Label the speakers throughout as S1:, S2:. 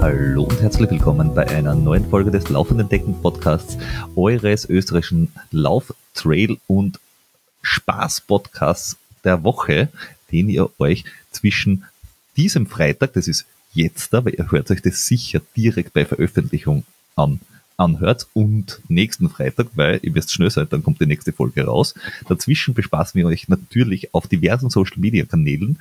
S1: Hallo und herzlich willkommen bei einer neuen Folge des Laufenden Decken Podcasts, eures österreichischen Lauf-, Trail- und Spaß-Podcasts der Woche, den ihr euch zwischen diesem Freitag, das ist jetzt, aber ihr hört euch das sicher direkt bei Veröffentlichung an, anhört und nächsten Freitag, weil ihr müsst schnell sein, dann kommt die nächste Folge raus. Dazwischen bespaßen wir euch natürlich auf diversen Social Media Kanälen,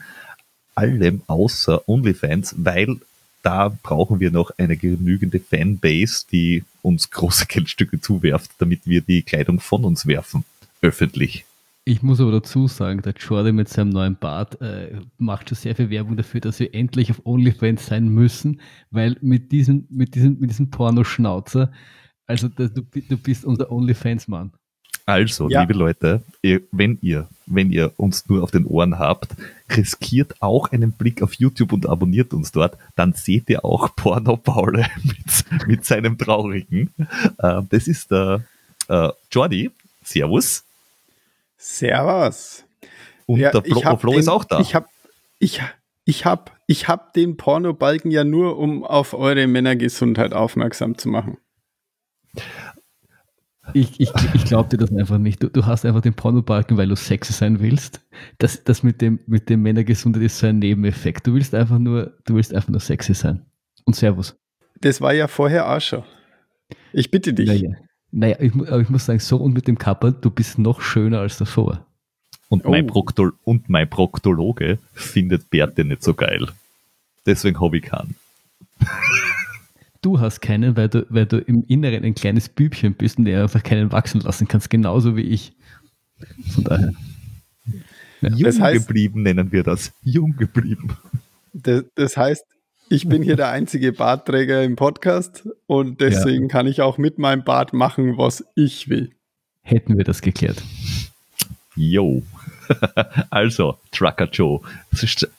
S1: allem außer OnlyFans, weil da brauchen wir noch eine genügende Fanbase, die uns große Geldstücke zuwerft, damit wir die Kleidung von uns werfen, öffentlich.
S2: Ich muss aber dazu sagen, der Jordan mit seinem neuen Bart äh, macht schon sehr viel Werbung dafür, dass wir endlich auf OnlyFans sein müssen, weil mit diesem, mit diesem, mit diesem Pornoschnauzer, also das, du, du bist unser OnlyFans-Mann.
S1: Also, ja. liebe Leute, ihr, wenn ihr, wenn ihr uns nur auf den Ohren habt, riskiert auch einen Blick auf YouTube und abonniert uns dort, dann seht ihr auch Porno Paul mit, mit seinem traurigen. Äh, das ist der äh, Jordi. Servus.
S3: Servus.
S1: Und ja, der Flo, Flo den, ist auch da.
S3: Ich habe ich, ich hab, ich hab den Pornobalken ja nur, um auf eure Männergesundheit aufmerksam zu machen.
S2: Ich, ich, ich glaube dir das einfach nicht. Du, du hast einfach den Pornobalken, weil du sexy sein willst. Das, das mit dem, mit dem Männergesundheit ist so ein Nebeneffekt. Du willst einfach nur, du willst einfach nur sexy sein. Und Servus.
S3: Das war ja vorher auch schon. Ich bitte dich.
S2: Naja, naja ich, aber ich muss sagen, so und mit dem Kapperl, du bist noch schöner als davor.
S1: Und, oh. mein, Proktol und mein Proktologe findet Bärte nicht so geil. Deswegen habe ich keinen.
S2: du hast keinen, weil du, weil du im Inneren ein kleines Bübchen bist und der einfach keinen wachsen lassen kannst, genauso wie ich. Von daher.
S1: Ja. Jung das heißt, geblieben nennen wir das. Jung geblieben.
S3: Das, das, heißt, ich bin hier der einzige Bartträger im Podcast und deswegen ja. kann ich auch mit meinem Bart machen, was ich will.
S2: Hätten wir das geklärt.
S1: Yo. also, Trucker Joe,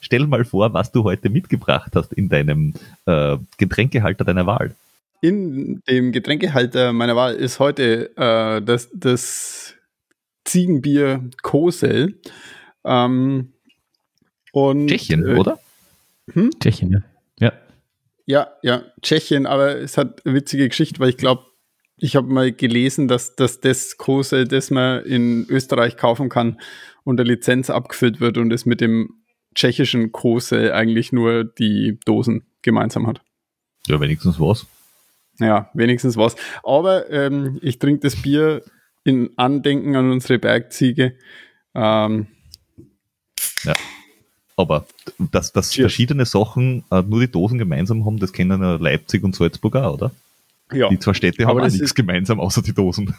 S1: stell mal vor, was du heute mitgebracht hast in deinem äh, Getränkehalter deiner Wahl.
S3: In dem Getränkehalter meiner Wahl ist heute äh, das, das Ziegenbier Kosel. Ähm,
S1: und, Tschechien, äh, oder?
S2: Hm? Tschechien, ja. Ja.
S3: Ja, Tschechien, aber es hat eine witzige Geschichte, weil ich glaube, ich habe mal gelesen, dass, dass das Kosel, das man in Österreich kaufen kann, unter Lizenz abgefüllt wird und es mit dem tschechischen Kose eigentlich nur die Dosen gemeinsam hat.
S1: Ja, wenigstens was.
S3: Ja, wenigstens was. Aber ähm, ich trinke das Bier in Andenken an unsere Bergziege. Ähm,
S1: ja. Aber dass, dass verschiedene Sachen äh, nur die Dosen gemeinsam haben, das kennen ja Leipzig und Salzburg auch, oder? Ja. Die zwei Städte haben auch nichts gemeinsam außer die Dosen.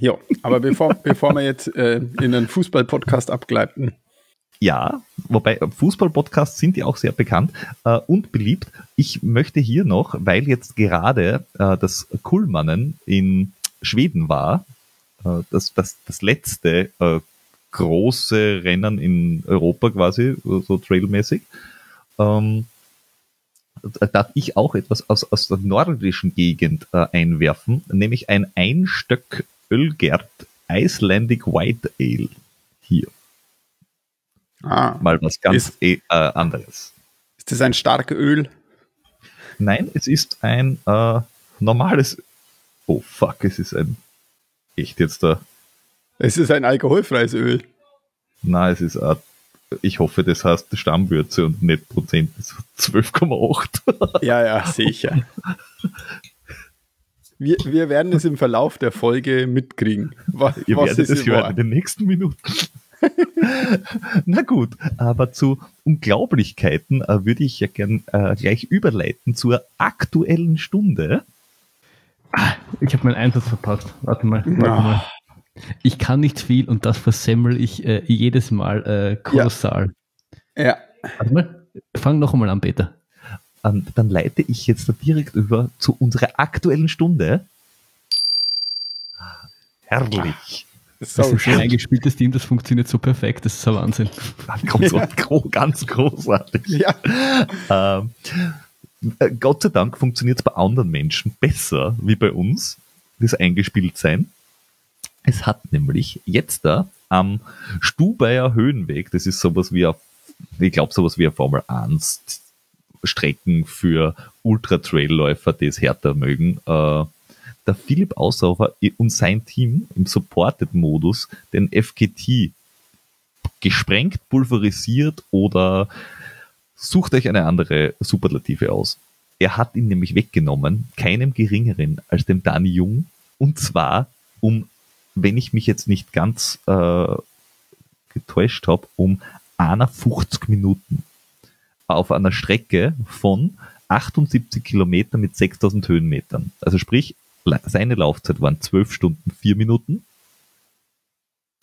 S3: Ja, aber bevor, bevor wir jetzt äh, in einen Fußball-Podcast abgleiten.
S1: Ja, wobei Fußball-Podcasts sind ja auch sehr bekannt äh, und beliebt. Ich möchte hier noch, weil jetzt gerade äh, das Kuhlmannen in Schweden war, äh, das, das, das letzte äh, große Rennen in Europa quasi, so trailmäßig, ähm, darf ich auch etwas aus, aus der nordischen Gegend äh, einwerfen, nämlich ein Einstöck Ölgert Icelandic White Ale hier. Ah, Mal was ganz ist, e, äh, anderes.
S3: Ist das ein starkes Öl?
S1: Nein, es ist ein äh, normales. Oh fuck, es ist ein. Echt jetzt da.
S3: Es ist ein alkoholfreies Öl.
S1: Nein, es ist ein ich hoffe, das heißt Stammwürze und nicht Prozent 12,8.
S3: ja, ja, sicher. Wir, wir werden es im Verlauf der Folge mitkriegen.
S1: Was, Ihr was werdet es hören in den nächsten Minuten. Na gut, aber zu Unglaublichkeiten äh, würde ich ja gern äh, gleich überleiten zur aktuellen Stunde.
S2: Ah, ich habe meinen Einsatz verpasst. Warte mal. Warte oh. mal. Ich kann nicht viel und das versemmel ich äh, jedes Mal äh, kolossal.
S3: Ja. ja.
S2: Warte mal, fang noch einmal an, Peter.
S1: Ähm, dann leite ich jetzt direkt über zu unserer aktuellen Stunde. Herrlich.
S2: Das ist, das ist ein eingespieltes Team, das funktioniert so perfekt, das ist ein Wahnsinn.
S1: Ganz, ja. ganz großartig. Ja. Ähm, äh, Gott sei Dank funktioniert es bei anderen Menschen besser wie bei uns, das eingespielt sein. Es hat nämlich jetzt da am Stubaier Höhenweg, das ist sowas wie auf, ich glaube sowas wie eine Formel 1 Strecken für Ultra-Trail-Läufer, die es härter mögen, äh, der Philipp Aussaufer und sein Team im Supported-Modus den FKT gesprengt, pulverisiert oder sucht euch eine andere Superlative aus. Er hat ihn nämlich weggenommen, keinem geringeren als dem Dani Jung, und zwar um, wenn ich mich jetzt nicht ganz äh, getäuscht habe, um 51 Minuten auf einer Strecke von 78 Kilometer mit 6000 Höhenmetern. Also sprich, seine Laufzeit waren 12 Stunden 4 Minuten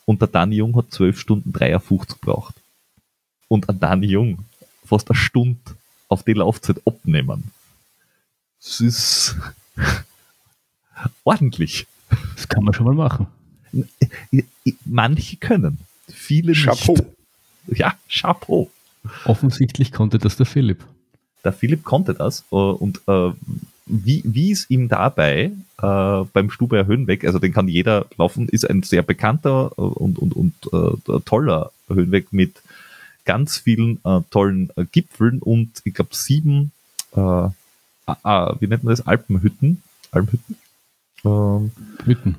S1: und der Dani Jung hat 12 Stunden 53 gebraucht. Und ein Dani Jung fast eine Stunde auf die Laufzeit abnehmen. Das ist ordentlich.
S2: Das kann man schon mal machen.
S1: Manche können, viele
S3: Chapeau.
S1: nicht. Ja, Chapeau.
S2: Offensichtlich konnte das der Philipp.
S1: Der Philipp konnte das äh, und äh, wie, wie es ihm dabei äh, beim Stubaier Höhenweg, also den kann jeder laufen, ist ein sehr bekannter äh, und, und, und äh, toller Höhenweg mit ganz vielen äh, tollen äh, Gipfeln und ich glaube sieben, äh, ah, wie nennt man das, Alpenhütten, Alpenhütten?
S2: Ähm, Hütten.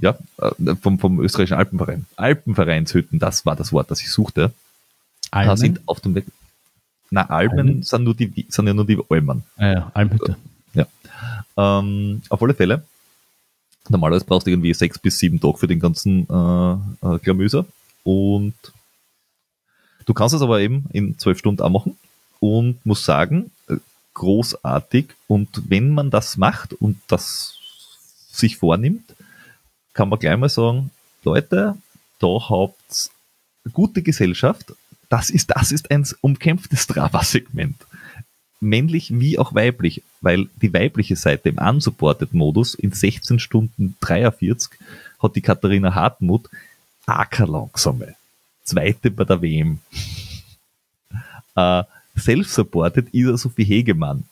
S1: Ja, äh, vom, vom österreichischen Alpenverein. Alpenvereinshütten, das war das Wort, das ich suchte.
S2: Almen?
S1: Da sind auf dem Weg. Na, Almen,
S2: Almen?
S1: sind nur die, sind ja nur die Almen.
S2: Ah ja, Almhütte.
S1: Ähm, auf alle Fälle. Normalerweise brauchst du irgendwie sechs bis sieben Tage für den ganzen äh, äh, Klamöser. Und du kannst es aber eben in zwölf Stunden auch machen und muss sagen, äh, großartig. Und wenn man das macht und das sich vornimmt, kann man gleich mal sagen, Leute, da habt gute Gesellschaft. Das ist, das ist ein umkämpftes Strava-Segment männlich wie auch weiblich, weil die weibliche Seite im Unsupported-Modus in 16 Stunden 43 hat die Katharina Hartmut ackerlangsame. Zweite bei der WM. äh, Self-supported Ida Sophie Hegemann.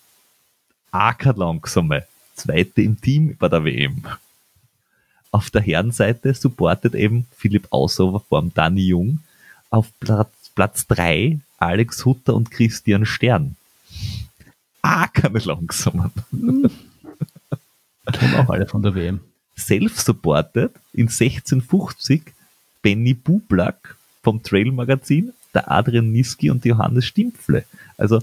S1: Ackerlangsame. Zweite im Team bei der WM. Auf der Herrenseite supportet eben Philipp Aussover vorm Dani Jung. Auf Platz, Platz 3 Alex Hutter und Christian Stern ah, keine langsamen.
S2: Tun auch alle von der WM.
S1: Self-supported in 1650 Benny Bublak vom Trail Magazin, der Adrian Niski und Johannes Stimpfle. Also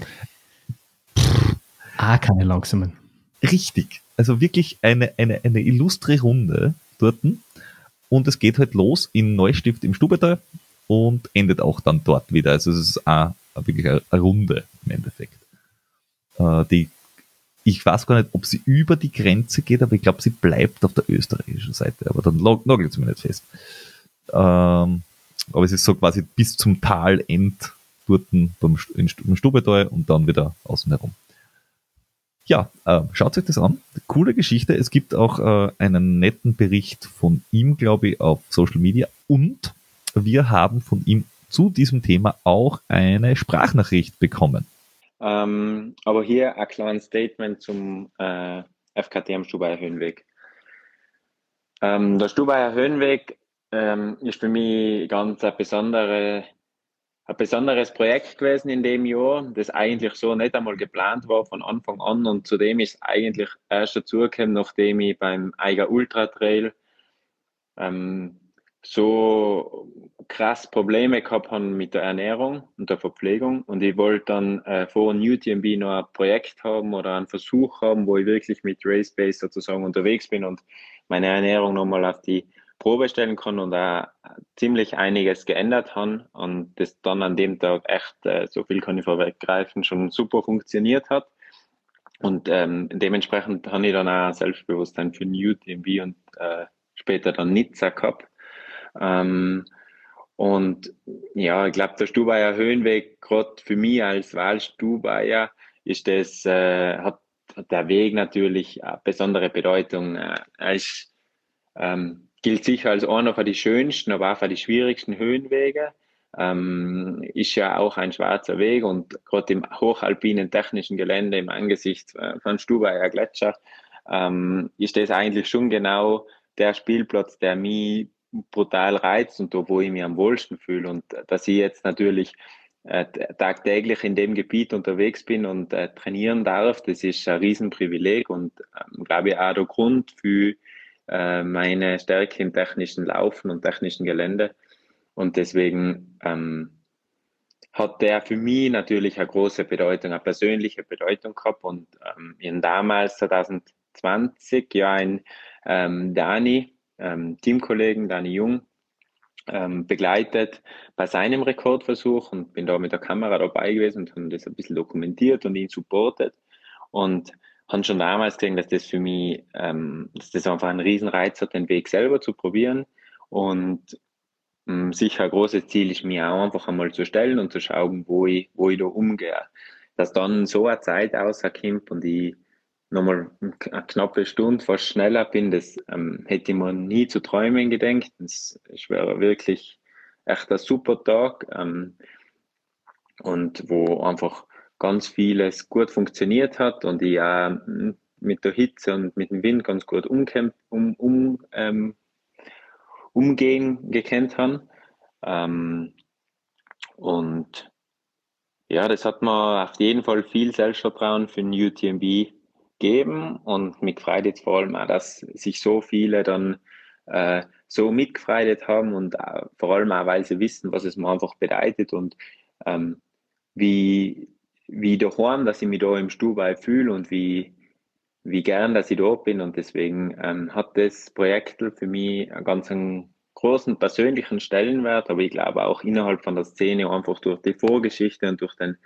S2: Ah, keine langsamen.
S1: richtig. Also wirklich eine, eine, eine illustre Runde dort. Und es geht halt los in Neustift im Stubetal und endet auch dann dort wieder. Also es ist auch wirklich eine, Runde im Endeffekt. Äh, die, ich weiß gar nicht, ob sie über die Grenze geht, aber ich glaube, sie bleibt auf der österreichischen Seite. Aber dann nagelt sie mir nicht fest. Ähm, aber es ist so quasi bis zum Talend dort beim, in, im Stubetal und dann wieder außen herum. Ja, äh, schaut euch das an. Coole Geschichte. Es gibt auch äh, einen netten Bericht von ihm, glaube ich, auf Social Media. Und wir haben von ihm zu diesem Thema auch eine Sprachnachricht bekommen.
S4: Ähm, aber hier ein kleines Statement zum äh, FKTM Stubaier Höhenweg. Ähm, der Stubaier Höhenweg ähm, ist für mich ganz ein, besondere, ein besonderes Projekt gewesen in dem Jahr, das eigentlich so nicht einmal geplant war von Anfang an. Und zudem ist eigentlich erst dazugekommen, nachdem ich beim Eiger Ultra Trail ähm, so krass Probleme gehabt haben mit der Ernährung und der Verpflegung. Und ich wollte dann äh, vor UTMB noch ein Projekt haben oder einen Versuch haben, wo ich wirklich mit Racebase sozusagen unterwegs bin und meine Ernährung nochmal auf die Probe stellen kann und da ziemlich einiges geändert haben und das dann an dem Tag echt, äh, so viel kann ich vorweggreifen, schon super funktioniert hat. Und ähm, dementsprechend habe ich dann auch Selbstbewusstsein für UTMB und äh, später dann Nizza gehabt ähm, und ja, ich glaube, der Stubaier Höhenweg, gerade für mich als Wahlstubaier, ist das, äh, hat, der Weg natürlich eine besondere Bedeutung. Äh, er ist, ähm, gilt sicher als einer von die schönsten, aber auch von die schwierigsten Höhenwege. Ähm, ist ja auch ein schwarzer Weg und gerade im hochalpinen technischen Gelände im Angesicht äh, von Stubaier Gletscher ähm, ist das eigentlich schon genau der Spielplatz, der mich brutal reizt und wo ich mich am wohlsten fühle. Und dass ich jetzt natürlich äh, tagtäglich in dem Gebiet unterwegs bin und äh, trainieren darf, das ist ein Riesenprivileg und ähm, glaube ich auch der Grund für äh, meine Stärke im technischen Laufen und technischen Gelände. Und deswegen ähm, hat der für mich natürlich eine große Bedeutung, eine persönliche Bedeutung gehabt. Und ähm, in damals 2020 ja ein ähm, Dani, ähm, Teamkollegen Dani Jung, ähm, begleitet bei seinem Rekordversuch und bin da mit der Kamera dabei gewesen und haben das ein bisschen dokumentiert und ihn supportet. Und haben schon damals gesehen, dass das für mich, ähm, dass das einfach ein Riesenreiz hat, den Weg selber zu probieren. Und ähm, sicher ein großes Ziel ist, mir auch einfach einmal zu stellen und zu schauen, wo ich, wo ich da umgehe. Dass dann so eine Zeit rauskommt und ich nochmal eine knappe Stunde fast schneller bin, das ähm, hätte ich mir nie zu träumen gedenkt. Das, das wäre wirklich echt ein super Tag ähm, und wo einfach ganz vieles gut funktioniert hat und ich auch mit der Hitze und mit dem Wind ganz gut um, um, ähm, umgehen gekannt haben. Ähm, und ja, das hat mir auf jeden Fall viel Selbstvertrauen für den UTMB geben und mich freut jetzt vor allem auch, dass sich so viele dann äh, so mitgefreut haben und auch, vor allem auch, weil sie wissen, was es mir einfach bedeutet und ähm, wie, wie daheim, dass ich mich da im Stubai fühle und wie, wie gern, dass ich da bin. Und deswegen ähm, hat das Projekt für mich einen ganz großen persönlichen Stellenwert, aber ich glaube auch innerhalb von der Szene einfach durch die Vorgeschichte und durch den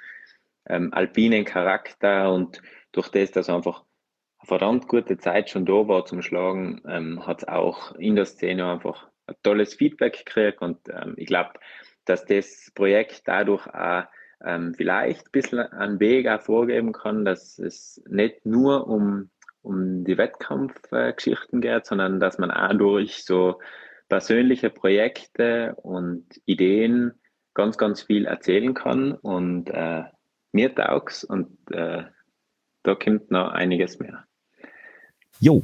S4: ähm, alpinen Charakter und durch das, dass einfach eine verdammt gute Zeit schon da war zum Schlagen, ähm, hat es auch in der Szene einfach ein tolles Feedback gekriegt. Und ähm, ich glaube, dass das Projekt dadurch auch ähm, vielleicht ein bisschen einen Weg auch vorgeben kann, dass es nicht nur um, um die Wettkampfgeschichten geht, sondern dass man auch durch so persönliche Projekte und Ideen ganz, ganz viel erzählen kann und äh, mir taugt's und äh, da kommt noch einiges mehr.
S1: Jo,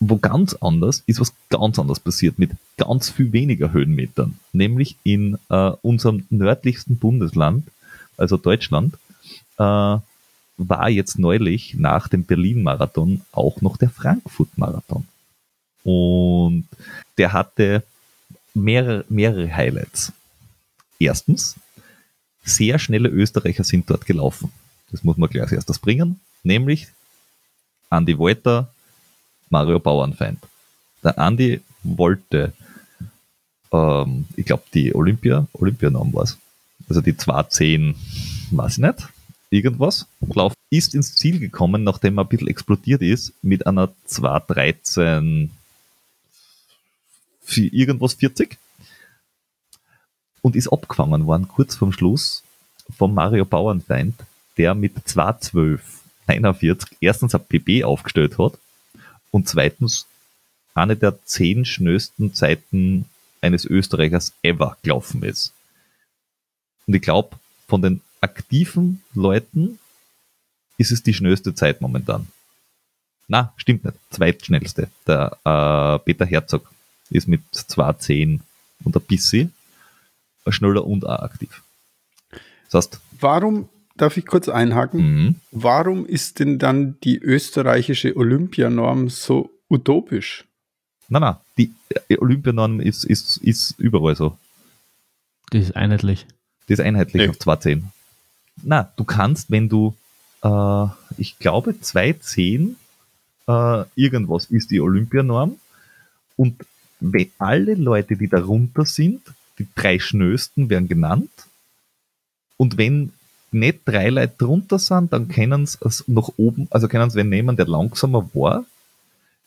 S1: wo ganz anders ist was ganz anders passiert mit ganz viel weniger Höhenmetern, nämlich in äh, unserem nördlichsten Bundesland, also Deutschland, äh, war jetzt neulich nach dem Berlin-Marathon auch noch der Frankfurt-Marathon. Und der hatte mehrere, mehrere Highlights. Erstens, sehr schnelle Österreicher sind dort gelaufen. Das muss man gleich als erstes bringen, nämlich Andy Wolter, Mario Bauernfeind. Der Andy wollte, ähm, ich glaube, die Olympia, Olympianorm war es, also die 210, weiß ich nicht, irgendwas, Lauf ist ins Ziel gekommen, nachdem er ein bisschen explodiert ist, mit einer 213 irgendwas 40 und ist abgefangen worden kurz vorm Schluss vom Mario Bauernfeind, der mit 212 41 erstens ein PB aufgestellt hat und zweitens eine der zehn schnellsten Zeiten eines Österreichers ever gelaufen ist. Und ich glaube, von den aktiven Leuten ist es die schnellste Zeit momentan. Na, stimmt nicht. Zweitschnellste. Der äh, Peter Herzog ist mit 2,10 und ein bisschen schneller und auch aktiv.
S3: Das heißt, Warum darf ich kurz einhaken? Mhm. Warum ist denn dann die österreichische Olympianorm so utopisch?
S1: Nein, nein, die Olympianorm ist, ist, ist überall so.
S2: Die ist einheitlich.
S1: Die ist einheitlich nee. auf 210. Na, du kannst, wenn du, äh, ich glaube, 210 äh, irgendwas ist die Olympianorm und wenn alle Leute, die darunter sind, die drei schnellsten werden genannt und wenn nicht drei Leute drunter sind, dann können sie es nach oben, also können sie wen nehmen, der langsamer war,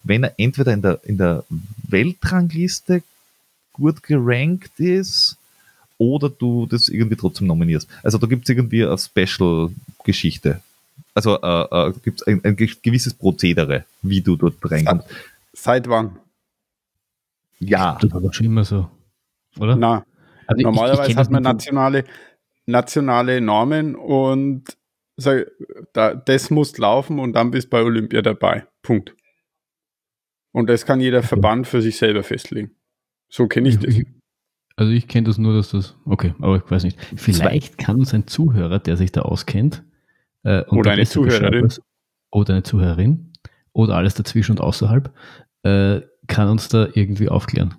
S1: wenn er entweder in der, in der Weltrangliste gut gerankt ist oder du das irgendwie trotzdem nominierst. Also da gibt es irgendwie eine Special-Geschichte. Also äh, äh, gibt es ein, ein, gewisses Prozedere, wie du dort reinkommst.
S3: Seit wann?
S2: Ja. Das war schon immer so,
S3: oder? Na, also normalerweise ich, ich hat man nationale, nationale Normen und sag, da, das muss laufen und dann bist du bei Olympia dabei. Punkt. Und das kann jeder Verband für sich selber festlegen. So kenne ich das.
S2: Also ich kenne das nur, dass das, okay, aber ich weiß nicht. Vielleicht kann uns ein Zuhörer, der sich da auskennt,
S3: äh, oder eine Zuhörerin
S2: oder eine Zuhörerin oder alles dazwischen und außerhalb, äh, kann uns da irgendwie aufklären.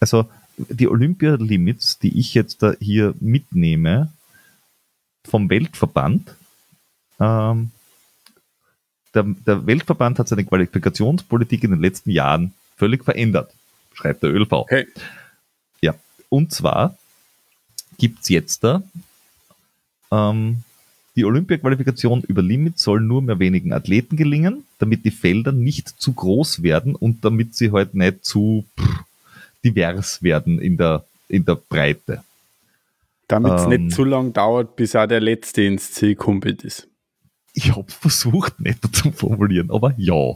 S1: Also die Olympia-Limits, die ich jetzt da hier mitnehme, vom Weltverband, ähm, der, der Weltverband hat seine Qualifikationspolitik in den letzten Jahren völlig verändert, schreibt der ÖLV. Okay. Und zwar gibt es jetzt da ähm, die Olympia-Qualifikation über Limit soll nur mehr wenigen Athleten gelingen, damit die Felder nicht zu groß werden und damit sie halt nicht zu pff, divers werden in der, in der Breite.
S3: Damit es ähm, nicht zu lang dauert, bis auch der Letzte ins Ziel kommt ist
S1: ich habe versucht, netter zu formulieren, aber ja.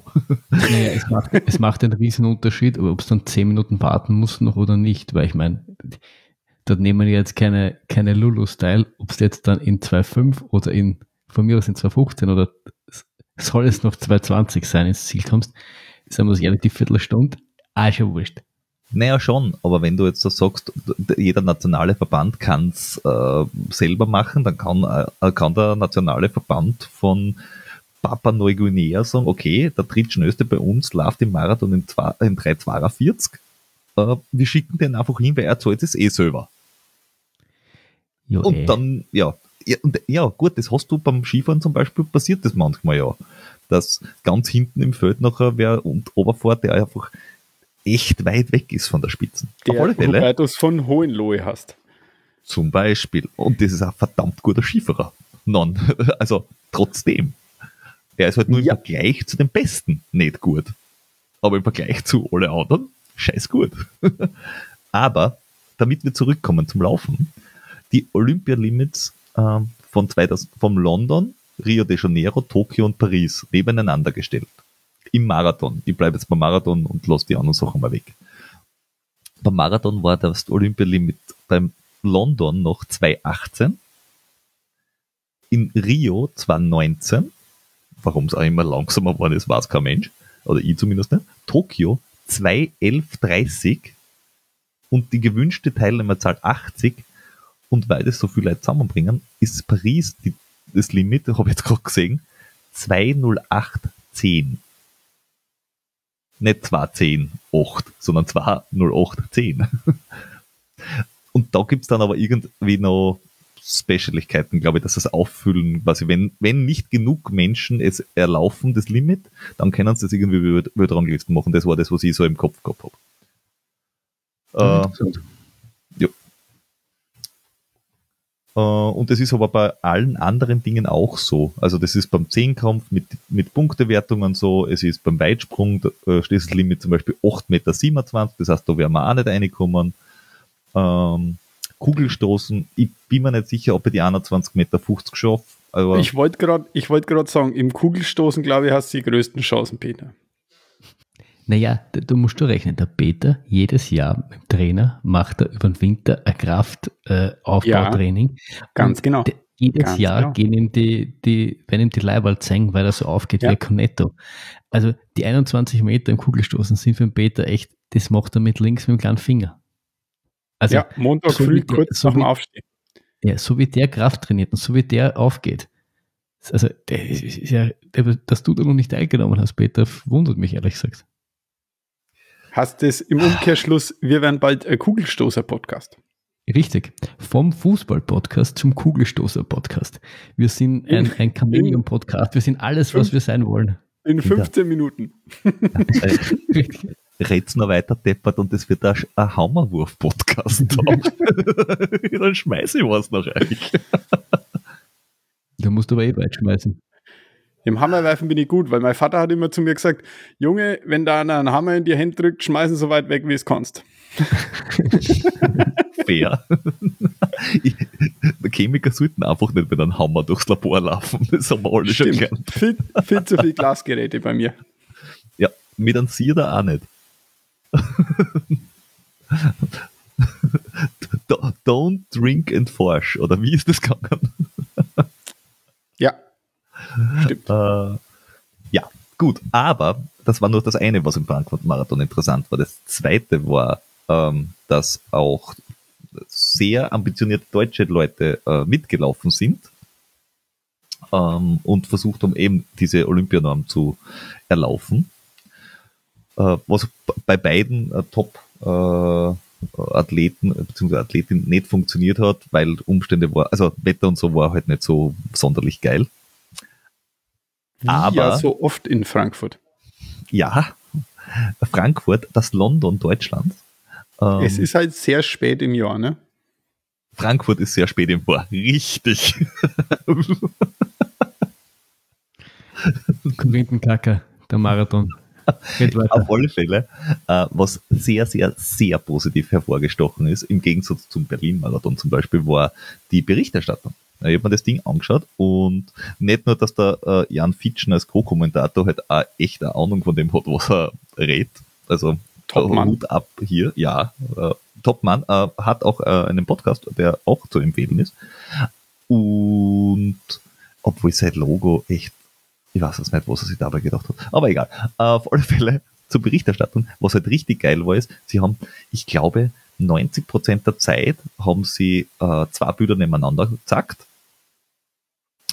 S2: Naja, es macht, es macht einen riesen Unterschied, ob es dann zehn Minuten warten muss noch oder nicht, weil ich meine, dort nehmen wir jetzt keine, keine Lulu-Style, ob es jetzt dann in 2.5 oder in, von mir aus in 2.15 oder soll es noch 2.20 sein, ins Ziel kommst, sagen wir es ehrlich, die Viertelstunde, ah, schon wurscht.
S1: Naja, schon, aber wenn du jetzt so sagst, jeder nationale Verband kann es äh, selber machen, dann kann, äh, kann der nationale Verband von Papua Neuguinea sagen, okay, der drittschnellste bei uns läuft im Marathon in, in 3,42. Äh, wir schicken den einfach hin, weil er zahlt es eh selber. Jo, und ey. dann, ja, ja, und, ja, gut, das hast du beim Skifahren zum Beispiel, passiert das manchmal ja. Dass ganz hinten im Feld nachher wer und Oberfahrt, der einfach echt weit weg ist von der Spitzen.
S3: Der, Auf alle Fälle. Wobei du es von Hohenlohe hast.
S1: Zum Beispiel. Und das ist ein verdammt guter Skifahrer. Non. Also trotzdem. Er ist halt nur ja. im Vergleich zu den Besten nicht gut. Aber im Vergleich zu alle anderen, scheiß gut. Aber damit wir zurückkommen zum Laufen, die Olympia-Limits äh, von 2000, vom London, Rio de Janeiro, Tokio und Paris nebeneinander gestellt im Marathon. Ich bleibe jetzt beim Marathon und lasse die anderen Sachen mal weg. Beim Marathon war das Olympialimit beim London noch 2018, in Rio 2019, warum es auch immer langsamer geworden ist, weiß kein Mensch, oder ich zumindest nicht, Tokio 2.11.30 und die gewünschte Teilnehmerzahl 80 und weil das so viele Leute zusammenbringen, ist Paris die, das Limit, habe ich jetzt gerade gesehen, 20810 nicht 210, 8, sondern 20810. Und da gibt's dann aber irgendwie noch Specialigkeiten, glaube ich, dass das auffüllen, quasi, wenn, wenn nicht genug Menschen es erlaufen, das Limit, dann können sie das irgendwie über Ranglisten machen. Das war das, was ich so im Kopf gehabt habe. Äh, äh, und das ist aber bei allen anderen Dingen auch so. Also das ist beim Zehnkampf mit, mit Punktewertungen so, es ist beim Weitsprung, da steht das Limit zum Beispiel 8,27 Meter, das heißt, da werden wir auch nicht reinkommen. Ähm, Kugelstoßen, ich bin mir nicht sicher, ob ich die 21,50 Meter schaffe.
S3: ich wollte gerade wollt sagen, im Kugelstoßen, glaube ich, hast du die größten Chancen, Peter.
S2: Naja, du musst du rechnen. Der Peter jedes Jahr mit dem Trainer macht er über den Winter ein Kraftaufbautraining.
S3: Ja, ganz genau.
S2: Jedes ganz Jahr genau. gehen ihm die, die, wenn ihm die Leiberl zeigen, weil er so aufgeht ja. wie Cornetto. Also die 21 Meter im Kugelstoßen sind für den Peter echt, das macht er mit links mit dem kleinen Finger.
S3: Also, ja, Montag so früh kurz so nach dem Aufstehen.
S2: Ja, so wie der Kraft trainiert und so wie der aufgeht. Also, der ist ja, dass du da noch nicht teilgenommen hast, Peter, wundert mich ehrlich gesagt.
S3: Hast es im Umkehrschluss, wir werden bald ein Kugelstoßer-Podcast.
S2: Richtig. Vom Fußball-Podcast zum Kugelstoßer-Podcast. Wir sind ein, ein Chameleon-Podcast. Wir sind alles, was wir sein wollen.
S3: In 15 Minuten.
S1: Red's noch weiter deppert und es wird ein, ein Hammerwurf-Podcast. Dann schmeiße ich was nach euch.
S2: Da musst du aber eh weit schmeißen.
S3: Im Hammerwerfen bin ich gut, weil mein Vater hat immer zu mir gesagt, Junge, wenn da einer einen Hammer in die Hände drückt, schmeißen so weit weg, wie es kannst.
S1: Fair. Ich, Chemiker sollten einfach nicht mit einem Hammer durchs Labor laufen. Das haben wir alle Stimmt. schon gelernt.
S3: Viel, viel zu viele Glasgeräte bei mir.
S1: Ja, mit einem Sieder auch nicht. Don't drink and forge, oder wie ist das gegangen?
S3: Stimmt.
S1: Äh, ja, gut. Aber das war nur das eine, was im Frankfurt-Marathon interessant war. Das zweite war, ähm, dass auch sehr ambitionierte deutsche Leute äh, mitgelaufen sind ähm, und versucht haben, eben diese Olympianorm zu erlaufen. Äh, was bei beiden äh, Top äh, Athleten bzw. Athletin nicht funktioniert hat, weil Umstände war, also Wetter und so war halt nicht so sonderlich geil.
S3: Wie Aber ja so oft in Frankfurt.
S1: Ja, Frankfurt, das London Deutschlands.
S3: Ähm, es ist halt sehr spät im Jahr, ne?
S1: Frankfurt ist sehr spät im Jahr, richtig.
S2: Korinthenkacker, der Marathon.
S1: Auf alle Fälle, äh, was sehr, sehr, sehr positiv hervorgestochen ist, im Gegensatz zum Berlin-Marathon zum Beispiel, war die Berichterstattung. Ich habe mir das Ding angeschaut und nicht nur, dass der äh, Jan Fitschen als Co-Kommentator halt auch echt eine Ahnung von dem hat, was er redet. Also
S3: Topmann.
S1: Hut ab hier, ja. Äh, Topmann äh, hat auch äh, einen Podcast, der auch zu empfehlen ist. Und obwohl sein Logo echt ich weiß es nicht, was er sich dabei gedacht hat. Aber egal. Äh, auf alle Fälle zur Berichterstattung. Was halt richtig geil war, ist, sie haben, ich glaube, 90 Prozent der Zeit haben sie äh, zwei Bilder nebeneinander gezackt.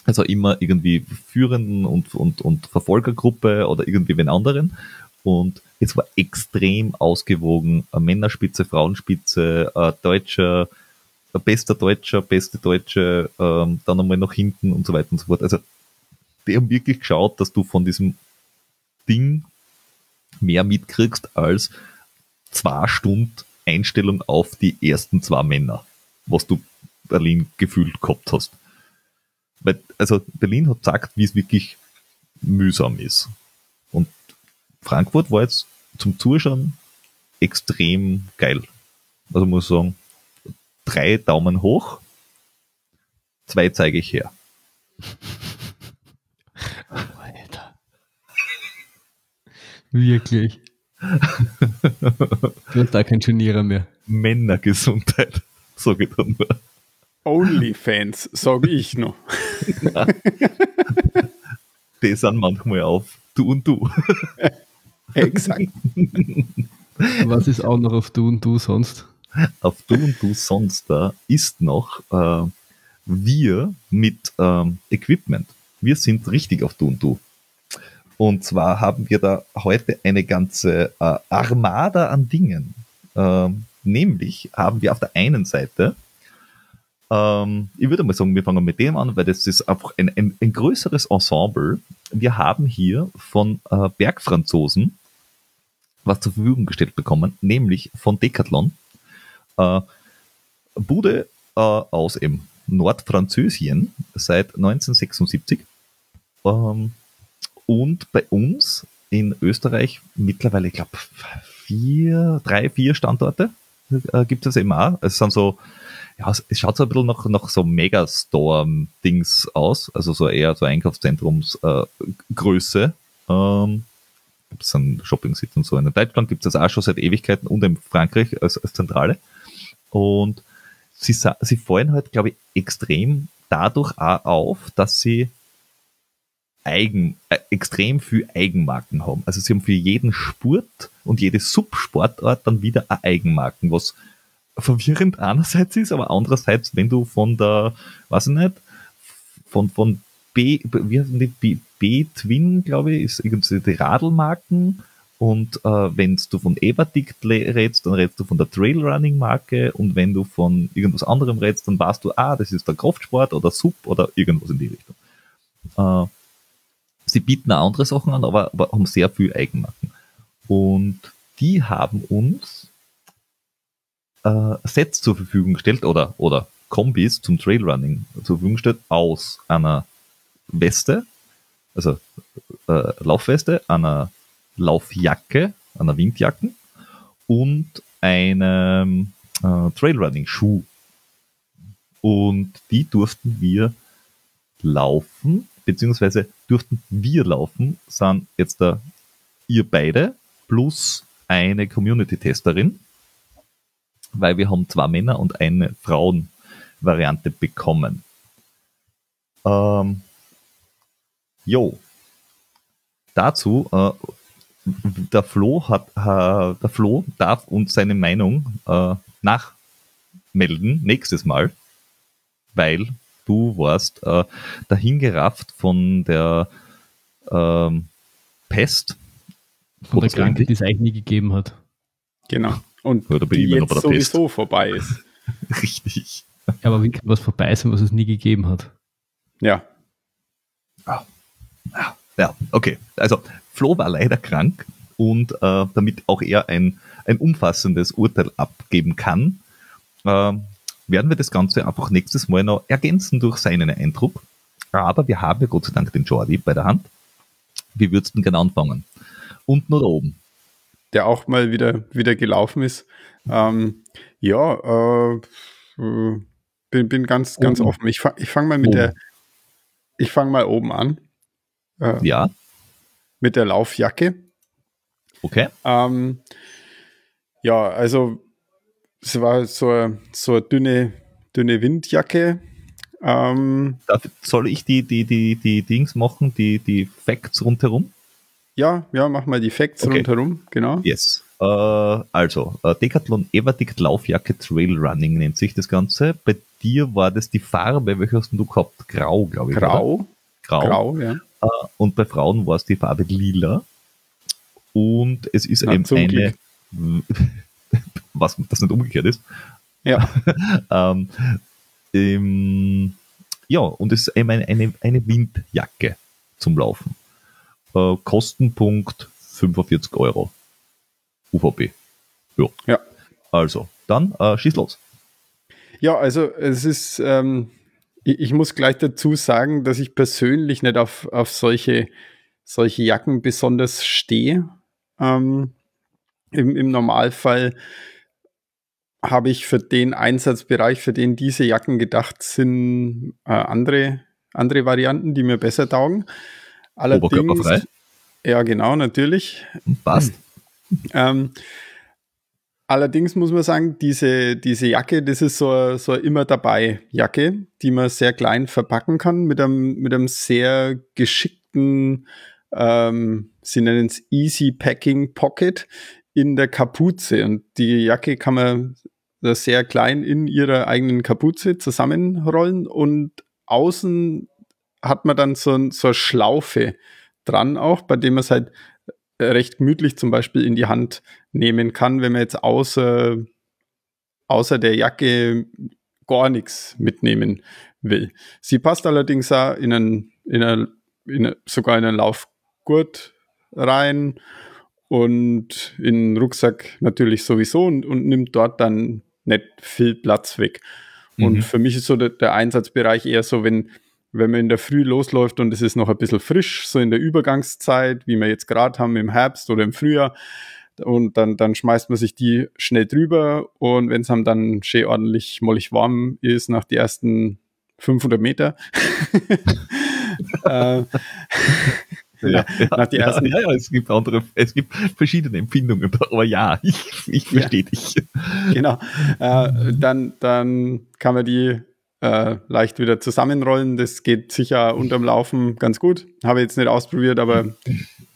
S1: Also immer irgendwie Führenden und, und, und Verfolgergruppe oder irgendwie wen anderen. Und es war extrem ausgewogen. Männerspitze, Frauenspitze, äh, Deutscher, bester Deutscher, beste Deutsche, ähm, dann einmal nach hinten und so weiter und so fort. Also die haben wirklich geschaut, dass du von diesem Ding mehr mitkriegst als zwei Stunden Einstellung auf die ersten zwei Männer, was du Berlin gefühlt gehabt hast. Weil, also Berlin hat gesagt, wie es wirklich mühsam ist. Und Frankfurt war jetzt zum Zuschauen extrem geil. Also muss ich sagen, drei Daumen hoch, zwei zeige ich her.
S2: Wirklich. du hast da kein Genierer mehr.
S1: Männergesundheit, sage ich dann nur.
S3: Onlyfans, sage ich noch.
S1: Die sind manchmal auf du und du.
S3: Exakt.
S2: Was ist auch noch auf du und du sonst?
S1: Auf du und du sonst da ist noch äh, wir mit ähm, Equipment. Wir sind richtig auf du und du. Und zwar haben wir da heute eine ganze äh, Armada an Dingen. Ähm, nämlich haben wir auf der einen Seite, ähm, ich würde mal sagen, wir fangen mit dem an, weil das ist einfach ein, ein, ein größeres Ensemble. Wir haben hier von äh, Bergfranzosen was zur Verfügung gestellt bekommen, nämlich von Decathlon. Äh, Bude äh, aus im Nordfranzösien seit 1976. Ähm, und bei uns in Österreich mittlerweile, ich glaube, vier, drei, vier Standorte äh, gibt es eben auch. Es sind so, ja, es schaut so ein bisschen nach, nach so Megastore-Dings aus, also so eher so Einkaufszentrumsgröße. Äh, ähm, gibt es einen Shopping-Sitz und so. In Deutschland gibt es das auch schon seit Ewigkeiten und in Frankreich als, als Zentrale. Und sie, sie fallen halt, glaube ich, extrem dadurch auch auf, dass sie Eigen, äh, extrem viel Eigenmarken haben. Also sie haben für jeden Sport und jede Subsportart dann wieder eine Eigenmarken, was verwirrend einerseits ist, aber andererseits, wenn du von der, weiß ich nicht, von, von B, wie heißen die, B-Twin, glaube ich, ist irgendwie die Radlmarken und äh, wenn du von Everdict redest, dann redest du von der Trailrunning-Marke und wenn du von irgendwas anderem redest, dann weißt du, ah, das ist der Kraftsport oder Sub oder irgendwas in die Richtung. Äh, Sie bieten auch andere Sachen an, aber, aber haben sehr viel Eigenmarken. Und die haben uns äh, Sets zur Verfügung gestellt oder, oder Kombis zum Trailrunning zur Verfügung gestellt aus einer Weste, also äh, Laufweste, einer Laufjacke, einer Windjacken und einem äh, Trailrunning-Schuh. Und die durften wir laufen beziehungsweise durften wir laufen, sind jetzt da ihr beide plus eine Community-Testerin, weil wir haben zwei Männer und eine Frauen-Variante bekommen. Ähm, jo. Dazu äh, der Flo hat, äh, der Flo darf uns seine Meinung äh, nachmelden nächstes Mal, weil du warst äh, dahingerafft von der ähm, Pest.
S2: Von der Krankheit, die es eigentlich nie gegeben hat.
S3: Genau. Und
S1: Oder bei
S3: die jetzt
S1: der
S3: sowieso vorbei ist.
S1: Richtig.
S2: Ja, aber wie kann was vorbei sein, was es nie gegeben hat?
S3: Ja.
S1: Ja, okay. Also Flo war leider krank und äh, damit auch er ein, ein umfassendes Urteil abgeben kann, äh, werden wir das Ganze einfach nächstes Mal noch ergänzen durch seinen Eindruck. Aber wir haben ja Gott sei Dank den Jordi bei der Hand. Wie würdest du denn gerne anfangen? Unten oder oben?
S3: Der auch mal wieder, wieder gelaufen ist. Ähm, ja, äh, bin, bin ganz, ganz
S1: Oben.
S3: offen. Ich, fa ich fange mal mit
S1: Oben.
S3: der, ich fange mal oben an. Äh,
S1: Ja,
S3: Mit der Laufjacke.
S1: okay.
S3: Ähm, ja, also es war so, eine- so eine dünne, dünne Windjacke. Ähm,
S1: soll ich die, die, die, die Dings machen, die, die Facts rundherum?
S3: ja, ja, mach mal die Facts
S1: Okay.
S3: rundherum, genau.
S1: Yes. Äh, also, äh, Decathlon Everdict Laufjacke Trail Running nennt sich das Ganze. Bei dir war das die Farbe, welche hast du gehabt? Grau, glaube ich.
S3: Grau,
S1: Grau.
S3: grau, ja.
S1: Äh, und bei Frauen war es die Farbe lila. Und es ist
S3: Na,
S1: eben eine, was das nicht umgekehrt ist.
S3: Ja,
S1: Ähm, ähm, ja, und es ist eben eine, eine, eine Windjacke zum Laufen. Äh, Kostenpunkt 45 Euro. UVP. Ja.
S3: Ja.
S1: Also, dann äh, schieß los.
S3: ja, also es ist, ähm, ich, ich muss gleich dazu sagen, dass ich persönlich nicht auf, auf solche, solche Jacken besonders stehe. Ähm, im, Im Normalfall habe ich für den Einsatzbereich, für den diese Jacken gedacht sind, äh, andere, andere Varianten, die mir besser taugen.
S1: Oberkörperfrei.
S3: Ja, genau, natürlich.
S1: Passt.
S3: Ähm, allerdings muss man sagen, diese, diese Jacke, das ist so, eine- so immer dabei Jacke, die man sehr klein verpacken kann mit einem, mit einem sehr geschickten, ähm, sie nennen es Easy Packing Pocket in der Kapuze. Und die Jacke kann man sehr klein in ihrer eigenen Kapuze zusammenrollen und außen hat man dann so, so eine Schlaufe dran auch, bei dem man es halt recht gemütlich zum Beispiel in die Hand nehmen kann, wenn man jetzt außer, außer der Jacke gar nichts mitnehmen will. Sie passt allerdings auch in einen, in einen, in einen, sogar in einen Laufgurt rein und in den Rucksack natürlich sowieso und, und nimmt dort dann nicht viel Platz weg. Und
S1: Mhm.
S3: für mich ist so der, der Einsatzbereich eher so, wenn, wenn man in der Früh losläuft und es ist noch ein bisschen frisch, so in der Übergangszeit, wie wir jetzt gerade haben im Herbst oder im Frühjahr. Und dann, dann schmeißt man sich die schnell drüber und wenn es dann schön ordentlich mollig warm ist nach die ersten 500 Meter, äh,
S1: Ja,
S3: nach die ersten-
S1: ja, ja, es gibt andere, es gibt verschiedene Empfindungen, aber ja, ich, ich
S3: Ja.
S1: verstehe dich.
S3: genau, äh, dann, dann kann man die äh, leicht wieder zusammenrollen. Das geht sicher unterm Laufen ganz gut. Habe ich jetzt nicht ausprobiert, aber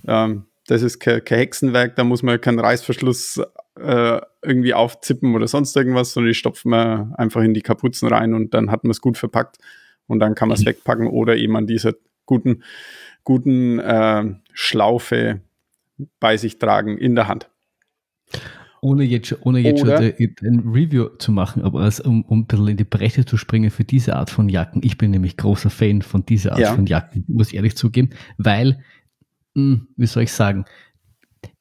S3: ähm, das ist kein, kein Hexenwerk. Da muss man keinen Reißverschluss äh, irgendwie aufzippen oder sonst irgendwas, sondern die stopft man einfach in die Kapuzen rein und dann hat man es gut verpackt und dann kann man es
S1: Mhm.
S3: wegpacken oder eben an dieser guten, guten äh, Schlaufe bei sich tragen in der Hand.
S2: Ohne jetzt, schon- ohne jetzt schon
S3: Oder-
S2: ein Review zu machen, aber als, um, um ein bisschen in die Breite zu springen für diese Art von Jacken. Ich bin nämlich großer Fan von dieser Art
S3: Ja.
S2: von Jacken, muss ich ehrlich zugeben, weil, mh, wie soll ich sagen,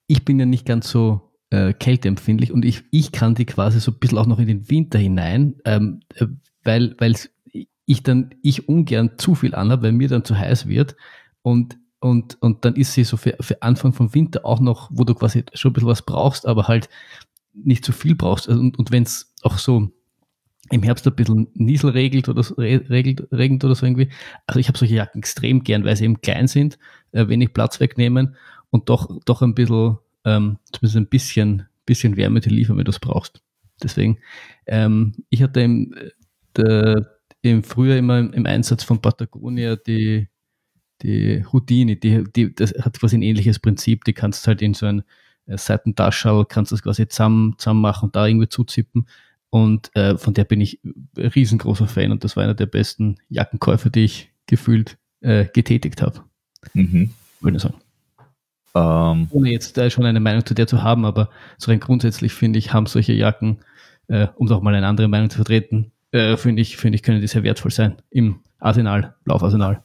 S2: ich bin ja nicht ganz so äh, kälteempfindlich und ich, ich kann die quasi so ein bisschen auch noch in den Winter hinein, ähm, äh, weil, weil ich dann, ich ungern zu viel anhabe, weil mir dann zu heiß wird und und, und dann ist sie so für, für Anfang vom Winter auch noch, wo du quasi schon ein bisschen was brauchst, aber halt nicht zu viel brauchst. Also, Und, und wenn es auch so im Herbst ein bisschen Niesel regelt oder so, re- regelt, regnet oder so irgendwie. Also ich habe solche Jacken extrem gern, weil sie eben klein sind, äh, wenig Platz wegnehmen und doch, doch ein bisschen, ähm, zumindest ein bisschen, bisschen Wärme dir liefern, wenn du es brauchst. Deswegen, ähm, ich hatte im, äh, der, im Frühjahr immer im, im Einsatz von Patagonia die die Houdini, die, die, das hat quasi ein ähnliches Prinzip. Die kannst halt in so ein äh, Seitentascherl, kannst das quasi zusammen, zusammen machen und da irgendwie zuzippen. Und äh, von der bin ich riesengroßer Fan und das war einer der besten Jackenkäufe, die ich gefühlt äh, getätigt habe. Mhm. Würde ich sagen. Ähm, Ohne jetzt äh, schon eine Meinung zu der zu haben, aber so rein grundsätzlich finde ich, haben solche Jacken, äh, um auch mal eine andere Meinung zu vertreten, äh, finde ich, finde ich, können die sehr wertvoll sein im Arsenal, Laufarsenal.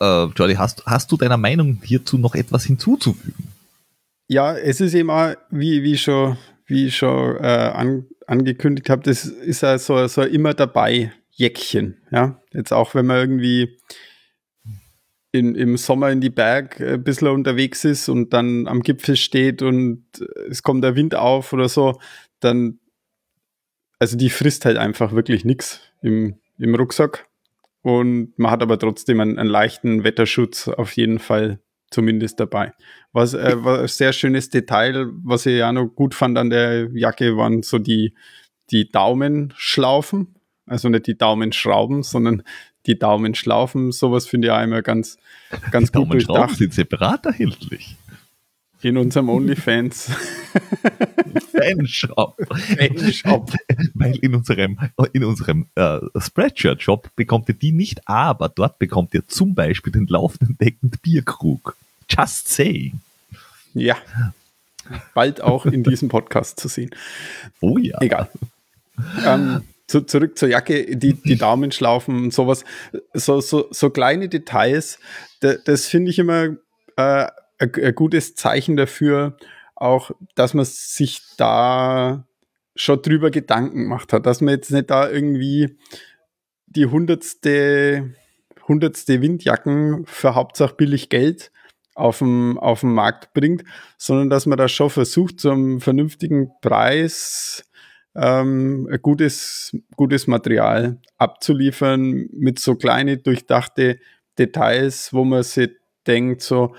S1: Äh, Jordi, hast, hast du deiner Meinung hierzu noch etwas hinzuzufügen?
S3: Ja, es ist eben auch, wie, wie schon, wie schon äh, an, angekündigt habe, das ist ja so, so immer dabei Jäckchen. Ja, jetzt auch wenn man irgendwie in, im Sommer in die Berg ein bisschen unterwegs ist und dann am Gipfel steht und es kommt der Wind auf oder so, dann, also die frisst halt einfach wirklich nichts im, im Rucksack. Und man hat aber trotzdem einen, einen leichten Wetterschutz auf jeden Fall zumindest dabei. Was äh, war ein sehr schönes Detail, was ich ja noch gut fand an der Jacke, waren so die, die Daumenschlaufen. Also nicht die Daumenschrauben, sondern die Daumenschlaufen. Sowas finde ich auch immer ganz, ganz die gut durchdacht.
S1: sind separat erhältlich.
S3: In unserem OnlyFans.
S1: Fanshop. Fanshop. Weil in unserem, in unserem äh, Spreadshirt-Shop bekommt ihr die nicht, aber dort bekommt ihr zum Beispiel den laufenden deckend Bierkrug. Just saying.
S3: Ja. Bald auch in diesem Podcast zu sehen.
S1: Oh ja.
S3: Egal. Ähm, zu, zurück zur Jacke, die, die Daumenschlaufen und sowas. So, so, so kleine Details, das, das finde ich immer äh, ein gutes Zeichen dafür, auch, dass man sich da schon drüber Gedanken gemacht hat, dass man jetzt nicht da irgendwie die hundertste, hundertste Windjacken für Hauptsache billig Geld auf dem, auf dem Markt bringt, sondern dass man da schon versucht, zum vernünftigen Preis ähm, gutes, gutes Material abzuliefern mit so kleine durchdachte Details, wo man sich denkt, so,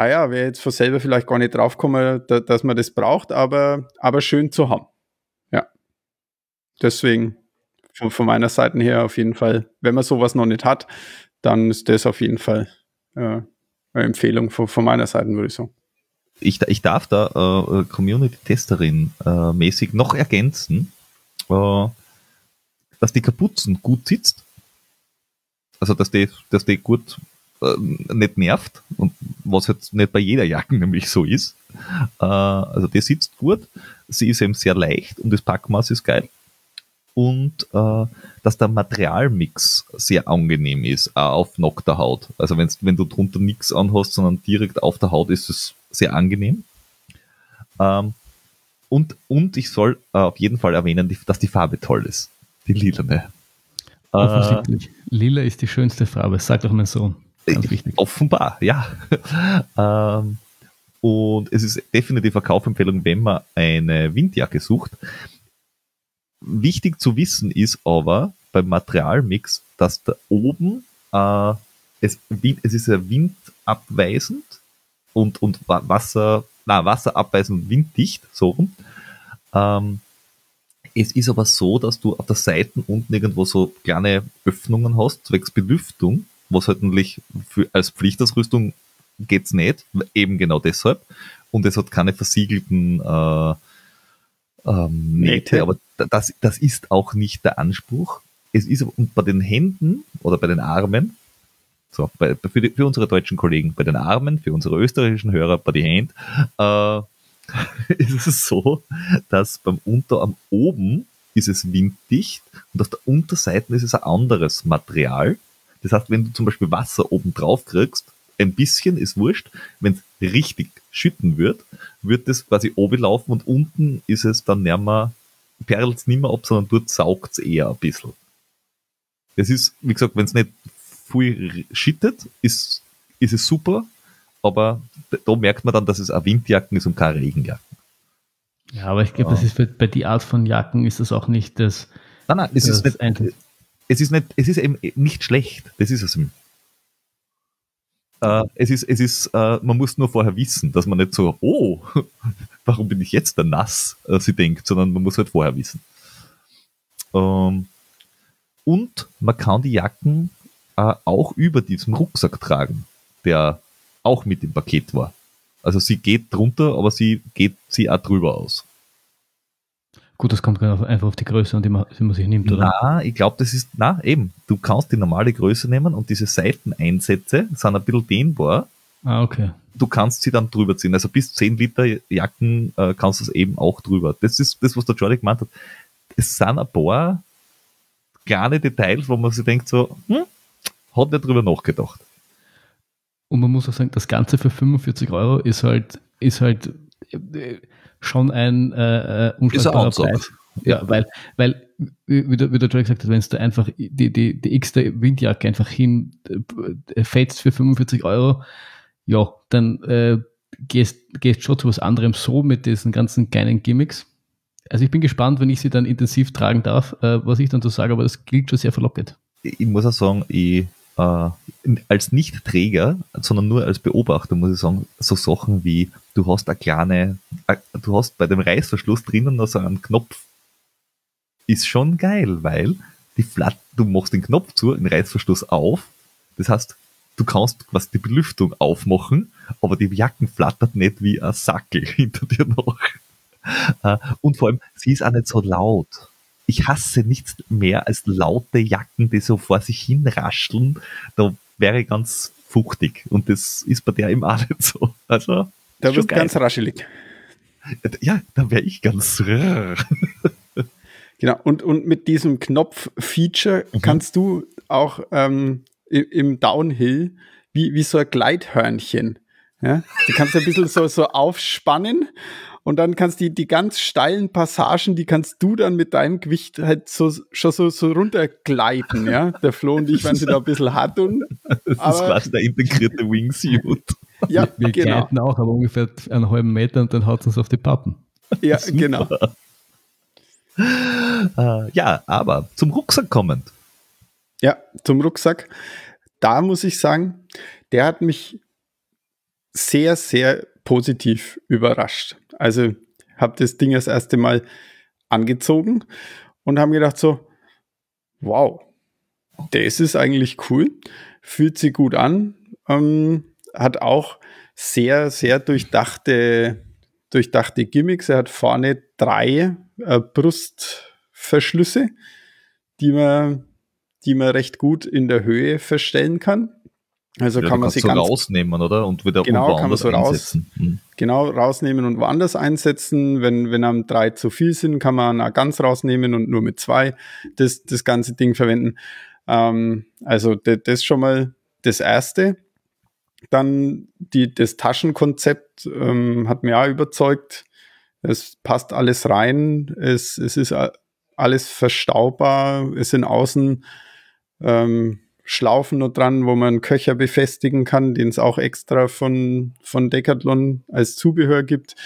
S3: ah ja, wäre jetzt von selber vielleicht gar nicht draufgekommen, da, dass man das braucht, aber, aber schön zu haben. Ja. Deswegen von, von, meiner Seite her auf jeden Fall, wenn man sowas noch nicht hat, dann ist das auf jeden Fall äh, eine Empfehlung von, von meiner Seite, würde ich sagen.
S1: Ich, ich darf da äh, Community-Testerin äh, mäßig noch ergänzen, äh, dass die Kapuzen gut sitzt. Also, dass die, dass die gut äh, nicht nervt und was jetzt nicht bei jeder Jacke nämlich so ist. Äh, also die sitzt gut, sie ist eben sehr leicht und das Packmaß ist geil. Und äh, dass der Materialmix sehr angenehm ist, auch auf nackter Haut. Also wenn's, wenn du drunter nichts anhast, sondern direkt auf der Haut ist es sehr angenehm. Ähm, und, und ich soll äh, auf jeden Fall erwähnen, dass die Farbe toll ist. Die lilane.
S2: Offensichtlich. Äh, Lila ist die schönste Farbe, sagt auch mein Sohn.
S1: Offenbar, ja. ähm, und es ist definitiv eine Kaufempfehlung, wenn man eine Windjacke sucht. Wichtig zu wissen ist aber beim Materialmix, dass da oben äh, es, es ist ja windabweisend und, und Wasser, na, wasserabweisend und winddicht, so rum. Ähm, es ist aber so, dass du auf der Seite unten irgendwo so kleine Öffnungen hast, zwecks Belüftung was halt natürlich für, als Pflichtausrüstung geht's nicht, eben genau deshalb. Und es hat keine versiegelten äh, ähm, Nähte, aber das, das ist auch nicht der Anspruch. Es ist und bei den Händen oder bei den Armen, so, bei, für, die, für unsere deutschen Kollegen, bei den Armen, für unsere österreichischen Hörer, bei den Händen, äh, ist es so, dass beim Unterarm oben ist es winddicht und auf der Unterseite ist es ein anderes Material, das heißt, wenn du zum Beispiel Wasser oben drauf kriegst, ein bisschen ist wurscht, wenn es richtig schütten wird, wird es quasi oben laufen und unten ist es dann nicht mehr, perlt es nicht mehr ab, sondern dort saugt es eher ein bisschen. Das ist, wie gesagt, wenn es nicht viel schüttet, ist, ist es super, aber da merkt man dann, dass es eine Windjacken ist und keine Regenjacken.
S2: Ja, aber ich glaube, das ist für, bei die Art von Jacken ist das auch nicht das.
S1: Nein, nein, es ist nicht, es ist nicht, es ist eben nicht schlecht. Das ist es. Äh, es ist, es ist, äh, man muss nur vorher wissen, dass man nicht so, oh, warum bin ich jetzt da nass, äh, sie denkt, sondern man muss halt vorher wissen. Ähm, und man kann die Jacken äh, auch über diesem Rucksack tragen, der auch mit im Paket war. Also sie geht drunter, aber sie geht sie auch drüber aus.
S2: Gut, das kommt einfach auf die Größe die man, die man sich nimmt, oder?
S1: Na, ich glaube, das ist, na, eben. Du kannst die normale Größe nehmen und diese Seiteneinsätze sind ein bisschen dehnbar.
S2: Ah, okay.
S1: Du kannst sie dann drüber ziehen. Also bis 10 Liter Jacken äh, kannst du es eben auch drüber. Das ist das, was der Jordi gemeint hat. Es sind ein paar kleine Details, wo man sich denkt so, hm, hat nicht drüber nachgedacht.
S2: Und man muss auch sagen, das Ganze für 45 Euro ist halt, ist halt äh, schon ein äh, unschlagbarer Preis. Ja, weil, weil wie der, wie der Joy gesagt hat, wenn du einfach die, die, die x-te Windjacke einfach hin äh, fetzt für 45 Euro, ja, dann äh, gehst, gehst schon zu was anderem so mit diesen ganzen kleinen Gimmicks. Also ich bin gespannt, wenn ich sie dann intensiv tragen darf, äh, was ich dann so sage, aber das klingt schon sehr verlockend.
S1: Ich muss auch sagen, ich, äh, als Nicht-Träger, sondern nur als Beobachter muss ich sagen, so Sachen wie, du hast eine kleine, äh, du hast bei dem Reißverschluss drinnen noch so einen Knopf, ist schon geil, weil die Flat du machst den Knopf zu, den Reißverschluss auf, das heißt, du kannst quasi die Belüftung aufmachen, aber die Jacken flattert nicht wie ein Sackel hinter dir noch. Äh, und vor allem, sie ist auch nicht so laut ich hasse nichts mehr als laute Jacken, die so vor sich hin rascheln. Da wäre ich ganz fuchtig. Und das ist bei der eben auch nicht so. Also,
S3: da wird ganz raschelig.
S1: Ja, da wäre ich ganz.
S3: genau, und, und mit diesem Knopf-Feature mhm. kannst du auch ähm, im Downhill wie, wie so ein Gleithörnchen. Ja? Du kannst ein bisschen so, so aufspannen und dann kannst die, die ganz steilen Passagen, die kannst du dann mit deinem Gewicht halt so, schon so, so runtergleiten, ja. Der Flo und ich, wenn sie da ein bisschen hart tun.
S1: Das ist quasi der integrierte Wingsuit.
S2: Ja, wir, wir genau. gleiten auch, aber ungefähr einen halben Meter und dann haut es uns auf die Pappen.
S3: Ja, genau.
S1: Uh, ja, aber zum Rucksack kommend.
S3: Ja, zum Rucksack. Da muss ich sagen, der hat mich sehr, sehr positiv überrascht. Also habe das Ding das erste Mal angezogen und haben gedacht so, wow, das ist eigentlich cool, fühlt sich gut an, ähm, hat auch sehr, sehr durchdachte, durchdachte Gimmicks. Er hat vorne drei äh, Brustverschlüsse, die man, die man recht gut in der Höhe verstellen kann. Also ja, kann man sie
S1: so ganz rausnehmen, oder? Und wieder
S3: genau, kann man so einsetzen. Raus, hm. Genau, rausnehmen und woanders einsetzen. Wenn, wenn am drei zu viel sind, kann man auch ganz rausnehmen und nur mit zwei das, das ganze Ding verwenden. Ähm, also das, das schon mal das erste. Dann die, das Taschenkonzept ähm, hat mir auch überzeugt. Es passt alles rein. Es, es ist alles verstaubar. Es sind außen ähm, Schlaufen nur dran, wo man Köcher befestigen kann, den es auch extra von, von Decathlon als Zubehör gibt.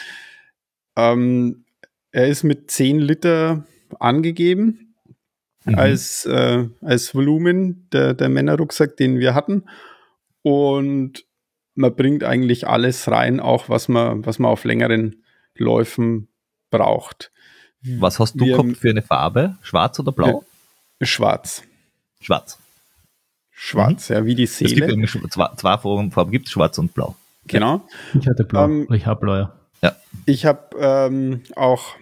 S3: Ähm, er ist mit 10 Liter angegeben mhm. als, äh, als Volumen der, der Männerrucksack, den wir hatten. Und man bringt eigentlich alles rein, auch was man, was man auf längeren Läufen braucht.
S1: Was hast du Wir, gehabt für eine Farbe? Schwarz oder blau?
S3: Schwarz.
S1: Schwarz.
S3: Schwarz, mhm. ja, wie die Seele.
S1: Es gibt zwei, zwei Farben, gibt es schwarz und blau.
S3: Genau.
S2: Ich hatte blau, ähm, ich habe blau, ja.
S3: ja. Ich habe ähm, auch,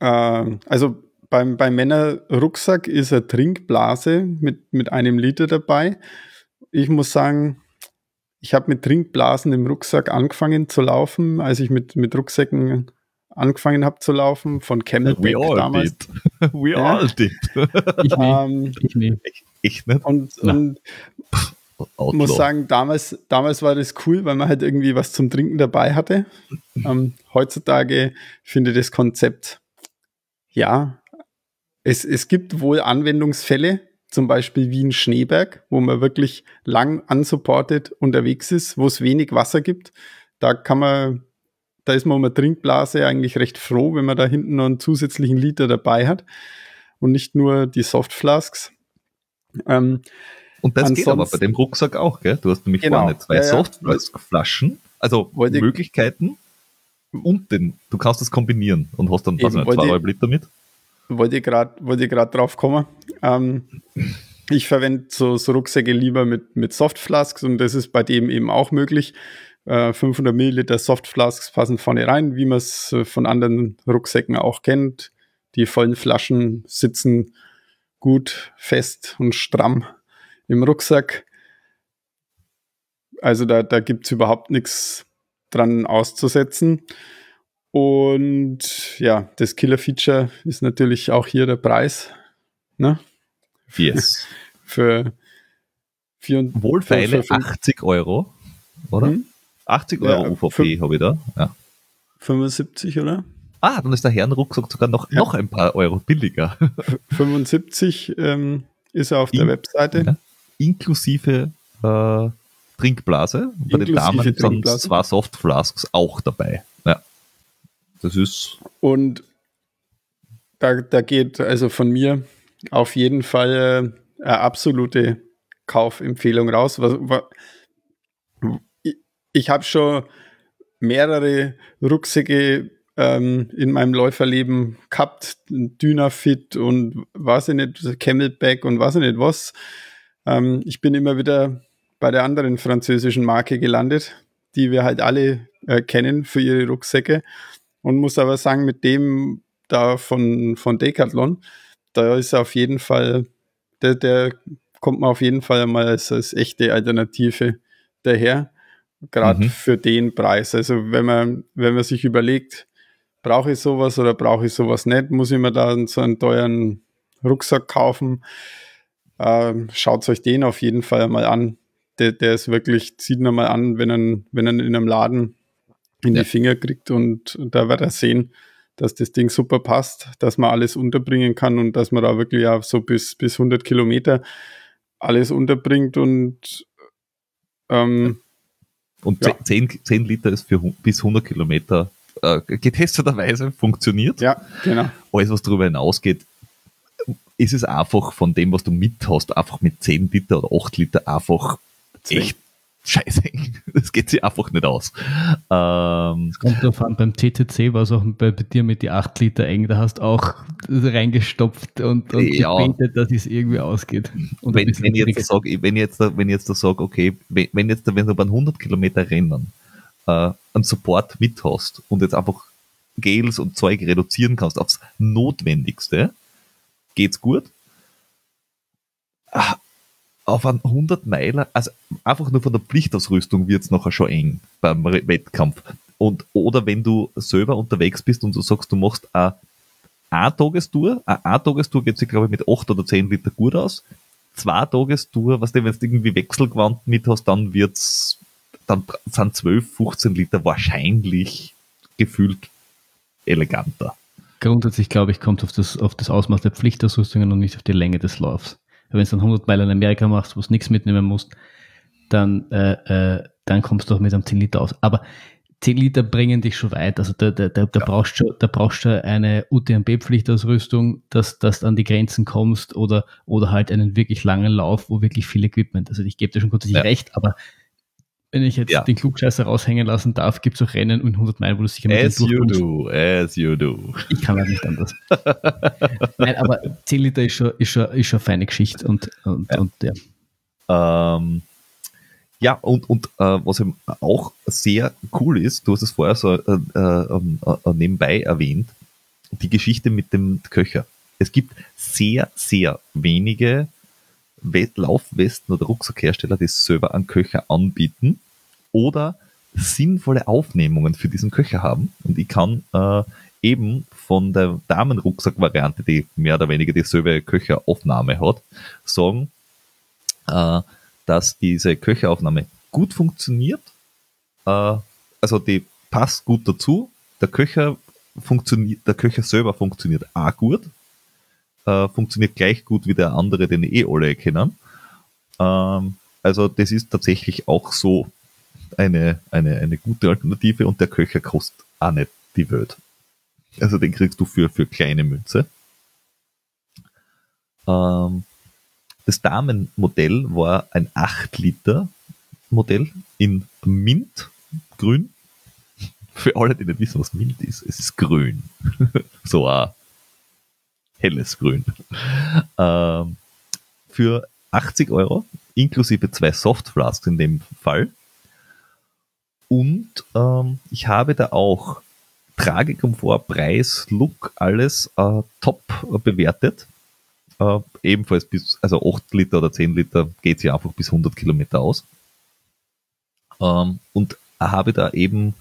S3: äh, also beim, beim Männerrucksack ist eine Trinkblase mit, mit einem Liter dabei. Ich muss sagen, ich habe mit Trinkblasen im Rucksack angefangen zu laufen, als ich mit, mit Rucksäcken angefangen habe zu laufen, von Camelback
S1: We all damals. Did. We ja. all did.
S2: ich, ähm, ich nicht.
S3: Ich nicht. Und, und muss sagen, damals, damals war das cool, weil man halt irgendwie was zum Trinken dabei hatte. ähm, heutzutage finde ich das Konzept, ja, es, es gibt wohl Anwendungsfälle, zum Beispiel wie ein Schneeberg, wo man wirklich lang unsupported unterwegs ist, wo es wenig Wasser gibt. Da kann man da ist man um eine Trinkblase eigentlich recht froh, wenn man da hinten noch einen zusätzlichen Liter dabei hat und nicht nur die Softflasks.
S1: Ähm, und das geht aber bei dem Rucksack auch, gell? Du hast nämlich genau, vorne zwei ja, Softflask-Flaschen, also wollte Möglichkeiten und den, du kannst das kombinieren und hast dann was, zweieinhalb Liter mit.
S3: Wollte ich gerade wollte drauf kommen. Ähm, ich verwende so, so, Rucksäcke lieber mit, mit Softflasks und das ist bei dem eben auch möglich. Äh, 500 Milliliter Softflasks passen vorne rein, wie man es äh, von anderen Rucksäcken auch kennt. Die vollen Flaschen sitzen gut fest und stramm im Rucksack. Also da, da gibt es überhaupt nichts dran auszusetzen. Und ja, das Killer-Feature ist natürlich auch hier der Preis. Ne?
S1: Yes.
S3: für
S1: vier, Wohlfeile 80 Euro, oder? Hm? 80 Euro ja, UVP habe ich da. Ja.
S3: 75, oder?
S1: Ah, dann ist der Herrenrucksack sogar noch, ja. noch ein paar Euro billiger.
S3: 75 ähm, ist er auf der In, Webseite. Ja,
S1: inklusive äh, Trinkblase. Bei den Damen sind zwei Softflasks auch dabei. Ja. Das ist.
S3: Und da, da geht also von mir auf jeden Fall äh, eine absolute Kaufempfehlung raus. Was, was, ich, habe schon mehrere Rucksäcke ähm, in meinem Läuferleben gehabt, Dynafit und was ich nicht, Camelback und was ich nicht was. Ähm, ich bin immer wieder bei der anderen französischen Marke gelandet, die wir halt alle äh, kennen für ihre Rucksäcke. Und muss aber sagen, mit dem da von, von Decathlon, da ist auf jeden Fall, der, der kommt man auf jeden Fall mal als, als echte Alternative daher, gerade mhm. für den Preis. Also wenn man, wenn man sich überlegt, brauche ich sowas oder brauche ich sowas nicht, muss ich mir da so einen teuren Rucksack kaufen. Ähm, Schaut euch den auf jeden Fall mal an. Der, der ist wirklich, zieht ihn mal an, wenn er, wenn er in einem Laden in ja. die Finger kriegt und, und da wird er sehen, dass das Ding super passt, dass man alles unterbringen kann und dass man da wirklich auch so bis, bis 100 Kilometer alles unterbringt und ähm,
S1: und ja. 10, 10 Liter ist für bis 100 Kilometer äh, getesteterweise funktioniert.
S3: Ja, genau.
S1: Alles, was darüber hinausgeht, ist es einfach von dem, was du mit hast, einfach mit 10 Liter oder 8 Liter einfach 10. echt scheiße. Das geht sich einfach nicht aus.
S2: Ähm, kommt darauf an, beim TTC war es auch bei, bei, dir mit die 8 Liter eng, da hast du auch reingestopft und, und ja. gebetet, dass es irgendwie ausgeht.
S1: Und wenn, wenn, ich jetzt sag, wenn, ich jetzt, wenn ich jetzt da sage, okay, wenn, jetzt, wenn du bei 100 Kilometer Rennen äh, einen Support mit hast und jetzt einfach Gels und Zeug reduzieren kannst aufs Notwendigste, geht's gut. Auf einen 100 Meiler, also einfach nur von der Pflichtausrüstung wird's nachher schon eng beim Wettkampf. Und, oder wenn du selber unterwegs bist und du sagst, du machst eine A-Tagestour, eine A-Tagestour geht sich, glaube ich, mit 8 oder 10 Liter gut aus. Zwei Tagestour, was du, wenn du irgendwie Wechselgewand mit hast, dann wird's, dann sind 12, 15 Liter wahrscheinlich gefühlt eleganter.
S2: Grundsätzlich, glaube ich, kommt auf das, auf das Ausmaß der Pflichtausrüstungen und nicht auf die Länge des Laufs wenn du dann 100 Meilen in Amerika machst, wo du nichts mitnehmen musst, dann, äh, äh, dann kommst du auch mit einem 10 Liter aus. Aber 10 Liter bringen dich schon weit. Also da, da, da, da ja. brauchst du, da brauchst du eine UTMB-Pflichtausrüstung, dass, dass du an die Grenzen kommst oder, oder halt einen wirklich langen Lauf, wo wirklich viel Equipment. Also ich gebe dir schon grundsätzlich ja. recht, aber wenn ich jetzt ja. den Klugscheißer raushängen lassen darf, gibt es auch Rennen und 100 Meilen, wo du sicher
S1: mit As you do, as you do.
S2: Ich kann halt nicht anders. Nein, aber 10 Liter ist schon, ist schon, ist schon eine feine Geschichte und, und, ja. Und,
S1: ja. Ähm, ja, und, und äh, was eben auch sehr cool ist, du hast es vorher so äh, äh, äh nebenbei erwähnt, die Geschichte mit dem Köcher. Es gibt sehr, sehr wenige Laufwesten oder Rucksackhersteller, die selber einen Köcher anbieten oder sinnvolle Aufnehmungen für diesen Köcher haben. Und ich kann äh, eben von der Damenrucksack-Variante, die mehr oder weniger dieselbe Köcheraufnahme hat, sagen, äh, dass diese Köcheraufnahme gut funktioniert. Äh, also die passt gut dazu. Der Köcher funktioniert, der Köcher selber funktioniert auch gut äh, funktioniert gleich gut wie der andere, den eh alle kennen. Ähm, also das ist tatsächlich auch so eine, eine, eine gute Alternative und der Köcher kostet auch nicht die Welt. Also den kriegst du für, für kleine Münze. Ähm, das Damenmodell war ein 8 Liter Modell in Mint, grün. Für alle, die nicht wissen, was Mint ist, es ist grün. so ein helles Grün. Ähm, für 80 Euro, inklusive zwei Softflasks in dem Fall. Und ähm, ich habe da auch Tragekomfort, Preis, Look, alles äh, top bewertet. Äh, ebenfalls bis, also 8 Liter oder 10 Liter geht sie einfach bis 100 Kilometer aus. Ähm, und habe da eben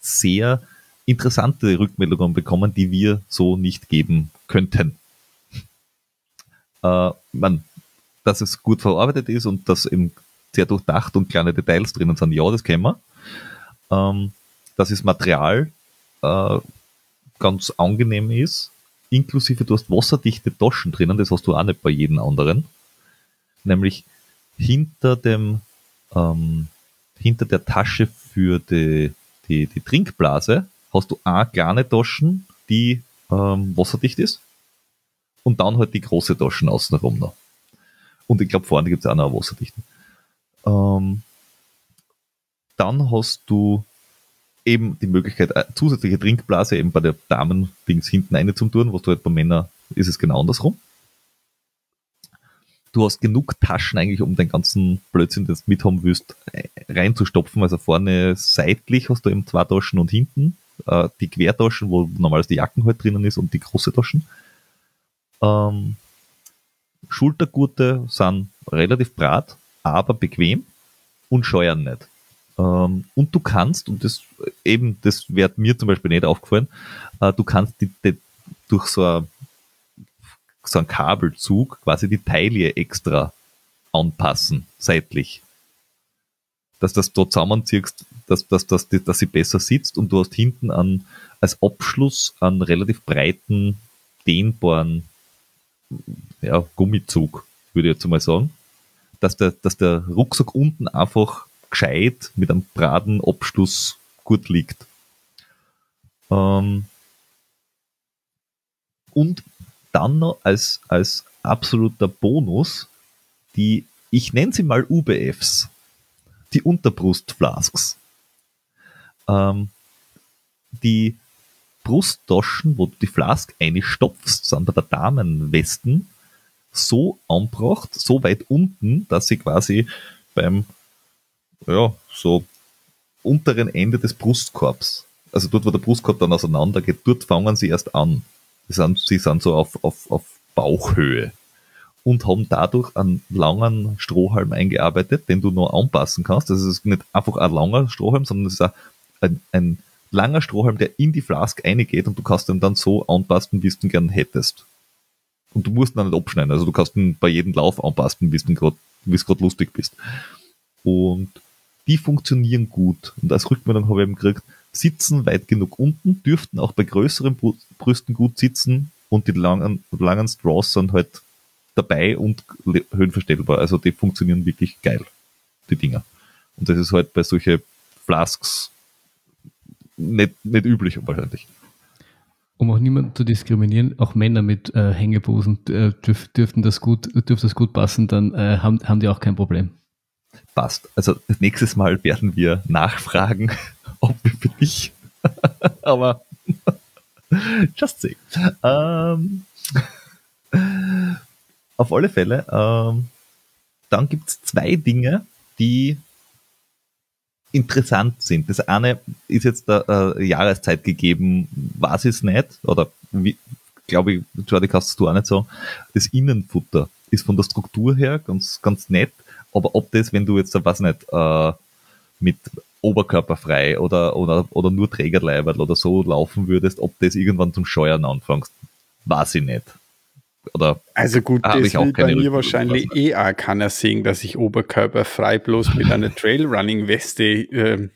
S1: sehr interessante Rückmeldungen bekommen, die wir so nicht geben könnten. Äh, man, dass es gut verarbeitet ist und dass eben sehr durchdacht und kleine Details drinnen sind, ja, das kennen wir. Ähm, dass das Material äh, ganz angenehm ist, inklusive du hast wasserdichte Taschen drinnen, das hast du auch nicht bei jedem anderen. Nämlich hinter dem, ähm, hinter der Tasche für die, die, die Trinkblase hast du auch kleine Taschen, die ähm, wasserdicht ist. Und dann halt die große Taschen außenrum noch. Und ich glaube, vorne gibt es auch noch eine wasserdichte. Ähm, dann hast du eben die Möglichkeit, eine zusätzliche Trinkblase eben bei der Damen-Dings hinten eine zum tun, was du halt bei Männern ist es genau andersrum. Du hast genug Taschen eigentlich, um den ganzen Blödsinn, den du mithaben willst, reinzustopfen. Also vorne seitlich hast du eben zwei Taschen und hinten äh, die Quertaschen, wo normalerweise die Jacken halt drinnen ist und die große Taschen. Ähm, Schultergurte sind relativ brat, aber bequem und scheuern nicht. Ähm, und du kannst, und das eben, das wird mir zum Beispiel nicht aufgefallen, äh, du kannst die, die, durch so, ein, so einen Kabelzug quasi die Taille extra anpassen, seitlich. Dass das dort zusammenziehst, dass, dass, dass, dass, dass sie besser sitzt und du hast hinten an, als Abschluss einen relativ breiten, dehnbaren ja, Gummizug, würde ich jetzt mal sagen. Dass der, dass der Rucksack unten einfach gescheit mit einem braten Abschluss gut liegt. Ähm und dann noch als, als absoluter Bonus die, ich nenne sie mal UBFs, die Unterbrustflasks. Ähm, die Brusttaschen, wo du die Flask einstopfst, sind bei der Damenwesten so anbracht, so weit unten, dass sie quasi beim ja, so unteren Ende des Brustkorbs. Also dort, wo der Brustkorb dann auseinander geht, dort fangen sie erst an. Sie sind, sie sind so auf, auf, auf Bauchhöhe und haben dadurch einen langen Strohhalm eingearbeitet, den du noch anpassen kannst. Das ist nicht einfach ein langer Strohhalm, sondern es ist ein, ein langer Strohhalm, der in die Flask reingeht und du kannst ihn dann so anpassen, wie du ihn gern hättest. Und du musst ihn dann nicht abschneiden. Also du kannst ihn bei jedem Lauf anpassen, wie du gerade lustig bist. Und die funktionieren gut. Und als Rückmeldung habe ich eben gekriegt, sitzen weit genug unten, dürften auch bei größeren Brüsten gut sitzen und die langen, langen Straws sind halt dabei und höhenverstellbar. Also die funktionieren wirklich geil, die Dinger. Und das ist halt bei solchen Flasks nicht, nicht üblich wahrscheinlich.
S2: Um auch niemanden zu diskriminieren, auch Männer mit äh, Hängebusen äh, dürf, dürften das gut, dürfte das gut passen, dann äh, haben, haben die auch kein Problem
S1: passt. Also nächstes Mal werden wir nachfragen, ob wir für dich, aber just say. Ähm, auf alle Fälle, ähm, dann gibt es zwei Dinge, die interessant sind. Das eine ist jetzt der äh, Jahreszeit gegeben, was ist nicht, oder wie, glaube ich, Jordi, kannst du auch nicht sagen, das Innenfutter ist von der Struktur her ganz, ganz nett, aber ob das, wenn du jetzt, weiß nicht, äh, mit oberkörperfrei oder, oder, oder nur Trägerleiberl oder so laufen würdest, ob das irgendwann zum Scheuern anfängst, weiß ich nicht. Oder
S3: also gut, das ich will bei mir wahrscheinlich eh auch keiner sehen, dass ich oberkörperfrei bloß mit einer Trailrunning-Weste äh,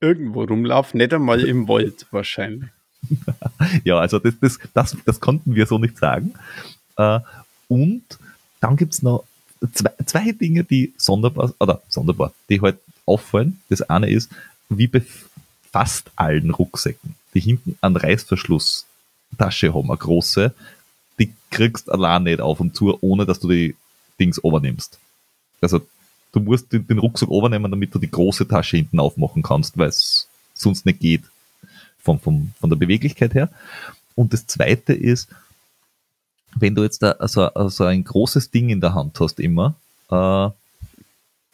S3: irgendwo rumlaufe, nicht einmal im Wald wahrscheinlich.
S1: ja, also das, das, das, das konnten wir so nicht sagen. Äh, und dann gibt es noch zwei, zwei Dinge, die sonderbar, oder sonderbar, die halt auffallen. Das eine ist, wie bei fast allen Rucksäcken, die hinten einen Reißverschlusstasche haben, eine große, die kriegst allein nicht auf und zu, ohne dass du die Dings übernimmst. Also du musst den, den Rucksack übernehmen, damit du die große Tasche hinten aufmachen kannst, weil es sonst nicht geht. Von, von, von der Beweglichkeit her. Und das zweite ist, wenn du jetzt da so, so ein großes Ding in der Hand hast immer, äh,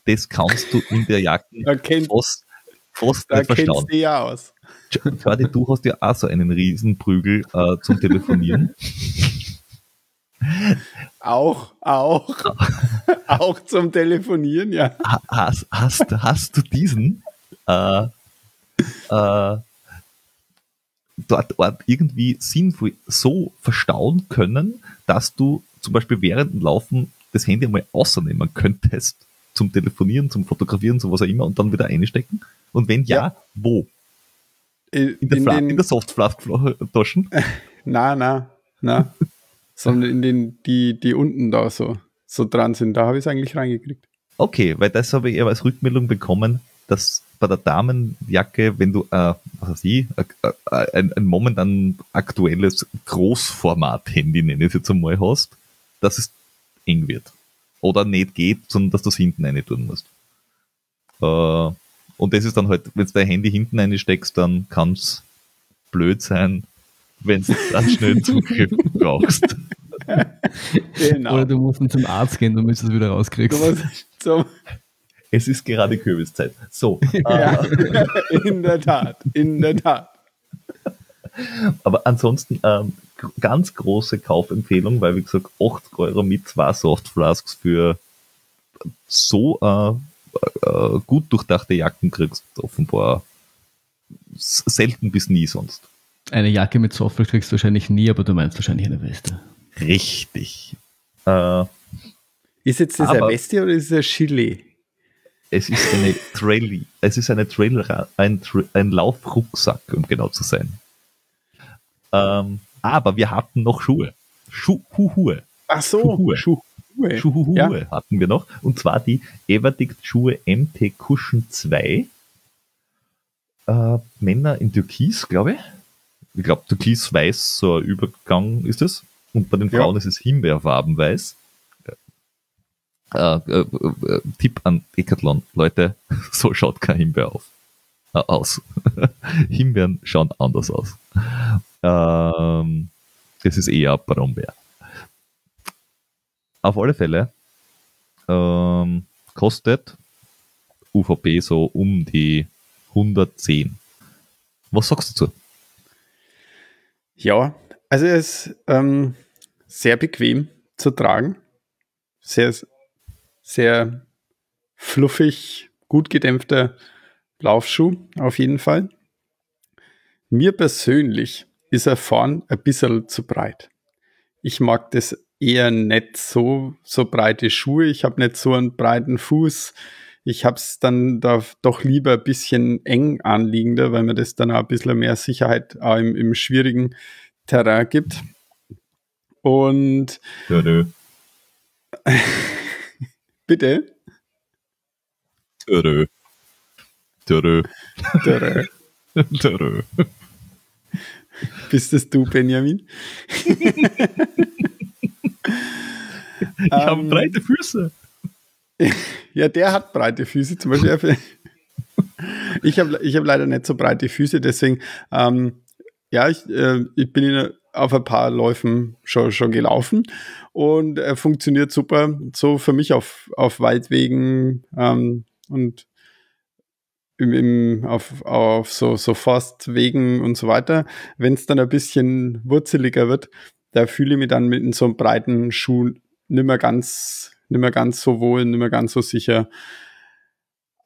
S1: das kannst du in der Jacke
S3: kennt,
S1: fast, fast
S3: da
S1: nicht verstauen.
S3: du ja aus.
S1: Jordi, du hast ja auch so einen Riesenprügel äh, zum Telefonieren.
S3: Auch, auch, auch zum Telefonieren, ja.
S1: Ha- hast, hast, hast du diesen äh, äh, dort, dort irgendwie sinnvoll so verstauen können, dass du zum Beispiel während dem Laufen das Handy einmal außernehmen könntest zum Telefonieren, zum Fotografieren, so was auch immer und dann wieder einstecken? Und wenn ja,
S3: Ja.
S1: wo?
S3: In,
S1: In der, Fla in der Softflask-Taschen?
S3: na, na, na. Sondern in den, die, die unten da so, so dran sind. Da habe ich es eigentlich reingekriegt.
S1: Okay, weil das habe ich eher als Rückmeldung bekommen, dass bei der Damenjacke, wenn du, äh, was weiß ich, äh, äh, ein, ein momentan aktuelles Großformat-Handy, nenne ich es jetzt einmal, hast, dass es eng wird. Oder nicht geht, sondern dass du es hinten rein tun musst. Äh, und das ist dann halt, wenn du dein Handy hinten reinsteckst, dann kann es blöd sein, wenn du dann schnell Zugriff brauchst.
S3: Genau.
S2: Oder du musst dann zum Arzt gehen, damit du es wieder
S3: Du
S2: rauskriegst.
S3: musst zum,
S1: Es ist gerade Kürbiszeit. So,
S3: ja, in der Tat, in der Tat.
S1: Aber ansonsten ähm, ganz große Kaufempfehlung, weil wie gesagt 80 Euro mit zwei Softflasks für so äh, äh, gut durchdachte Jacken kriegst du offenbar selten bis nie sonst.
S2: Eine Jacke mit Software kriegst du wahrscheinlich nie, aber du meinst wahrscheinlich eine Weste.
S1: Richtig. Äh,
S3: Ist jetzt das eine Weste oder ist es ein Chili?
S1: es ist eine Trail, es ist eine Trail, ein, ein Laufrucksack, um genau zu sein. Ähm, aber wir hatten noch Schuhe. Schuhe.
S3: Ach so,
S1: Schuhe.
S3: Schuhe.
S1: Schuhuhue
S3: Ja.
S1: hatten wir noch. Und zwar die Everdict Schuhe MT Cushion 2. Äh, Männer in Türkis, glaube ich. Ich glaube, Türkis-Weiß, so ein Übergang ist es. Und bei den
S3: Ja.
S1: Frauen ist es Himbeerfarbenweiß. Äh, äh, äh, Tipp an Decathlon, Leute, so schaut kein Himbeer auf, äh, aus. Himbeeren schauen anders aus. Ähm, das ist eher Brombeer. Auf alle Fälle ähm, kostet UVP so um die 110. Was sagst du dazu?
S3: Ja, also er ist ähm, sehr bequem zu tragen. Sehr, sehr fluffig, gut gedämpfter Laufschuh auf jeden Fall. Mir persönlich ist er vorn ein bisschen zu breit. Ich mag das eher nicht so, so breite Schuhe. Ich habe nicht so einen breiten Fuß. Ich habe es dann da doch lieber ein bisschen eng anliegender, weil mir das dann auch ein bisschen mehr Sicherheit im, im schwierigen Terrain gibt. Und
S1: Ja, nö.
S3: bitte,
S1: Törö. Törö.
S3: Terrain,
S1: Törö.
S3: bist es du, Benjamin?
S1: Ich habe
S3: Ähm,
S1: breite Füße.
S3: Ja, der hat breite Füße zum Beispiel. Ich habe ich hab leider nicht so breite Füße, deswegen, ähm, ja, ich, äh, ich bin in, auf ein paar Läufen schon, schon gelaufen und er funktioniert super. So für mich auf, auf Waldwegen ähm, und im, im, auf, auf so, so Forstwegen und so weiter. Wenn es dann ein bisschen wurzeliger wird, da fühle ich mich dann mit so einem breiten Schuh nicht mehr ganz, nicht mehr ganz so wohl, nicht mehr ganz so sicher.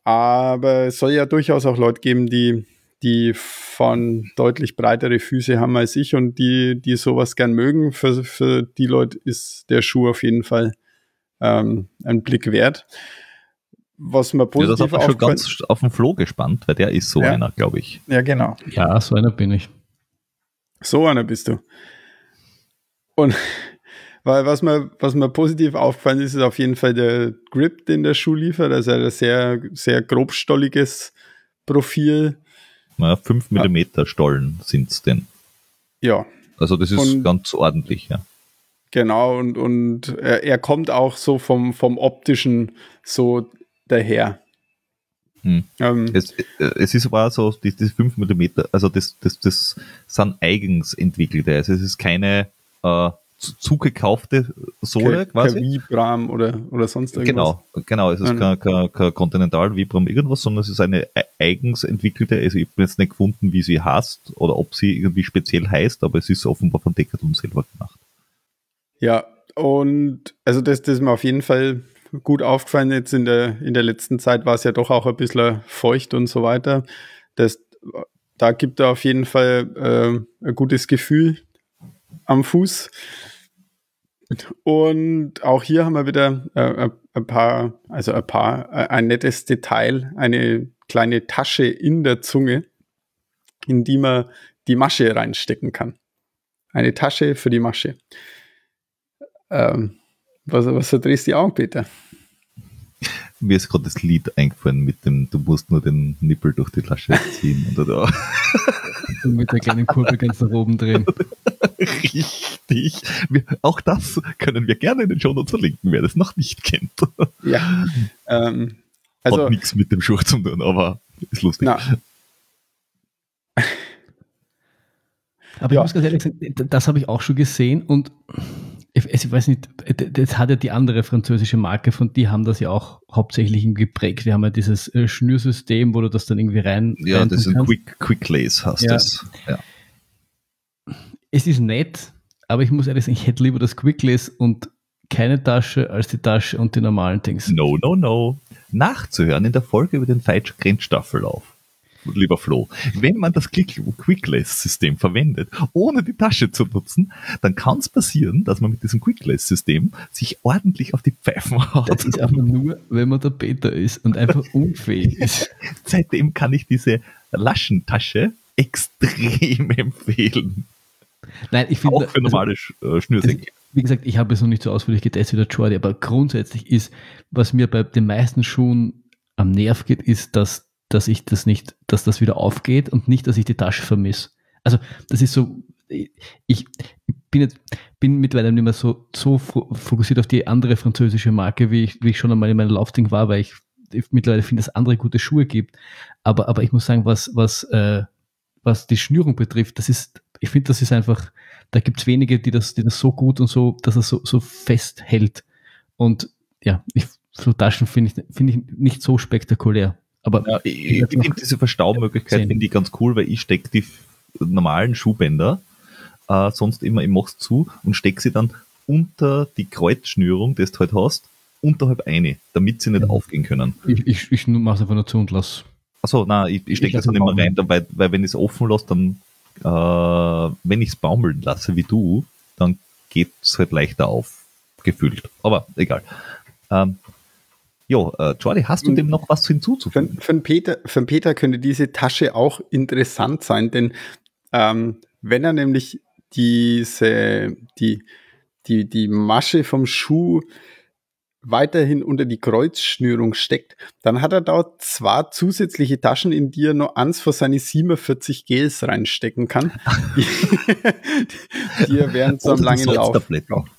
S3: Aber es soll ja durchaus auch Leute geben, die, die von deutlich breitere Füße haben als ich und die, die sowas gern mögen. Für, für die Leute ist der Schuh auf jeden Fall ähm, ein Blick wert. Was mir
S1: Ja, das
S3: positiv
S1: hat mich schon ganz auf den Flo gespannt, weil der ist so
S3: Ja.
S1: einer, glaube ich.
S3: Ja, genau.
S2: Ja, so einer bin ich.
S3: So einer bist du. Und weil was mir, was mir positiv aufgefallen ist, ist auf jeden Fall der Grip, den der Schuh liefert. Also ein sehr, sehr grobstolliges Profil.
S1: Na, 5 mm Stollen sind's denn.
S3: Ja,
S1: Also das ist
S3: Und-
S1: ganz ordentlich, ja.
S3: genau. Und, und er, er kommt auch so vom, vom optischen so daher.
S1: Hm.
S3: Ähm,
S1: Es, es ist aber so, die, diese 5 mm, also das, das, das sind eigens entwickelte. Also es ist keine äh, zugekaufte Sohle
S3: Ke-
S1: quasi.
S3: kein Vibram oder, oder sonst irgendwas.
S1: Genau, genau. Es ist
S3: Mhm.
S1: kein, kein, kein Continental Vibram irgendwas, sondern es ist eine e- eigens entwickelte, also ich habe jetzt nicht gefunden, wie sie heißt oder ob sie irgendwie speziell heißt, aber es ist offenbar von Decathlon selber gemacht.
S3: Ja, und also das, das ist mir auf jeden Fall gut aufgefallen. Jetzt in der, in der letzten Zeit war es ja doch auch ein bisschen feucht und so weiter. Das, da gibt er auf jeden Fall äh, ein gutes Gefühl am Fuß. Und auch hier haben wir wieder äh, ein paar, also ein paar, äh, ein nettes Detail, eine kleine Tasche in der Zunge, in die man die Masche reinstecken kann. Eine Tasche für die Masche. Ähm, was, was verdrehst die Augen, Peter?
S1: Mir ist gerade das Lied eingefallen mit dem, du musst nur den Nippel durch die Tasche ziehen und da.
S2: Und mit der kleinen Kurve ganz nach oben drehen.
S1: Richtig. Wir, auch das können wir gerne in den Show Notes verlinken, wer das noch nicht kennt.
S3: Ja. ähm, also,
S1: Hat nichts mit dem Schuh zu tun, aber ist lustig.
S3: na,
S2: Aber
S3: Ja.
S2: ich muss ganz ehrlich sagen, das habe ich auch schon gesehen und ich, weiß nicht, das hat ja die andere französische Marke, von die haben das ja auch hauptsächlich geprägt. Die haben ja dieses äh, Schnürsystem, wo du das dann irgendwie rein.
S1: Ja,
S2: rein
S1: das ist ein
S2: kannst.
S1: Quick, Quick Lace, heißt
S2: Ja.
S1: das. Ja.
S2: Es ist nett, aber ich muss ehrlich sagen, ich hätte lieber das Quickless und keine Tasche als die Tasche und die normalen Dings.
S1: No, no, no. Nachzuhören in der Folge über den Feitsch Grenzstaffellauf. Lieber Flo, wenn man das Quick- Quickless-System verwendet, ohne die Tasche zu nutzen, dann kann es passieren, dass man mit diesem Quickless-System sich ordentlich auf die Pfeifen
S2: Das
S1: haut.
S2: ist einfach nur, wenn man der Peter ist und einfach unfähig ist.
S1: Seitdem kann ich diese Laschentasche extrem empfehlen.
S2: Nein, ich finde,
S1: Auch für normale Sch- äh, Schnürsenkel.
S2: wie gesagt, ich habe es noch nicht so ausführlich getestet wie der Jordi, aber grundsätzlich ist, was mir bei den meisten Schuhen am Nerv geht, ist, dass, dass ich das nicht, dass das wieder aufgeht und nicht, dass ich die Tasche vermisse. Also, das ist so, ich bin jetzt, bin mittlerweile nicht mehr so, so fo- fokussiert auf die andere französische Marke, wie ich, wie ich schon einmal in meinem Laufding war, weil ich, mittlerweile finde, dass es andere gute Schuhe gibt. Aber, aber ich muss sagen, was, was, äh, was die Schnürung betrifft, das ist, ich finde, das ist einfach, da gibt es wenige, die das, die das so gut und so, dass es so, so fest hält. Und ja, ich, so Taschen finde ich, finde ich nicht so spektakulär. Aber
S1: Ja, ich, ich finde diese Verstaumöglichkeit finde ich ganz cool, weil ich stecke die normalen Schuhbänder äh, sonst immer, ich mach's zu und stecke sie dann unter die Kreuzschnürung, die du halt hast, unterhalb eine, damit sie nicht
S2: Mhm.
S1: aufgehen können.
S2: ich, ich, ich mache es einfach nur zu und lass.
S1: Achso, nein, ich, ich stecke das
S2: lasse
S1: immer
S2: baumeln.
S1: rein, weil, weil wenn ich es offen lasse, dann, äh, wenn ich es baumeln lasse wie du, dann geht es halt leichter auf, gefühlt. Aber egal. Ähm, jo, äh, Jordi, hast du dem noch was
S3: für,
S1: hinzuzufügen?
S3: für, den Peter, für den Peter könnte diese Tasche auch interessant sein, denn ähm, wenn er nämlich diese, die, die, die Masche vom Schuh weiterhin unter die Kreuzschnürung steckt, dann hat er dort zwei zusätzliche Taschen, in die er noch eins für seine 47 Gels reinstecken kann, die, die er während so einem langen Lauf braucht.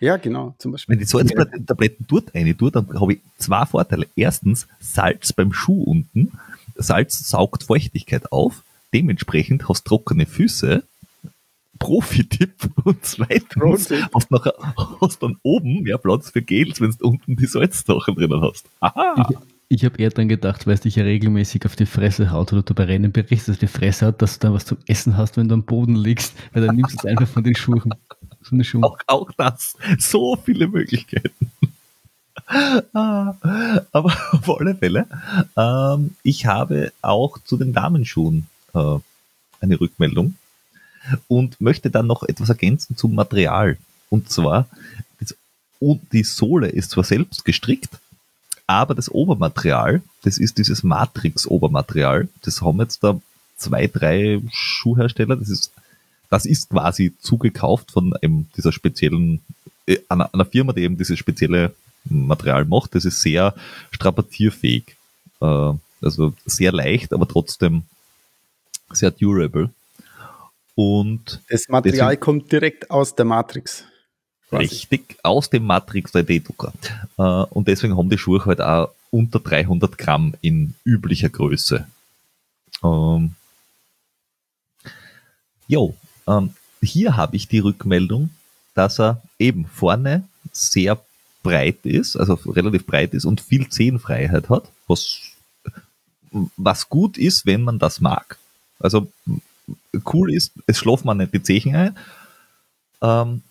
S3: Ja, genau, zum Beispiel.
S1: Wenn die Salztabletten dort eine tue, dann habe ich zwei Vorteile. Erstens, Salz beim Schuh unten. Salz saugt Feuchtigkeit auf. Dementsprechend hast trockene Füße. Profi-Tipp. Und zweitens,
S3: Pro-Tipp.
S1: hast, nachher, hast dann oben mehr Platz für Gels, wenn du unten die Salzsachen drinnen hast. Aha!
S2: Ich habe eher dann gedacht, weil es dich ja regelmäßig auf die Fresse haut oder du bei Rennen berichtest, dass die Fresse hat, dass du dann was zum Essen hast, wenn du am Boden liegst, weil dann nimmst du es einfach von den Schuhen. Von den Schuhen.
S1: Auch, auch das. So viele Möglichkeiten. Ah, Aber auf alle Fälle, ähm, ich habe auch zu den Damenschuhen äh, eine Rückmeldung und möchte dann noch etwas ergänzen zum Material. Und zwar, das, und die Sohle ist zwar selbst gestrickt, aber das Obermaterial, das ist dieses Matrix-Obermaterial, das haben jetzt da zwei, drei Schuhhersteller, das ist das ist quasi zugekauft von eben dieser speziellen, äh, einer, einer Firma, die eben dieses spezielle Material macht. Das ist sehr strapazierfähig. Äh, also sehr leicht, aber trotzdem sehr durable. Und
S3: Das Material
S1: Deswegen-
S3: kommt direkt aus der Matrix. quasi.
S1: richtig aus dem Matrix 3D-Drucker. Äh, und deswegen haben die Schuhe halt auch unter 300 Gramm in üblicher Größe. Ähm, jo, ähm, hier habe ich die Rückmeldung, dass er eben vorne sehr breit ist, also relativ breit ist und viel Zehenfreiheit hat, was, was gut ist, wenn man das mag. Also cool ist, es schlafen man nicht die Zehen ein. Ähm,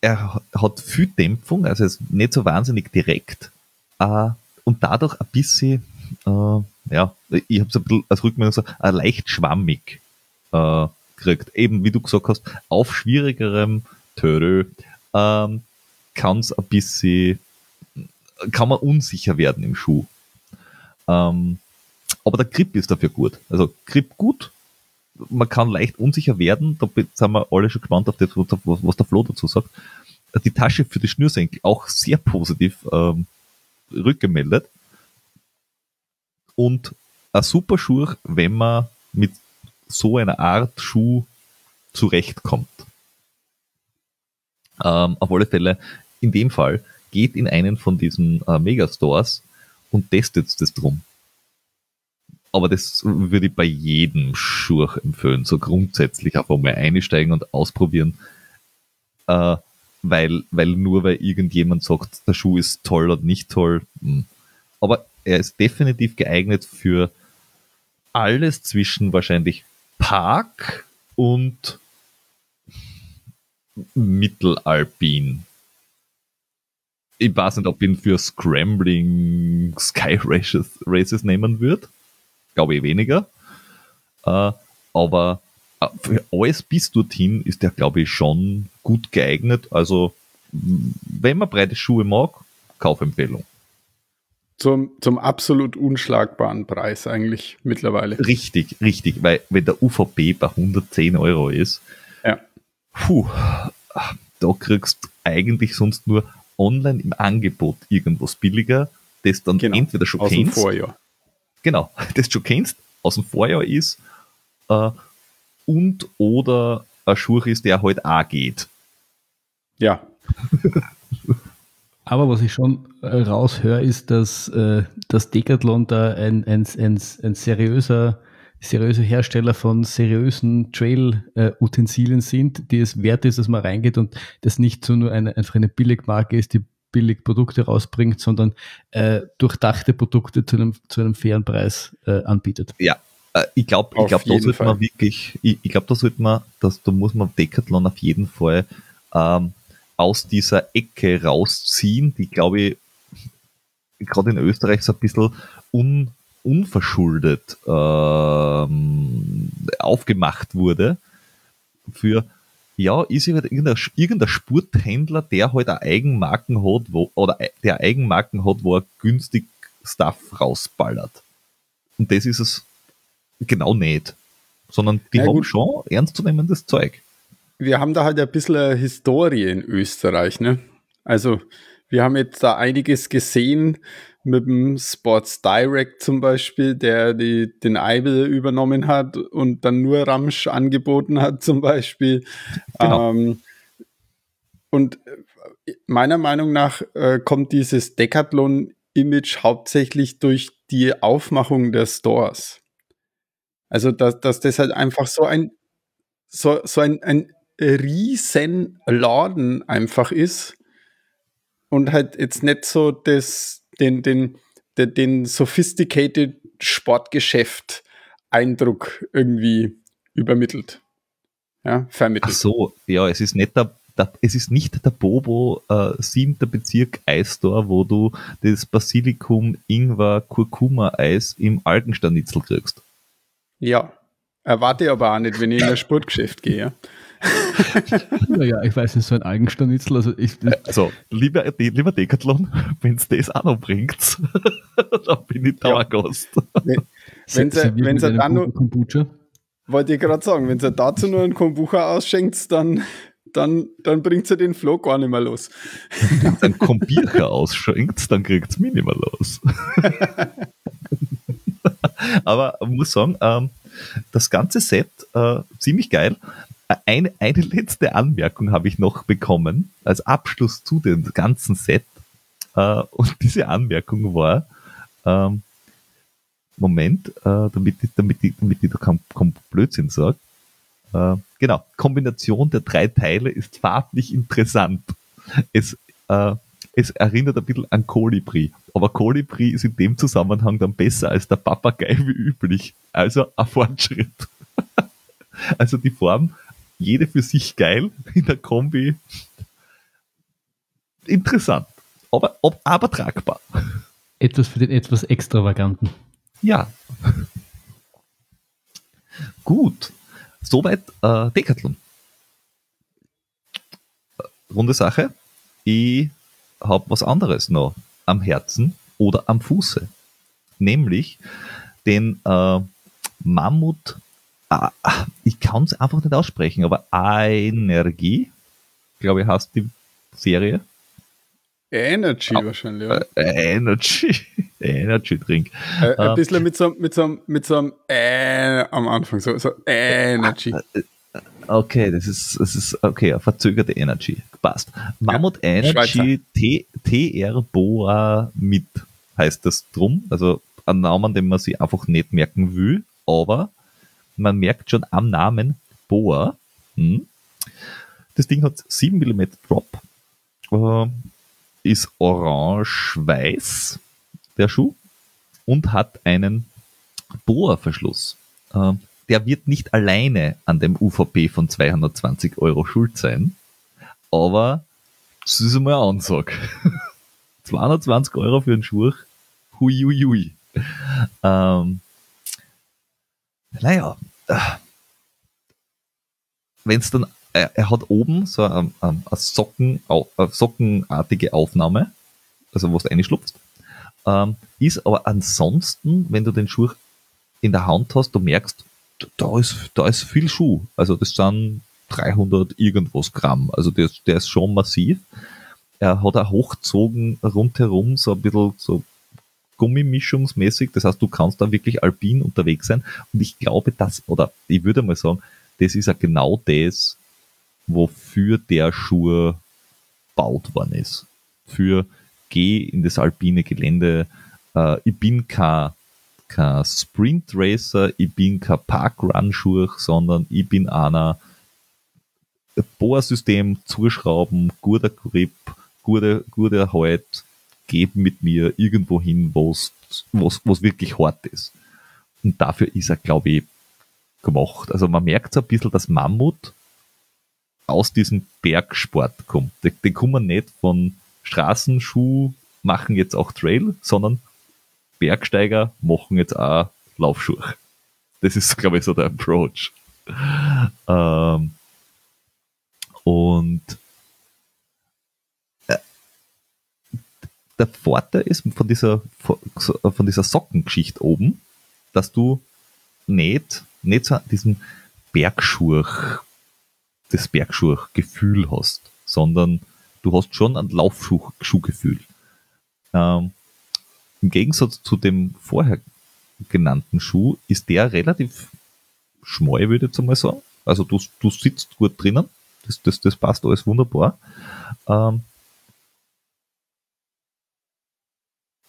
S1: er hat viel Dämpfung, also ist nicht so wahnsinnig direkt äh, und dadurch ein bisschen, äh, ja, ich habe es ein bisschen als Rückmeldung so, äh, leicht schwammig äh, gekriegt. Eben, wie du gesagt hast, auf schwierigerem Törö ähm, kann es ein bisschen, kann man unsicher werden im Schuh. Ähm, aber der Grip ist dafür gut. Also Grip gut, man kann leicht unsicher werden, da sind wir alle schon gespannt auf das, was der Flo dazu sagt. Die Tasche für die Schnürsenkel auch sehr positiv ähm, rückgemeldet. Und ein super Schuh, wenn man mit so einer Art Schuh zurechtkommt. Ähm, auf alle Fälle, in dem Fall, geht in einen von diesen äh, Megastores und testet das drum. Aber das würde ich bei jedem Schuh empfehlen, so grundsätzlich einfach mal einsteigen und ausprobieren. Äh, weil, weil nur weil irgendjemand sagt, der Schuh ist toll oder nicht toll. Hm. Aber er ist definitiv geeignet für alles zwischen wahrscheinlich Park und Mittelalpin. Ich weiß nicht, ob ich ihn für Scrambling Sky Races, Races nehmen würde. Glaube ich weniger. Äh, aber äh, für alles bis dorthin ist der, glaube ich, schon gut geeignet. Also, wenn man breite Schuhe mag, Kaufempfehlung.
S3: Zum, zum absolut unschlagbaren Preis eigentlich mittlerweile.
S1: Richtig, richtig, weil wenn der UVP bei 110 Euro ist,
S3: ja.
S1: puh, da kriegst du eigentlich sonst nur online im Angebot irgendwas billiger, das dann genau, entweder schon aus kennst. Dem Vorjahr. Genau, das schon kennst, aus dem Vorjahr ist, äh, und oder ein Schuh ist, der halt auch geht.
S3: Ja.
S2: Aber was ich schon äh, raushöre, ist, dass äh, das Decathlon da ein, ein, ein, ein seriöser, seriöser Hersteller von seriösen Trail-Utensilien sind, die es wert ist, dass man reingeht und das nicht so nur eine, einfach eine Billigmarke ist, die billig Produkte rausbringt, sondern äh, durchdachte Produkte zu einem, zu einem fairen Preis äh, anbietet.
S1: Ja, äh, ich glaube, ich glaube, da sollte man wirklich, ich, ich glaube, da sollte man, dass, da muss man Decathlon auf jeden Fall ähm, aus dieser Ecke rausziehen, die, glaube ich, gerade in Österreich so ein bisschen un, unverschuldet ähm, aufgemacht wurde für ja, ist irgendein, irgendein Spurthändler, der halt eine Eigenmarken hat, wo, oder der Eigenmarken hat, wo er günstig Stuff rausballert. Und das ist es genau nicht. Sondern die ja, haben gut. schon ernstzunehmendes Zeug
S3: wir haben da halt ein bisschen eine Historie in Österreich, ne? Also, wir haben jetzt da einiges gesehen mit dem Sports Direct zum Beispiel, der die, den Eibel übernommen hat und dann nur Ramsch angeboten hat zum Beispiel. Genau. Ähm, und meiner Meinung nach äh, kommt dieses Decathlon-Image hauptsächlich durch die Aufmachung der Stores. Also, dass, dass das halt einfach so ein, so, so ein, ein riesen Laden einfach ist und halt jetzt nicht so das, den, den, den, den sophisticated Sportgeschäft Eindruck irgendwie übermittelt. Ja, vermittelt.
S1: Ach so, ja, es ist nicht der, es ist nicht der Bobo äh, siebter Bezirk Eistor, wo du das Basilikum Ingwer Kurkuma Eis im Algenstanitzel kriegst.
S3: Ja, erwarte ich aber auch nicht, wenn ich in ein Sportgeschäft gehe.
S2: naja, ich weiß nicht, so ein Eigenstanitzel. Also, ich,
S1: also lieber, lieber Decathlon, wenn es das auch noch bringt, dann bin ich Dauergast.
S3: Ja. Wenn sie dann nur, Kombucha? wollte ich gerade sagen, wenn sie dazu nur einen Kombucha ausschenkt, dann, dann, dann bringt sie den Flow gar nicht mehr los.
S1: Wenn sie einen Kombucha ausschenkt, dann kriegt es mich nicht mehr los. Aber ich muss sagen, ähm, das ganze Set äh, ziemlich geil. Eine, eine letzte Anmerkung habe ich noch bekommen als Abschluss zu dem ganzen Set. Äh, und diese Anmerkung war, ähm, Moment, äh, damit, ich, damit, ich, damit ich da keinen kein Blödsinn sage. Äh, genau, Kombination der drei Teile ist farblich interessant. Es, äh, es erinnert ein bisschen an Kolibri, aber Kolibri ist in dem Zusammenhang dann besser als der Papagei wie üblich. Also ein Fortschritt. also die Form, jede für sich geil, in der Kombi interessant, aber, aber tragbar.
S2: Etwas für den etwas Extravaganten.
S1: Ja. Gut. Soweit äh, Decathlon. Runde Sache. Ich habe was anderes noch am Herzen oder am Fuße. Nämlich den äh, Mammut, äh, ich kann es einfach nicht aussprechen, aber Energie, glaube ich, heißt die Serie.
S3: Energy oh, wahrscheinlich, ja.
S1: Äh, Energy. Energy Drink.
S3: Äh, ein uh, bisschen mit so, mit so, mit so einem äh am Anfang, so, so Energy. Äh,
S1: okay, das ist, das ist, okay, verzögerte Energy. Passt. Mammut ja, Energy TR Boa mit heißt das drum. Also ein Namen, den man sich einfach nicht merken will, aber man merkt schon am Namen Boa. Hm. Das Ding hat 7 mm Drop. Äh, ist orange-weiß, der Schuh, und hat einen Bohrverschluss. Äh, der wird nicht alleine an dem UVP von 220 Euro schuld sein, aber das ist einmal eine Ansage. 220 Euro für einen Schuh, hui, hui, hui. Ähm, naja, äh, wenn es dann er, er hat oben so eine, eine, Socken, eine sockenartige Aufnahme, also wo du reinschlupfst. Ähm, ist aber ansonsten, wenn du den Schuh in der Hand hast, du merkst, da ist, da ist viel Schuh. Also das sind 300 irgendwas Gramm. Also der, der ist schon massiv. Er hat auch hochgezogen rundherum, so ein bisschen so Gummimischungsmäßig. Das heißt, du kannst da wirklich alpin unterwegs sein. Und ich glaube, das, oder ich würde mal sagen, das ist ja genau das, wofür der Schuh baut worden ist. Für geh in das alpine Gelände. Äh, ich bin kein, kein Sprint Racer, ich bin kein Parkrun-Schuh, sondern ich bin einer Bohrsystem zuschrauben, guter Grip, guter, guter Halt, geben mit mir irgendwo hin, wo es wirklich hart ist. Und dafür ist er, glaube ich, gemacht. Also man merkt so ein bisschen, dass Mammut aus diesem Bergsport kommt. Die, die kommen nicht von Straßenschuh, machen jetzt auch Trail, sondern Bergsteiger machen jetzt auch Laufschuhe. Das ist, glaube ich, so der Approach. Ähm, und der Vorteil ist von dieser, von dieser Sockengeschichte oben, dass du nicht, nicht so diesen Bergschuh das Bergschuhgefühl hast, sondern du hast schon ein Laufschuhgefühl. Ähm, Im Gegensatz zu dem vorher genannten Schuh ist der relativ schmal, würde ich jetzt einmal sagen. Also du, du sitzt gut drinnen, das, das, das passt alles wunderbar. Ähm,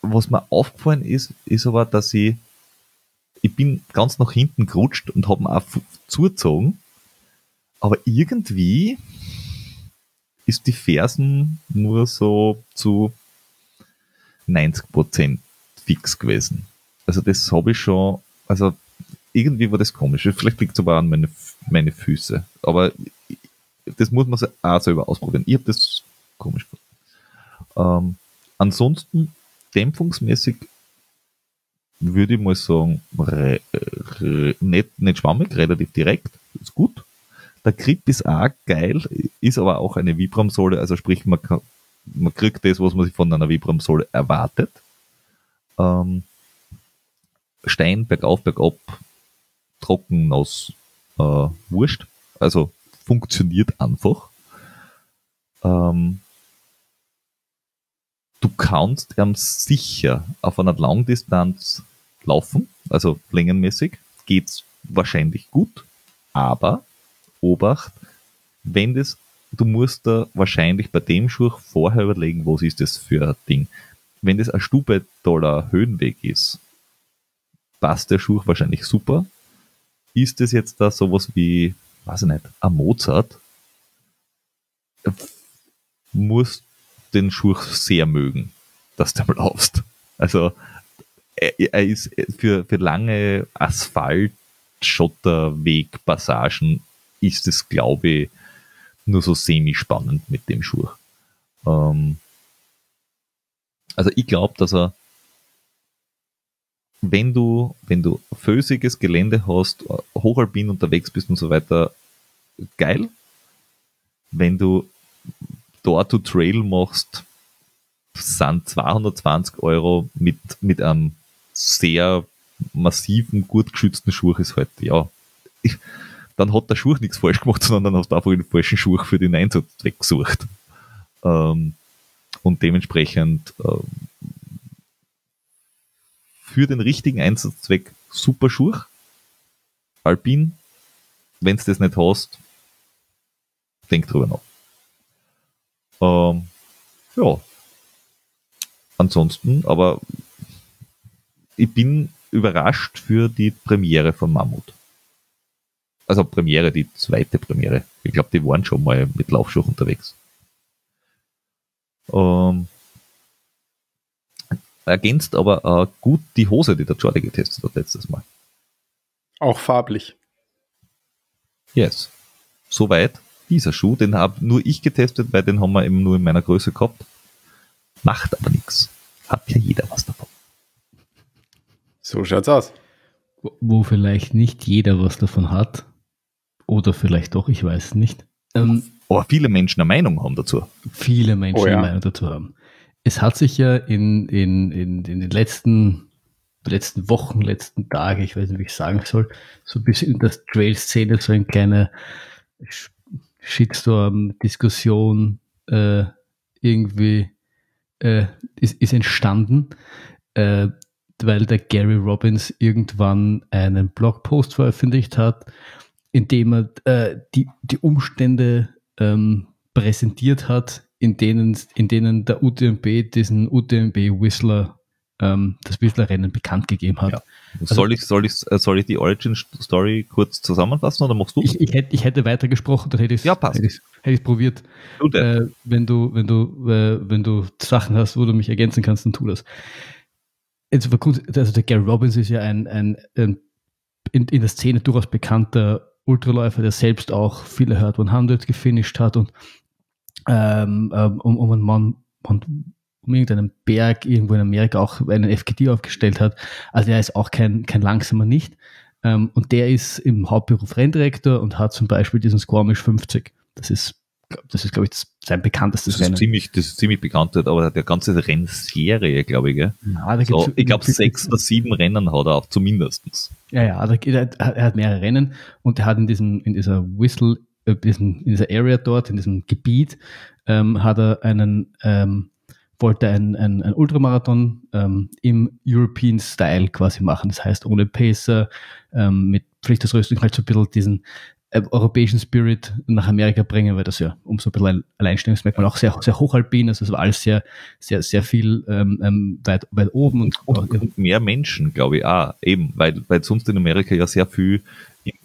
S1: was mir aufgefallen ist, ist aber, dass ich, ich bin ganz nach hinten gerutscht und habe auch zugezogen aber irgendwie ist die Fersen nur so zu 90% fix gewesen. Also das habe ich schon, also irgendwie war das komisch. Vielleicht liegt es aber an meine, meine Füße. Aber das muss man auch selber ausprobieren. Ich habe das komisch gefunden. Ähm, ansonsten dämpfungsmäßig würde ich mal sagen, re, re, nicht, nicht schwammig, relativ direkt, ist gut. Der Grip ist auch geil, ist aber auch eine Vibramsohle, also sprich, man, kann, man kriegt das, was man sich von einer Vibramsohle erwartet. Ähm, Stein, bergauf, bergab, trocken, nass, äh, wurscht. Also funktioniert einfach. Ähm, du kannst ähm, sicher auf einer Langdistanz laufen, also längenmäßig, geht's wahrscheinlich gut, aber Obacht, wenn das, du musst da wahrscheinlich bei dem Schuh vorher überlegen, was ist das für ein Ding. Wenn das ein Stube Dollar Höhenweg ist, passt der Schuh wahrscheinlich super. Ist das jetzt da sowas wie weiß ich nicht, ein Mozart muss den Schuh sehr mögen, dass du mal laufst. Also er, er ist für, für lange Asphalt, Schotterweg, Passagen ist es, glaube ich, nur so semi-spannend mit dem Schuh. Ähm, also ich glaube, dass er, wenn du, wenn du fösiges Gelände hast, hochalpin unterwegs bist und so weiter, geil. Wenn du dort to Trail machst, sind 220 Euro mit, mit einem sehr massiven, gut geschützten Schuh ist halt, ja, ich, dann hat der Schuh nichts falsch gemacht, sondern dann hast du einfach den falschen Schuh für den Einsatzzweck gesucht. Ähm, und dementsprechend ähm, für den richtigen Einsatzzweck super Schuh. Alpin, wenn du das nicht hast, denk drüber nach. Ähm, ja. Ansonsten, aber ich bin überrascht für die Premiere von Mammut. Also Premiere, die zweite Premiere. Ich glaube, die waren schon mal mit Laufschuh unterwegs. Ähm, ergänzt aber äh, gut die Hose, die der Jordi getestet hat letztes Mal.
S3: Auch farblich.
S1: Yes. Soweit dieser Schuh, den habe nur ich getestet, weil den haben wir eben nur in meiner Größe gehabt. Macht aber nichts. Hat ja jeder was davon.
S3: So schaut's aus.
S2: Wo vielleicht nicht jeder was davon hat. Oder vielleicht doch, ich weiß nicht.
S1: Ähm, aber viele Menschen eine Meinung haben dazu.
S2: Viele Menschen oh ja. eine Meinung dazu haben. Es hat sich ja in, in, in, in den letzten, letzten Wochen, letzten Tagen, ich weiß nicht, wie ich sagen soll, so ein bisschen in der Trail-Szene so ein kleiner Shitstorm-Diskussion äh, irgendwie äh, ist, ist entstanden, äh, weil der Gary Robbins irgendwann einen Blogpost veröffentlicht hat, in dem er äh, die, die Umstände ähm, präsentiert hat, in denen, in denen der UTMB diesen UTMB Whistler ähm, das Whistler-Rennen bekannt gegeben hat. Ja.
S1: Also soll, ich, soll, ich, äh, soll ich die Origin-Story kurz zusammenfassen oder machst du
S2: ich, ich, hätte, ich hätte weiter gesprochen, dann hätte ich es
S1: ja, passt.
S2: hätte hätte probiert. Äh, wenn, du, wenn, du, äh, wenn du Sachen hast, wo du mich ergänzen kannst, dann tu das. Also, also der Gary Robbins ist ja ein, ein, ein in, in der Szene durchaus bekannter Ultraläufer, der selbst auch viele Hurt 100 gefinisht hat und ähm, ähm, um, um einen Mann, um, um irgendeinen Berg irgendwo in Amerika auch einen FGD aufgestellt hat. Also er ist auch kein, kein langsamer nicht. Ähm, und der ist im Hauptberuf Renndirektor und hat zum Beispiel diesen Squamish 50. Das ist das ist, glaube ich, das, sein bekanntestes
S1: das Rennen. Ziemlich, das ist ziemlich bekannt, aber der ganze Rennserie, glaube ich. Gell?
S2: Ja,
S1: so, ich glaube, sechs oder sieben Rennen hat er auch zumindest.
S2: Ja, ja, da, er hat mehrere Rennen und er hat in diesem, in dieser Whistle, äh, in dieser Area dort, in diesem Gebiet, ähm, hat er einen, ähm, wollte ein, ein, Ultramarathon ähm, im European Style quasi machen. Das heißt, ohne Pacer, ähm, mit Pflichtausrüstung halt so ein bisschen diesen äh, europäischen Spirit nach Amerika bringen, weil das ja um so ein bisschen ein Alleinstellungsmerkmal auch sehr, sehr hochalpin ist. Also war alles sehr, sehr, sehr viel ähm, ähm weit, weit oben und,
S1: und mehr Menschen, glaube ich, auch eben, weil, weil sonst in Amerika ja sehr viel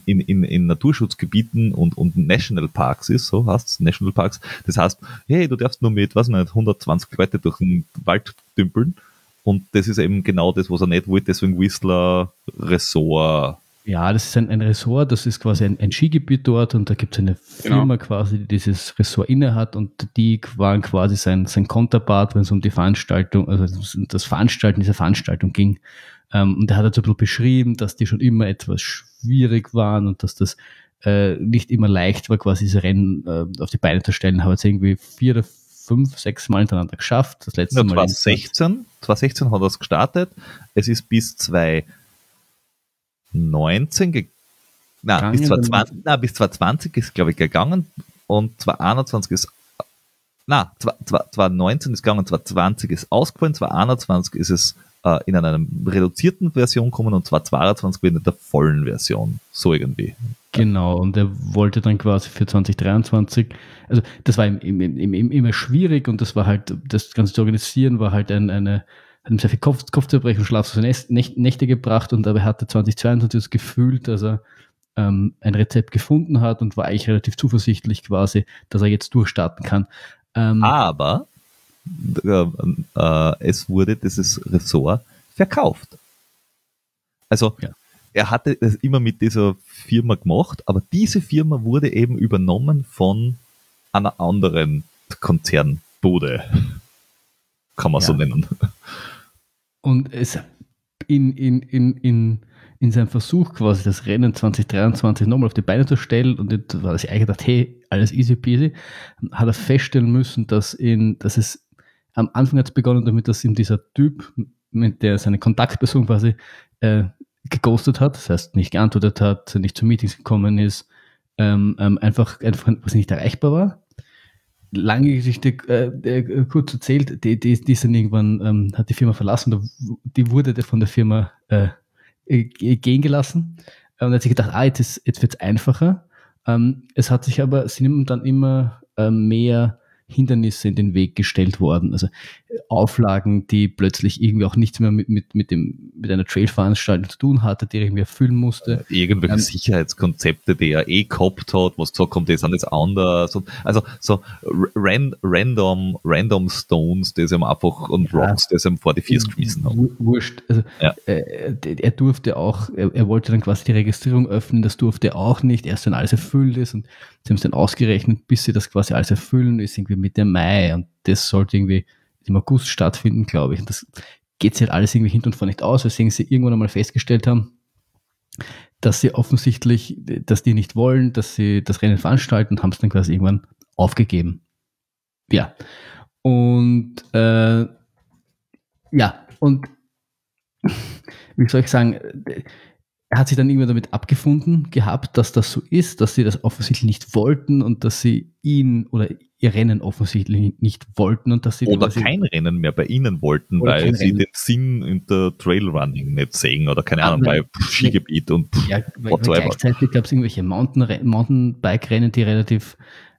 S1: in, in, in Naturschutzgebieten und, und National Parks ist, so heißt es, National Parks. Das heißt, hey, du darfst nur mit, was nicht, 120 Leute durch den Wald dümpeln. Und das ist eben genau das, was er nicht wollte, deswegen Whistler Ressort
S2: ja, das ist ein, ein Ressort, das ist quasi ein, ein Skigebiet dort und da gibt es eine Firma genau. quasi, die dieses Ressort inne hat und die waren quasi sein, sein Konterpart, wenn es um die Veranstaltung, also das Veranstalten dieser Veranstaltung ging. Ähm, und er hat halt so ein bisschen beschrieben, dass die schon immer etwas schwierig waren und dass das äh, nicht immer leicht war, quasi diese Rennen äh, auf die Beine zu stellen. Haben jetzt irgendwie vier oder fünf, sechs Mal hintereinander geschafft.
S1: Das letzte ja, Mal. 2016, 2016 hat er es gestartet. Es ist bis zwei 19 ge na, bis 2020, na, bis 2020 ist, glaube ich, gegangen und 2021 ist na, 2019 ist gegangen, 2020 ist ausgefallen, 2021 ist es äh, in einer reduzierten Version kommen und 2022 wieder in der vollen Version. So irgendwie.
S2: Genau, und er wollte dann quasi für 2023, also das war ihm immer schwierig und das war halt, das Ganze zu organisieren war halt ein, eine, hat ihm sehr viel Kopf, Kopfzerbrechen, schlaflose Nächte gebracht und dabei hatte 2022 das Gefühl, dass er ähm, ein Rezept gefunden hat und war eigentlich relativ zuversichtlich quasi, dass er jetzt durchstarten kann. Ähm,
S1: Aber äh, äh, es wurde dieses Ressort verkauft. Also
S2: Ja.
S1: er hatte es immer mit dieser Firma gemacht, aber diese Firma wurde eben übernommen von einer anderen Konzernbude. Kann man so
S2: Ja.
S1: nennen.
S2: Und es in, in, in, in, in seinem Versuch quasi das Rennen 2023 nochmal auf die Beine zu stellen und jetzt war sich eigentlich gedacht, hey, alles easy peasy, hat er feststellen müssen, dass, in, dass es am Anfang hat es begonnen damit, dass ihm dieser Typ, mit der seine Kontaktperson quasi äh, geghostet hat, das heißt nicht geantwortet hat, nicht zu Meetings gekommen ist, ähm, ähm, einfach, einfach was nicht erreichbar war. Lange Geschichte äh, äh, kurz erzählt, die, die, die dann irgendwann, ähm, hat die Firma verlassen, die wurde von der Firma äh, äh, gehen gelassen. Und hat sich gedacht, ah, jetzt, ist- jetzt wird es einfacher. Ähm, es hat sich aber, sind ihm dann immer äh, mehr Hindernisse in den Weg gestellt worden. Also Auflagen, die plötzlich irgendwie auch nichts mehr mit, mit, mit, dem, mit einer Trail-Veranstaltung zu tun hatte, die er irgendwie erfüllen musste.
S1: Irgendwelche
S2: Ähm,
S1: Sicherheitskonzepte, die er eh gehabt hat, was gesagt haben, die sind jetzt anders. Also so ran, random, random Stones, die sie ihm einfach und
S2: Ja.
S1: Rocks, die sie ihm vor die Füße geschmissen haben.
S2: Wu- Wurscht. Also,
S1: Ja.
S2: äh, er durfte auch, er, er wollte dann quasi die Registrierung öffnen, das durfte er auch nicht, erst wenn alles erfüllt ist und sie haben es dann ausgerechnet, bis sie das quasi alles erfüllen, ist irgendwie Mitte Mai und das sollte irgendwie im August stattfinden, glaube ich. Und das geht sich halt alles irgendwie hinten und vor nicht aus, weswegen sie irgendwann einmal festgestellt haben, dass sie offensichtlich, dass die nicht wollen, dass sie das Rennen veranstalten und haben es dann quasi irgendwann aufgegeben. Ja. Und äh, ja, und wie soll ich sagen, er hat sich dann irgendwann damit abgefunden gehabt, dass das so ist, dass sie das offensichtlich nicht wollten und dass sie ihn oder ihr Rennen offensichtlich nicht wollten und dass sie
S1: Oder kein Rennen mehr bei ihnen wollten, weil sie
S2: Rennen.
S1: den Sinn in der Trailrunning nicht sehen oder keine
S2: Ah,
S1: Ahnung, bei. Skigebiet und pff,
S2: Ja, weil
S1: whatsoever.
S2: gleichzeitig gab es irgendwelche Mountain- Mountainbike-Rennen, die relativ,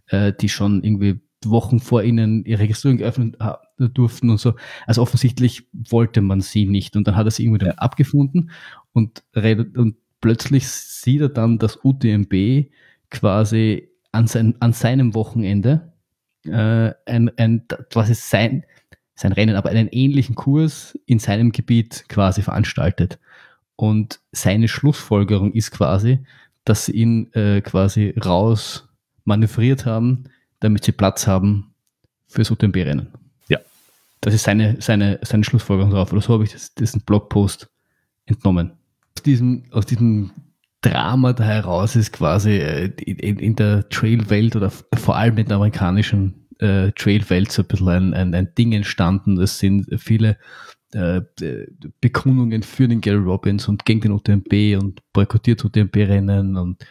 S2: äh, die schon irgendwie Wochen vor ihnen ihre Registrierung geöffnet ha- durften und so. Also offensichtlich wollte man sie nicht und dann hat er sich irgendwie damit abgefunden und, redet, und plötzlich sieht er dann, dass UTMB quasi an, sein, an seinem Wochenende äh, ein, ein, quasi sein, sein Rennen, aber einen ähnlichen Kurs in seinem Gebiet quasi veranstaltet. Und seine Schlussfolgerung ist quasi, dass sie ihn äh, quasi raus manövriert haben, damit sie Platz haben fürs UTMB-Rennen.
S1: Ja.
S2: Das ist seine, seine, seine Schlussfolgerung drauf. Oder so habe ich das, diesen Blogpost entnommen. Aus diesem, aus diesem Drama da heraus ist quasi äh, in, in der Trail-Welt oder vor allem in der amerikanischen äh, Trail-Welt so ein bisschen ein, ein, ein Ding entstanden. Es sind viele äh, Bekundungen für den Gary Robbins und gegen den UTMB und boykottiert UTMB-Rennen und,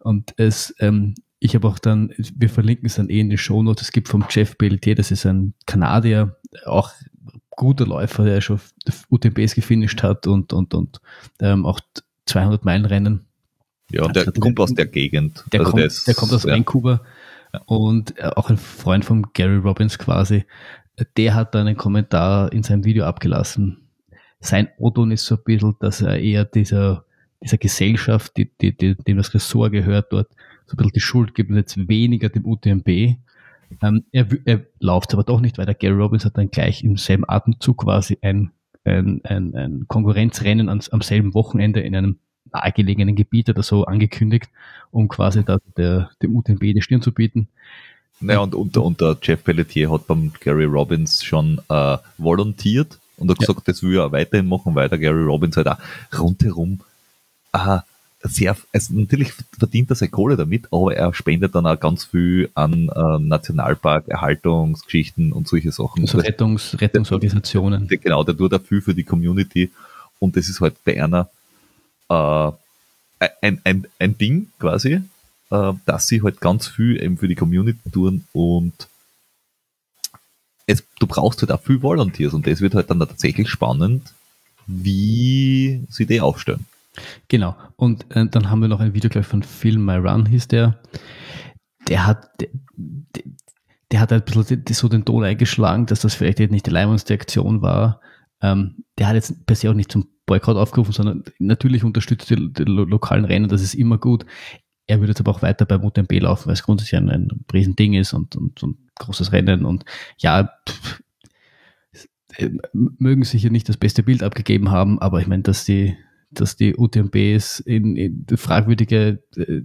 S2: und es, ähm, ich habe auch dann, wir verlinken es dann eh in den Shownotes, es gibt vom Jeff Pelletier, das ist ein Kanadier, auch guter Läufer, der schon UTMBs gefinisht hat und, und, und ähm, auch 200 Meilen Rennen.
S1: ja, und der
S2: Also
S1: kommt aus der Gegend.
S2: Der,
S1: Also
S2: kommt,
S1: ist-
S2: der kommt aus
S1: ja.
S2: Vancouver und äh, auch ein Freund von Gary Robbins quasi. Der hat dann einen Kommentar in seinem Video abgelassen. Sein O-Ton ist so ein bisschen, dass er eher dieser, dieser Gesellschaft, die, die, die, dem das Ressort gehört, dort so ein bisschen die Schuld gibt und jetzt weniger dem UTMB. Ähm, er, er läuft aber doch nicht, weil der Gary Robbins hat dann gleich im selben Atemzug quasi ein, ein, ein, ein Konkurrenzrennen ans, am selben Wochenende in einem nahegelegenen Gebiet oder so angekündigt, um quasi da der, dem UTMB die Stirn zu bieten.
S1: Naja, und, und, und der Jeff Pelletier hat beim Gary Robbins schon äh, volontiert und hat
S2: Ja.
S1: gesagt, das will er auch weiterhin machen, weil der Gary Robbins halt auch rundherum äh, sehr, also natürlich verdient er seine Kohle damit, aber er spendet dann auch ganz viel an äh, Nationalpark, Erhaltungsgeschichten und solche Sachen.
S2: Also Rettungs, Rettungsorganisationen.
S1: der, genau, der tut auch viel für die Community und das ist halt bei einer äh, ein, ein, ein Ding quasi, äh, dass sie halt ganz viel eben für die Community tun und es, du brauchst halt auch viel Volunteers und das wird halt dann tatsächlich spannend, wie sie die aufstellen.
S2: Genau. Und äh, dann haben wir noch ein Video, glaube ich, von Phil My Run hieß der. Der hat, der, der, hat ein bisschen so den Ton eingeschlagen, dass das vielleicht nicht die leibendste Aktion war. Ähm, der hat jetzt per se auch nicht zum Boykott aufgerufen, sondern natürlich unterstützt die, die lokalen Rennen, das ist immer gut. Er würde jetzt aber auch weiter beim UTMB laufen, weil es grundsätzlich ein, ein Riesending ist und, und, und großes Rennen und ja, pff, äh, mögen sicher nicht das beste Bild abgegeben haben, aber ich meine, dass die, dass die UTMBs in, in fragwürdige äh,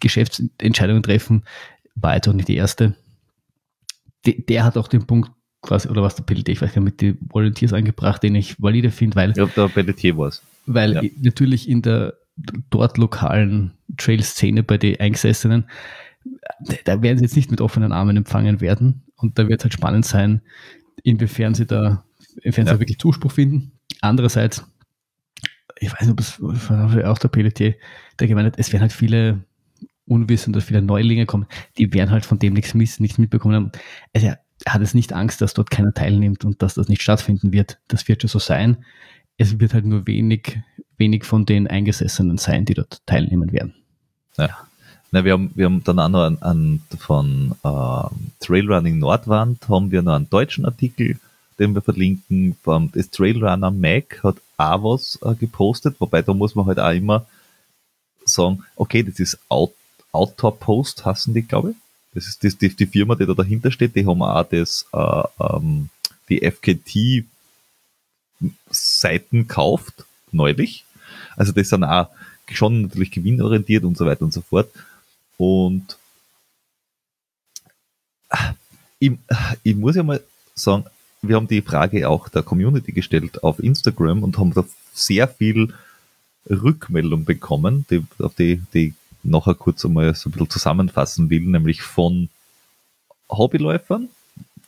S2: Geschäftsentscheidungen treffen, war jetzt auch nicht die erste. De, der hat auch den Punkt quasi, oder was der Pelletier, ich weiß gar nicht, mit den Volunteers angebracht, den ich valide finde, weil.
S1: Ja, der Pelletier war es.
S2: Weil ja. natürlich in der dort lokalen Trail-Szene bei den Eingesessenen, da werden sie jetzt nicht mit offenen Armen empfangen werden. Und da wird es halt spannend sein, inwiefern sie da, inwiefern ja. sie wirklich Zuspruch finden. Andererseits, ich weiß nicht, ob es auch der Pelletier, der gemeint hat, es werden halt viele Unwissende, viele Neulinge kommen, die werden halt von dem nichts, miss, nichts mitbekommen haben. Also er hat es nicht Angst, dass dort keiner teilnimmt und dass das nicht stattfinden wird. Das wird schon so sein. Es wird halt nur wenig, wenig von den Eingesessenen sein, die dort teilnehmen werden.
S1: Ja. Na, wir, haben, wir haben dann auch noch an, an von äh, Trailrunning Nordwand haben wir noch einen deutschen Artikel, den wir verlinken. Das Trailrunner Mac hat auch was äh, gepostet, wobei da muss man halt auch immer sagen, okay, das ist Out, Outdoor Post, hassen die, glaube ich. Das ist die, die, Firma, die da dahinter steht, die haben auch das, äh, ähm, die FKT Seiten kauft, neulich. Also das sind auch schon natürlich gewinnorientiert und so weiter und so fort. Und ich, ich muss ja mal sagen, wir haben die Frage auch der Community gestellt auf Instagram und haben da sehr viel Rückmeldung bekommen, die, auf die, die nachher kurz einmal so ein bisschen zusammenfassen will, nämlich von Hobbyläufern,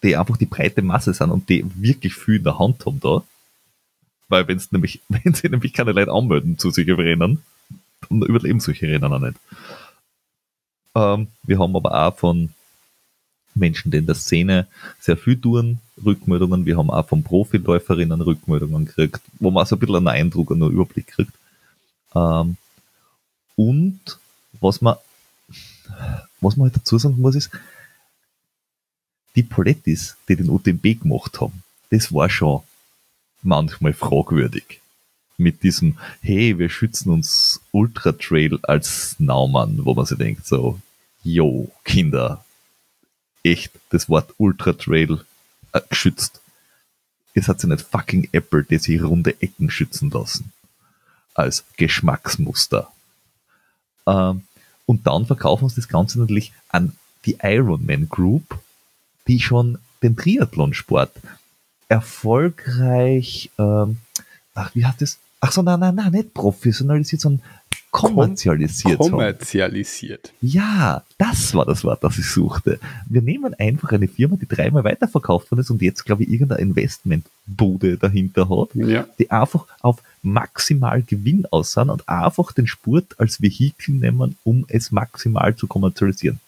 S1: die einfach die breite Masse sind und die wirklich viel in der Hand haben da. Weil wenn nämlich, wenn sie nämlich keine Leute anmelden zu solchen Rennen, dann überleben solche Rennen auch nicht. Ähm, wir haben aber auch von Menschen, die in der Szene sehr viel tun, Rückmeldungen. Wir haben auch von Profiläuferinnen Rückmeldungen gekriegt, wo man so ein bisschen einen Eindruck und einen Überblick kriegt. Ähm, und was man, was man halt dazu sagen muss, ist, die Polettis, die den UTMB gemacht haben, das war schon manchmal fragwürdig. Mit diesem, hey, wir schützen uns Ultra Trail als Naumann, wo man sich denkt, so, yo, Kinder, echt das Wort Ultra Trail äh, geschützt. Es hat sich nicht fucking Apple, die sich runde Ecken schützen lassen. Als Geschmacksmuster. Ähm, und dann verkaufen sie das Ganze natürlich an die Ironman Group, die schon den Triathlonsport erfolgreich, ähm, ach, wie hat das? Ach so, nein, nein, nein, nicht professionalisiert, sondern kommerzialisiert.
S3: Kommerzialisiert.
S1: Haben. Ja, das war das Wort, das ich suchte. Wir nehmen einfach eine Firma, die dreimal weiterverkauft worden ist und jetzt, glaube ich, irgendeine Investmentbude dahinter hat, ja. die einfach auf maximal Gewinn aussehen und einfach den Sport als Vehikel nehmen, um es maximal zu kommerzialisieren.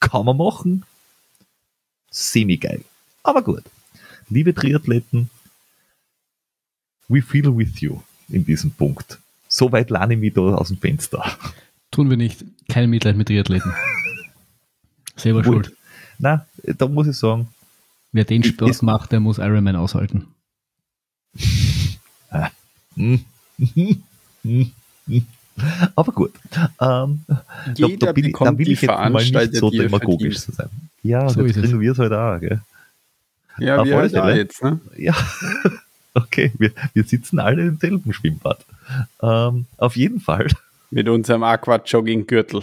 S1: Kann man machen. Semi-geil. Aber gut. Liebe Triathleten, we feel with you in diesem Punkt. So weit lerne ich mich da aus dem Fenster.
S2: Tun wir nicht. Kein Mitleid mit Triathleten. Selber Gut. schuld.
S1: Na, da muss ich sagen.
S2: Wer den Sport macht, der muss Ironman aushalten.
S1: Aber gut. Ähm,
S3: Jeder da, da, bin, da will ich jetzt mal nicht
S1: so demagogisch zu sein. Ja, so jetzt kriegen wir es halt auch. Gell?
S3: Ja, wir halt auch jetzt. Ne?
S1: Ja, okay. Wir, wir sitzen alle im selben Schwimmbad. Ähm, auf jeden Fall.
S3: Mit unserem Aqua-Jogging-Gürtel.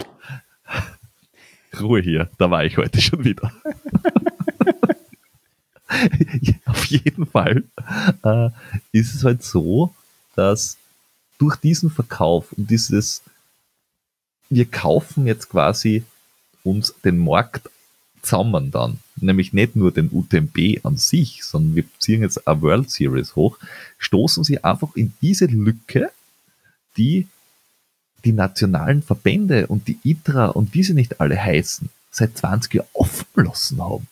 S1: Ruhe hier, da war ich heute schon wieder. auf jeden Fall äh, ist es halt so, dass durch diesen Verkauf und dieses, wir kaufen jetzt quasi uns den Markt zusammen dann, nämlich nicht nur den UTMB an sich, sondern wir ziehen jetzt eine World Series hoch, stoßen sie einfach in diese Lücke, die die nationalen Verbände und die ITRA und wie sie nicht alle heißen, seit 20 Jahren offen haben.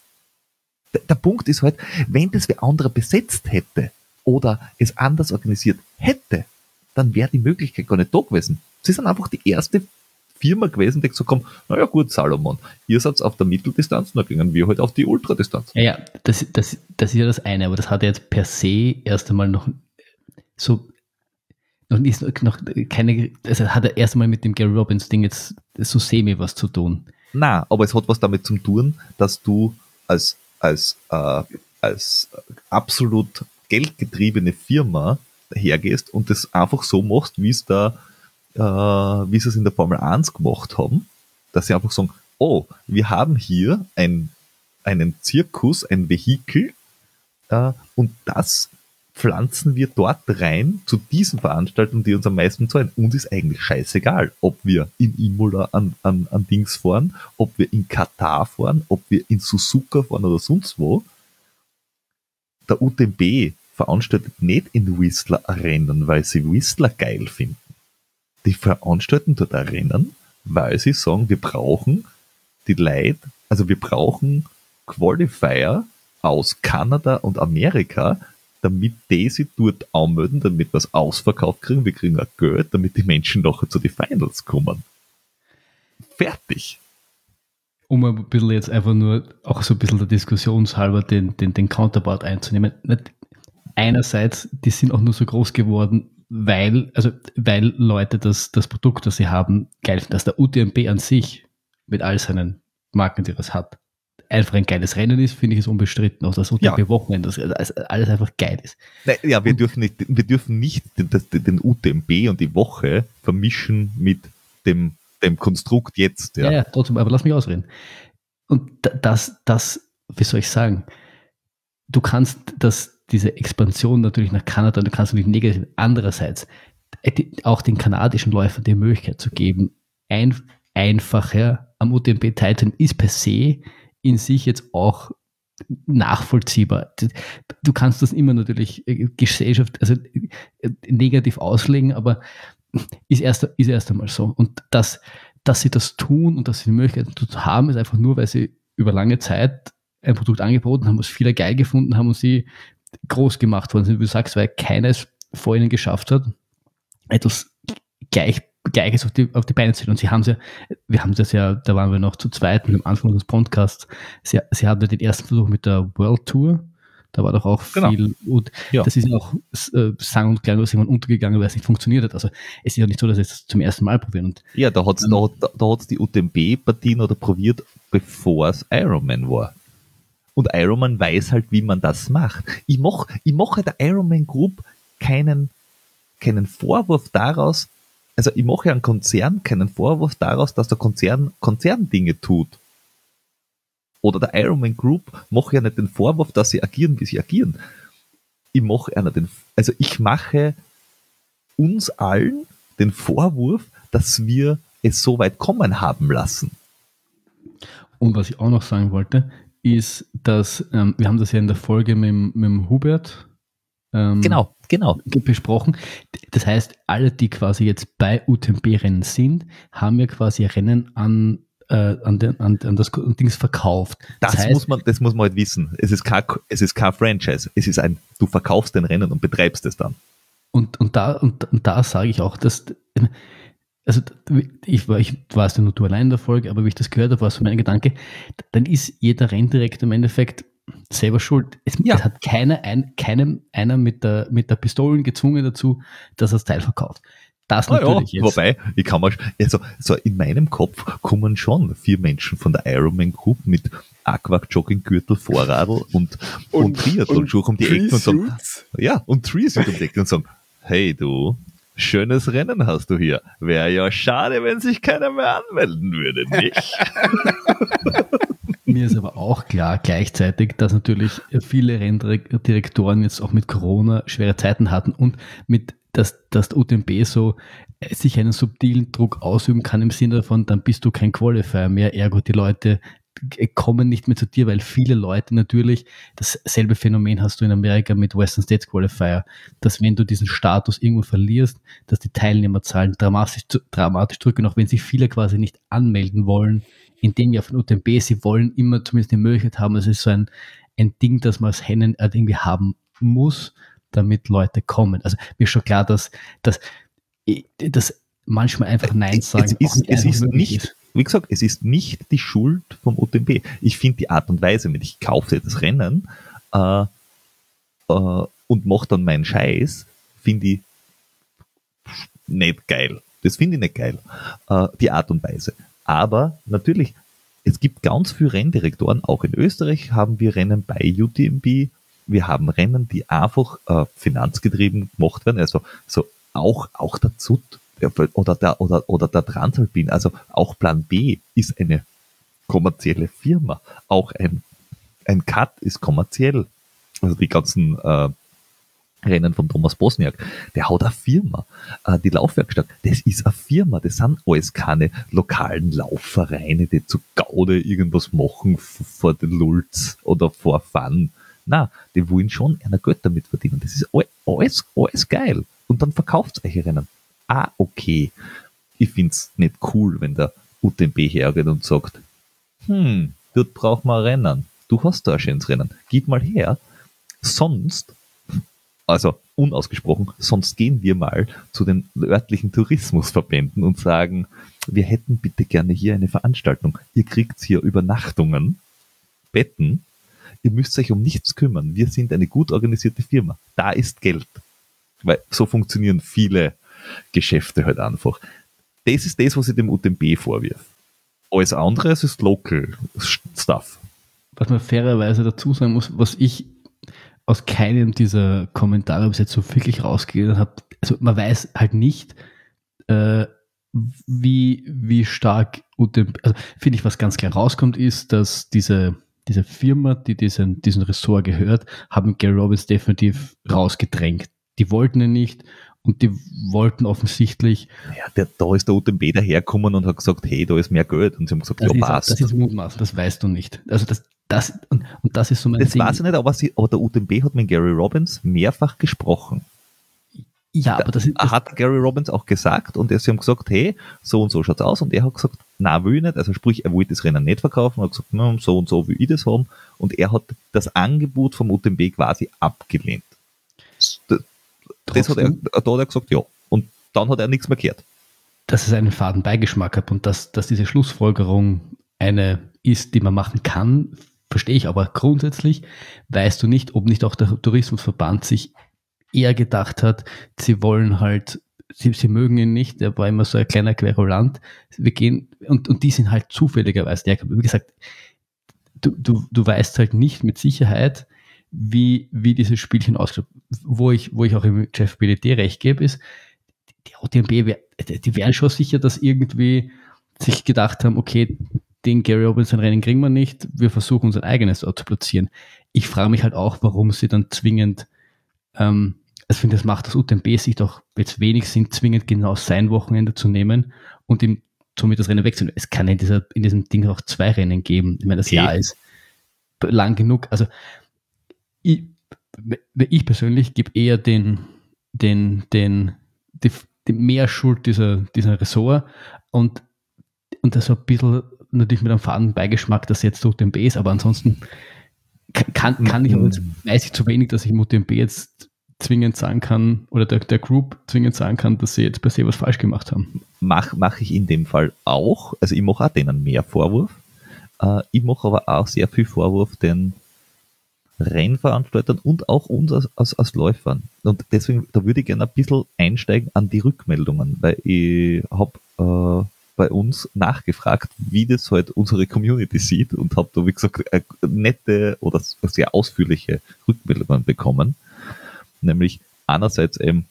S1: Der, der Punkt ist halt, wenn das wer andere besetzt hätte oder es anders organisiert hätte, dann wäre die Möglichkeit gar nicht da gewesen. Sie sind einfach die erste Firma gewesen, die gesagt haben, naja gut, Salomon, ihr seid auf der Mitteldistanz, dann gingen wir halt auf die Ultradistanz.
S2: Ja, ja, das, das, das ist ja das eine, aber das hat ja jetzt per se erst einmal noch so noch, ist noch keine, also hat er erstmal mit dem Gary Robbins Ding jetzt so semi was zu tun.
S1: Na, aber es hat was damit zu tun, dass du als, als, äh, als absolut geldgetriebene Firma hergehst und das einfach so machst, wie es da, äh, wie sie es in der Formel 1 gemacht haben, dass sie einfach sagen, oh, wir haben hier ein, einen Zirkus, ein Vehikel, äh, und das pflanzen wir dort rein zu diesen Veranstaltungen, die uns am meisten zahlen. Uns ist eigentlich scheißegal, ob wir in Imola an, an, an Dings fahren, ob wir in Katar fahren, ob wir in Suzuka fahren oder sonst wo. Der UTMB veranstaltet nicht in Whistler Rennen, weil sie Whistler geil finden. Die veranstalten dort Rennen, weil sie sagen, wir brauchen die Leute, also wir brauchen Qualifier aus Kanada und Amerika, damit die sich dort anmelden, damit wir es ausverkauft kriegen, wir kriegen auch Geld, damit die Menschen nachher zu den Finals kommen. Fertig.
S2: Um ein bisschen jetzt einfach nur auch so ein bisschen der Diskussionshalber den, den, den Counterpart einzunehmen. Einerseits, die sind auch nur so groß geworden, weil, also, weil Leute das, das Produkt, das sie haben, geil finden. Dass der UTMB an sich mit all seinen Marken, die es hat, einfach ein geiles Rennen ist, finde ich es unbestritten. Auch das UTMB-Wochenende, dass alles einfach geil ist.
S1: Ja, wir dürfen nicht, wir dürfen nicht den, den UTMB und die Woche vermischen mit dem, dem Konstrukt jetzt.
S2: Ja. ja, ja, trotzdem, aber lass mich ausreden. Und das, das, wie soll ich sagen, du kannst das, diese Expansion natürlich nach Kanada, du kannst natürlich negativ, andererseits äh, auch den kanadischen Läufern die Möglichkeit zu geben, ein, einfacher am UTMB teilzunehmen, ist per se in sich jetzt auch nachvollziehbar. Du kannst das immer natürlich äh, Gesellschaft, also äh, negativ auslegen, aber ist erst, ist erst einmal so. Und dass, dass sie das tun und dass sie die Möglichkeit zu haben, ist einfach nur, weil sie über lange Zeit ein Produkt angeboten haben, was viele geil gefunden haben und sie groß gemacht worden sind. Wie du sagst, weil keines vor ihnen geschafft hat, etwas gleich Gleiches auf die, auf die Beine zu stellen. Und sie haben ja, wir haben das ja, da waren wir noch zu zweit am Anfang des Podcasts. Sie, sie hatten ja den ersten Versuch mit der World Tour. Da war doch auch genau. viel, und ja. das ist ja auch äh, sang- und klanglos irgendwann untergegangen, weil es nicht funktioniert hat. Also es ist ja nicht so, dass sie es zum ersten Mal probieren. Und,
S1: ja, da hat es ähm, da, da hat's die UTMB-Partien oder probiert, bevor es Ironman war. Und Ironman weiß halt, wie man das macht. Ich mache ich mach der Ironman Group keinen, keinen Vorwurf daraus, also ich mache ja einem Konzern keinen Vorwurf daraus, dass der Konzern Konzerndinge tut. Oder der Ironman Group mache ja nicht den Vorwurf, dass sie agieren, wie sie agieren. Ich mache einer den, also ich mache uns allen den Vorwurf, dass wir es so weit kommen haben lassen.
S2: Und was ich auch noch sagen wollte, ist, dass ähm, wir haben das ja in der Folge mit, mit dem Hubert
S1: ähm, genau, genau.
S2: besprochen. Das heißt, alle, die quasi jetzt bei UTMB-Rennen sind, haben ja quasi Rennen an äh, an, den, an, an das Dings verkauft.
S1: Das, das heißt, muss man, das muss man halt wissen. Es ist kein, es ist kein Franchise. Es ist ein, du verkaufst den Rennen und betreibst es dann.
S2: Und, und da, und, und da sage ich auch, dass, also ich, war, ich war es ja nur du allein in der Folge, aber wie ich das gehört habe, war so mein Gedanke, dann ist jeder Renndirektor im Endeffekt selber schuld. Es, ja. hat keiner, ein, keinem einer mit der, mit der Pistole gezwungen dazu, dass er das Teil verkauft. Das
S1: ah, natürlich ja, jetzt. Wobei, ich kann mal, also, so in meinem Kopf kommen schon vier Menschen von der Ironman Group mit Aquac Jogging Gürtel, Vorradl und, und, und Triathlon-Schuh um die Ecke und sagen, ja, und Treesuit um die Ecke und sagen, hey du, schönes Rennen hast du hier. Wäre ja schade, wenn sich keiner mehr anmelden würde, nicht?
S2: Mir ist aber auch klar gleichzeitig, dass natürlich viele Renndirektoren jetzt auch mit Corona schwere Zeiten hatten und mit dass, dass UTMB so äh, sich einen subtilen Druck ausüben kann im Sinne davon, dann bist du kein Qualifier mehr, ergo die Leute kommen nicht mehr zu dir, weil viele Leute natürlich, dasselbe Phänomen hast du in Amerika mit Western States Qualifier, dass wenn du diesen Status irgendwo verlierst, dass die Teilnehmerzahlen dramatisch, dramatisch drücken, auch wenn sich viele quasi nicht anmelden wollen, in dem Jahr von UTMB, sie wollen immer zumindest die Möglichkeit haben, es ist so ein, ein Ding, das man als Hennen halt irgendwie haben muss, damit Leute kommen. Also mir ist schon klar, dass, dass, dass manchmal einfach Nein sagen.
S1: Es ist, es ist nicht, ist. Wie gesagt, es ist nicht die Schuld vom UTMB. Ich finde die Art und Weise, wenn ich kaufe das Rennen äh, äh, und mache dann meinen Scheiß, finde ich nicht geil. Das finde ich nicht geil. Äh, die Art und Weise. Aber natürlich, es gibt ganz viele Renndirektoren. Auch in Österreich haben wir Rennen bei UTMB. Wir haben Rennen, die einfach äh, finanzgetrieben gemacht werden. Also so auch, auch der ZUT oder der, oder, oder der Transalpin, also auch Plan B ist eine kommerzielle Firma. Auch ein, ein Cut ist kommerziell. Also die ganzen äh, Rennen von Thomas Bosniak, der hat eine Firma. Äh, die Laufwerkstatt, das ist eine Firma. Das sind alles keine lokalen Laufvereine, die zu Gaude irgendwas machen vor den Lulz oder vor Fun. Na, die wollen schon einer Geld damit verdienen. Das ist alles, alles geil. Und dann verkauft euch Rennen. Ah, okay. Ich find's nicht cool, wenn der UTMB hergeht und sagt, hm, dort braucht man Rennen. Du hast da ein schönes Rennen. Gib mal her. Sonst also unausgesprochen, sonst gehen wir mal zu den örtlichen Tourismusverbänden und sagen, wir hätten bitte gerne hier eine Veranstaltung. Ihr kriegt hier Übernachtungen, Betten, ihr müsst euch um nichts kümmern. Wir sind eine gut organisierte Firma. Da ist Geld. Weil so funktionieren viele Geschäfte halt einfach. Das ist das, was ich dem UTMB vorwirf. Alles andere ist Local Stuff.
S2: Was man fairerweise dazu sagen muss, was ich aus keinem dieser Kommentare bis jetzt so wirklich rausgegeben habe. Also man weiß halt nicht, äh, wie, wie stark UTMB, also finde ich, was ganz klar rauskommt, ist, dass diese, diese Firma, die diesen, diesen Ressort gehört, haben Gary Robbins definitiv rausgedrängt. Die wollten ihn nicht und die wollten offensichtlich.
S1: Ja, der, da ist der UTMB dahergekommen und hat gesagt, hey, da ist mehr Geld. Und sie haben gesagt,
S2: das
S1: ja,
S2: ist,
S1: passt.
S2: Das ist Mutmaß, das weißt du nicht. Also das, das, und, und das ist so mein
S1: Das Ding. weiß ich nicht, aber, sie, aber der UTMB hat mit Gary Robbins mehrfach gesprochen.
S2: Ja, aber das, ist, das
S1: hat Gary Robbins auch gesagt und sie haben gesagt, hey, so und so schaut's aus und er hat gesagt, na will ich nicht, also sprich, er wollte das Rennen nicht verkaufen, er hat gesagt, na, so und so will ich das haben und er hat das Angebot vom UTMB quasi abgelehnt. Das, hat er, da hat er gesagt, ja. Und dann hat er nichts mehr gehört.
S2: Dass es einen faden Beigeschmack hat und dass, dass diese Schlussfolgerung eine ist, die man machen kann, verstehe ich, aber grundsätzlich weißt du nicht, ob nicht auch der Tourismusverband sich eher gedacht hat, sie wollen halt, sie, sie mögen ihn nicht, der war immer so ein kleiner Querulant, wir gehen, und, und die sind halt zufälligerweise, ja, wie gesagt, du, du, du weißt halt nicht mit Sicherheit, wie, wie dieses Spielchen ausschaut. Wo ich, wo ich auch im Jeff BDT recht gebe, ist, die OTMB, die wären schon sicher, dass irgendwie sich gedacht haben, okay, den Gary Robinson Rennen kriegen wir nicht, wir versuchen unser eigenes Auto zu platzieren. Ich frage mich halt auch, warum sie dann zwingend, ähm, also ich finde, das macht das UTMB sich doch jetzt wenig Sinn, zwingend genau sein Wochenende zu nehmen und ihm somit das Rennen wegzunehmen. Es kann in, dieser, in diesem Ding auch zwei Rennen geben. Ich meine, das okay. Jahr ist lang genug. Also ich, ich persönlich gebe eher den, den, den, die, die mehr Schuld dieser, dieser Ressort und, und das so ein bisschen natürlich mit einem faden Beigeschmack, dass jetzt UTMB ist, aber ansonsten kann, kann ich, aber jetzt weiß ich zu wenig, dass ich im UTMB jetzt zwingend sagen kann, oder der, der Group zwingend sagen kann, dass sie jetzt per se was falsch gemacht haben.
S1: Mache mach ich in dem Fall auch. Also ich mache auch denen mehr Vorwurf. Äh, ich mache aber auch sehr viel Vorwurf den Rennveranstaltern und auch uns als, als, als Läufern. Und deswegen, da würde ich gerne ein bisschen einsteigen an die Rückmeldungen, weil ich habe äh, bei uns nachgefragt, wie das halt unsere Community sieht und habe da, wie gesagt, nette oder sehr ausführliche Rückmeldungen bekommen. Nämlich einerseits eben,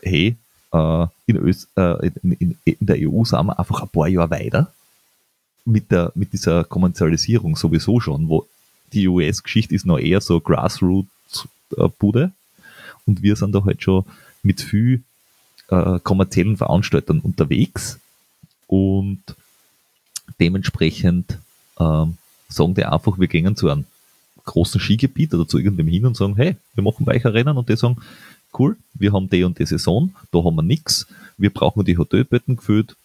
S1: hey, äh, in, Öst, äh, in, in, in, der EU sind wir einfach ein paar Jahre weiter mit, der, mit dieser Kommerzialisierung sowieso schon, wo die US-Geschichte ist noch eher so Grassroots-Bude. Und wir sind da halt schon mit viel äh, kommerziellen Veranstaltern unterwegs. Und dementsprechend ähm, sagen die einfach, wir gehen zu einem großen Skigebiet oder zu irgendwem hin und sagen, hey, wir machen Rennen. Und die sagen, cool, wir haben die und die Saison, da haben wir nichts, wir brauchen die Hotelbetten gefüllt,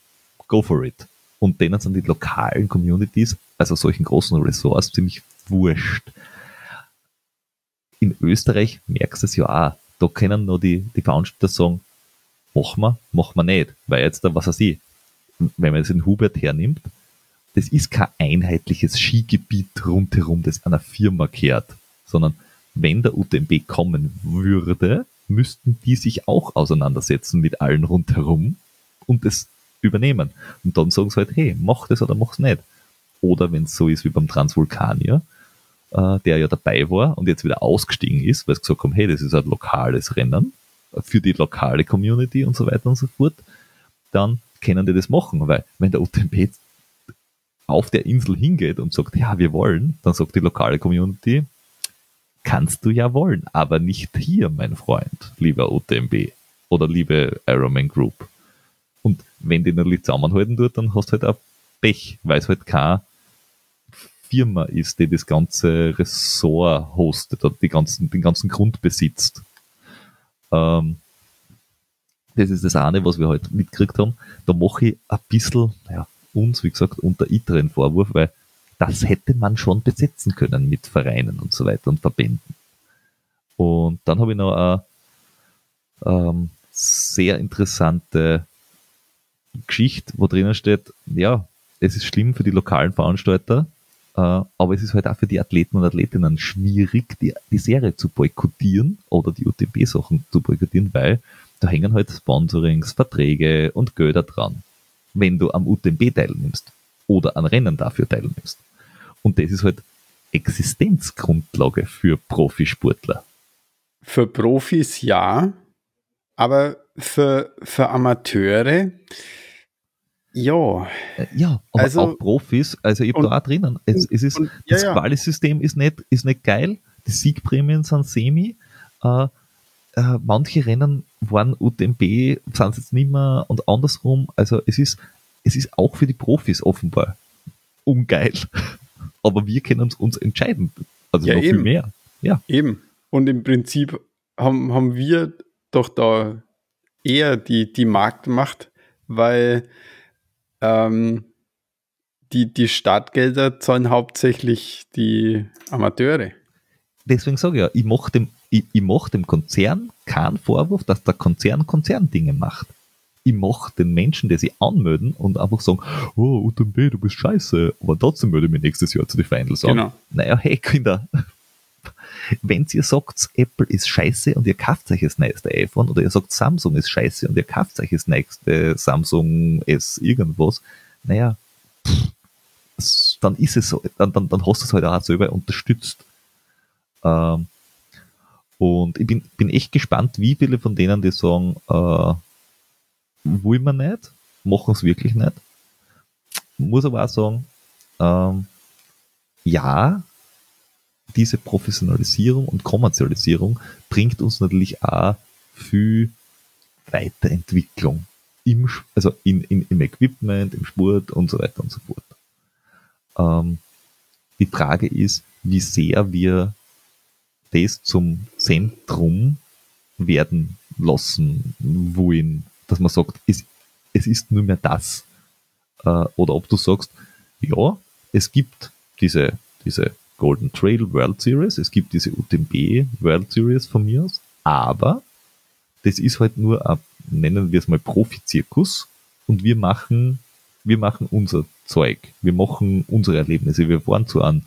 S1: go for it. Und denen sind die lokalen Communities, also solchen großen Resorts, ziemlich wurscht. In Österreich merkst du es ja auch. Da können nur die, die Veranstalter sagen, machen wir, machen wir nicht. Weil jetzt was weiß ich, wenn man jetzt den Hubert hernimmt, das ist kein einheitliches Skigebiet rundherum, das einer Firma kehrt, sondern wenn der UTMB kommen würde, müssten die sich auch auseinandersetzen mit allen rundherum und es übernehmen. Und dann sagen sie halt, hey, mach das oder mach's nicht. Oder wenn es so ist wie beim Transvulkanier, äh, der ja dabei war und jetzt wieder ausgestiegen ist, weil sie gesagt haben, hey, das ist ein lokales Rennen für die lokale Community und so weiter und so fort, dann können die das machen, weil wenn der UTMB auf der Insel hingeht und sagt, ja, wir wollen, dann sagt die lokale Community, kannst du ja wollen, aber nicht hier, mein Freund, lieber UTMB oder liebe Ironman Group. Und wenn die natürlich zusammenhalten tut, dann hast du halt auch Pech, weil es halt keine Firma ist, die das ganze Ressort hostet oder die ganzen, den ganzen Grund besitzt. Ähm, das ist das eine, was wir heute mitgekriegt haben. Da mache ich ein bisschen, ja, uns, wie gesagt, unter ITER einen Vorwurf, weil das hätte man schon besetzen können mit Vereinen und so weiter und Verbänden. Und dann habe ich noch eine ähm, sehr interessante Geschichte, wo drinnen steht, ja, es ist schlimm für die lokalen Veranstalter, aber es ist halt auch für die Athleten und Athletinnen schwierig, die, die Serie zu boykottieren oder die UTB-Sachen zu boykottieren, weil da hängen halt Sponsorings, Verträge und Gelder dran, wenn du am UTMB teilnimmst oder an Rennen dafür teilnimmst. Und das ist halt Existenzgrundlage für Profisportler.
S3: Für Profis ja, aber für, für Amateure ja.
S1: Äh, ja, aber also, auch Profis, also ich habe da auch drinnen. Es, es ist, und, ja, das ja. Quali-System ist nicht, ist nicht geil, die Siegprämien sind semi, äh, äh, manche Rennen waren UTMB, sind es jetzt nicht mehr und andersrum, also es ist, es ist auch für die Profis offenbar ungeil. Aber wir können uns, uns entscheiden. Also
S3: ja,
S1: noch
S3: eben.
S1: viel mehr. Ja.
S3: Eben. Und im Prinzip haben, haben wir doch da eher die, die Marktmacht, weil ähm, die, die Startgelder zahlen hauptsächlich die Amateure.
S1: Deswegen sage ich ja, ich mache dem, ich, ich mach dem Konzern keinen Vorwurf, dass der Konzern Konzerndinge macht. Ich mache den Menschen, die sich anmelden und einfach sagen, oh, UTMB, du bist scheiße, aber trotzdem würde ich mich nächstes Jahr zu den Finals an. Genau. Naja, hey Kinder, wenn ihr sagt, Apple ist scheiße und ihr kauft euch das nächste iPhone oder ihr sagt, Samsung ist scheiße und ihr kauft euch das nächste Samsung S irgendwas, naja, pff, dann ist es so, dann, dann, dann hast du es halt auch selber unterstützt. Ähm, und ich bin, bin echt gespannt, wie viele von denen, die sagen, äh, will man nicht, machen es wirklich nicht. Muss aber auch sagen, ähm, ja, diese Professionalisierung und Kommerzialisierung bringt uns natürlich auch viel Weiterentwicklung im, also in, in, im Equipment, im Sport und so weiter und so fort. Ähm, die Frage ist, wie sehr wir das zum Zentrum werden lassen wollen, dass man sagt, es, es ist nur mehr das. Äh, oder ob du sagst, ja, es gibt diese, diese Golden Trail World Series, es gibt diese UTMB World Series von mir aus, aber das ist halt nur ein, nennen wir es mal Profizirkus. Und wir machen, wir machen unser Zeug, wir machen unsere Erlebnisse, wir fahren zu einem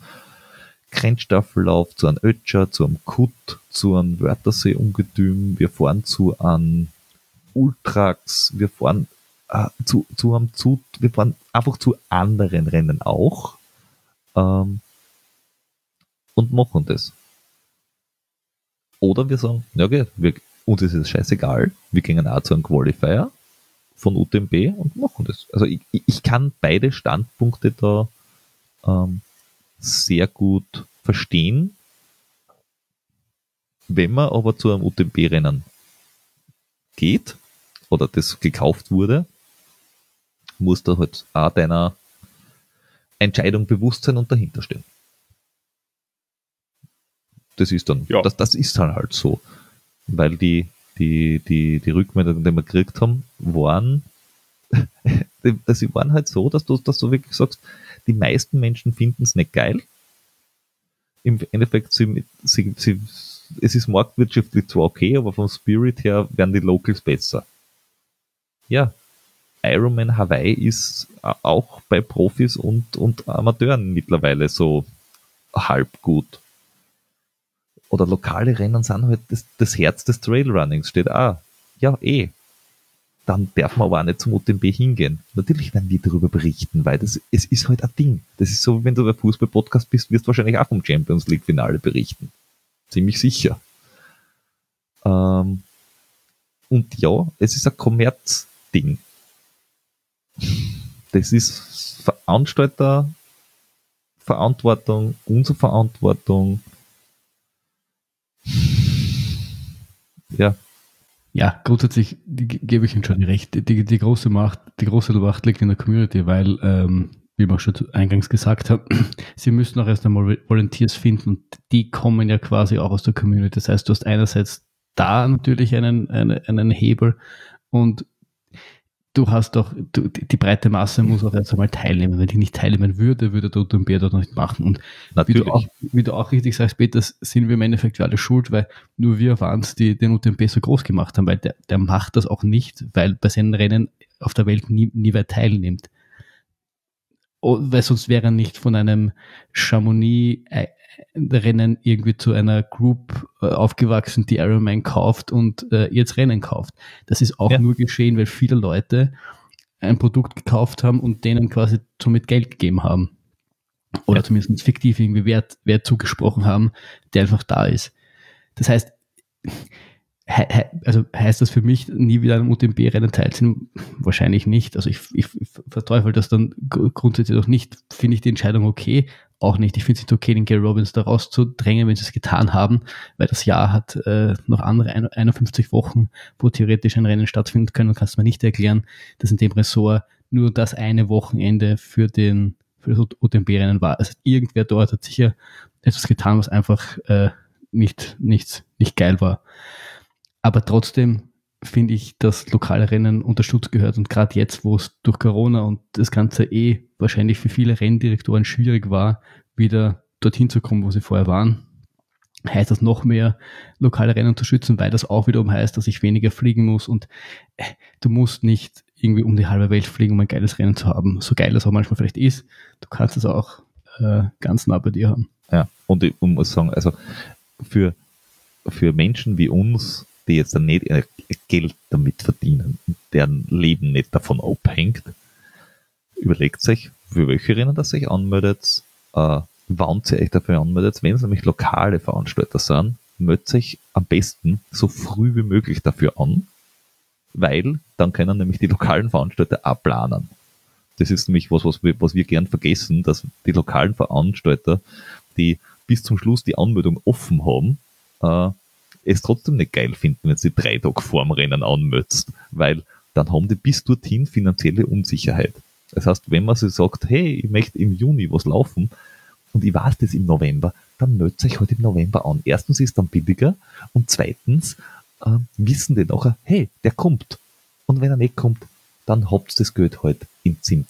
S1: Grenzstaffellauf, zu einem Ötscher, zu einem Kut, zu einem Wörthersee-Ungetüm, wir fahren zu einem Ultrax, wir fahren äh, zu, zu einem zu, wir fahren einfach zu anderen Rennen auch. Ähm, und machen das. Oder wir sagen, ja okay, wir, uns ist es scheißegal, wir gehen auch zu einem Qualifier von UTMB und machen das. Also ich, ich kann beide Standpunkte da ähm, sehr gut verstehen. Wenn man aber zu einem UTMB-Rennen geht oder das gekauft wurde, muss da halt auch deiner Entscheidung bewusst sein und dahinter stehen. Das ist dann, ja. das, das ist dann halt so. Weil die, die, die, die Rückmeldungen, die wir gekriegt haben, waren, sie waren halt so, dass du, dass du wirklich sagst, die meisten Menschen finden es nicht geil. Im Endeffekt, sie, sie, sie, es ist marktwirtschaftlich zwar okay, aber vom Spirit her werden die Locals besser. Ja, Ironman Hawaii ist auch bei Profis und, und Amateuren mittlerweile so halb gut oder lokale Rennen sind halt das, das Herz des Trailrunnings, steht auch. Ja, eh. Dann darf man aber auch nicht zum UTMB hingehen. Natürlich werden die darüber berichten, weil das, es ist halt ein Ding. Das ist so, wie wenn du bei Fußball-Podcast bist, wirst du wahrscheinlich auch vom Champions League-Finale berichten. Ziemlich sicher. Ähm, und ja, es ist ein Kommerzding. Das ist Veranstalter, Verantwortung, unsere Verantwortung. Ja.
S2: Ja, grundsätzlich gebe ich Ihnen schon recht. Die, die, große Macht, die große Macht liegt in der Community, weil, ähm, wie man schon eingangs gesagt hat, sie müssen auch erst einmal Volunteers finden und die kommen ja quasi auch aus der Community. Das heißt, du hast einerseits da natürlich einen, einen, einen Hebel und du hast doch, du, die breite Masse muss auch erst einmal teilnehmen. Wenn die nicht teilnehmen würde, würde der UTMB dort nicht machen. Und wie du, auch, wie du, auch, richtig sagst, Peter, sind wir im Endeffekt alle schuld, weil nur wir waren es, die den UTMB so groß gemacht haben, weil der, der macht das auch nicht, weil bei seinen Rennen auf der Welt nie, nie wer teilnimmt. Oh, weil sonst wäre er nicht von einem Chamonix äh, Rennen irgendwie zu einer Group äh, aufgewachsen, die Ironman kauft und äh, jetzt Rennen kauft. Das ist auch ja. nur geschehen, weil viele Leute ein Produkt gekauft haben und denen quasi somit Geld gegeben haben. Oder ja. zumindest fiktiv irgendwie Wert, Wert zugesprochen haben, der einfach da ist. Das heißt, he, he, also heißt das für mich, nie wieder an einem UTMB-Rennen teilzunehmen? Wahrscheinlich nicht. Also ich, ich, verteufel das dann grundsätzlich auch nicht. Finde ich die Entscheidung okay, auch nicht. Ich finde es nicht okay, den Gary Robbins da rauszudrängen, wenn sie es getan haben, weil das Jahr hat äh, noch andere 51 Wochen, wo theoretisch ein Rennen stattfinden können. Kannst du mir nicht erklären, dass in dem Ressort nur das eine Wochenende für den für das UTMB-Rennen war. Also irgendwer dort hat sicher etwas getan, was einfach äh, nicht, nicht, nicht geil war. Aber trotzdem finde ich, dass lokale Rennen unterstützt gehört und gerade jetzt, wo es durch Corona und das Ganze eh wahrscheinlich für viele Renndirektoren schwierig war, wieder dorthin zu kommen, wo sie vorher waren, heißt das noch mehr lokale Rennen unterstützen, weil das auch wiederum heißt, dass ich weniger fliegen muss und äh, du musst nicht irgendwie um die halbe Welt fliegen, um ein geiles Rennen zu haben. So geil das auch manchmal vielleicht ist, du kannst es auch äh, ganz nah bei dir haben.
S1: Ja, und ich muss sagen, also für, für Menschen wie uns, die jetzt dann nicht Geld damit verdienen, deren Leben nicht davon abhängt, überlegt sich, für welche Rennen das sich anmeldet, äh, wann ihr euch dafür anmeldet. Wenn es nämlich lokale Veranstalter sind, meldet sich am besten so früh wie möglich dafür an, weil dann können nämlich die lokalen Veranstalter auch planen. Das ist nämlich was, was wir, was wir gern vergessen, dass die lokalen Veranstalter, die bis zum Schluss die Anmeldung offen haben, äh, es trotzdem nicht geil finden, wenn sie drei Tage vorm Rennen anmützt, weil dann haben die bis dorthin finanzielle Unsicherheit. Das heißt, wenn man sich sagt, hey, ich möchte im Juni was laufen und ich weiß das im November, dann meldet sich halt im November an. Erstens ist dann billiger und zweitens äh, wissen die nachher, hey, der kommt. Und wenn er nicht kommt, dann habt das Geld halt in Zimt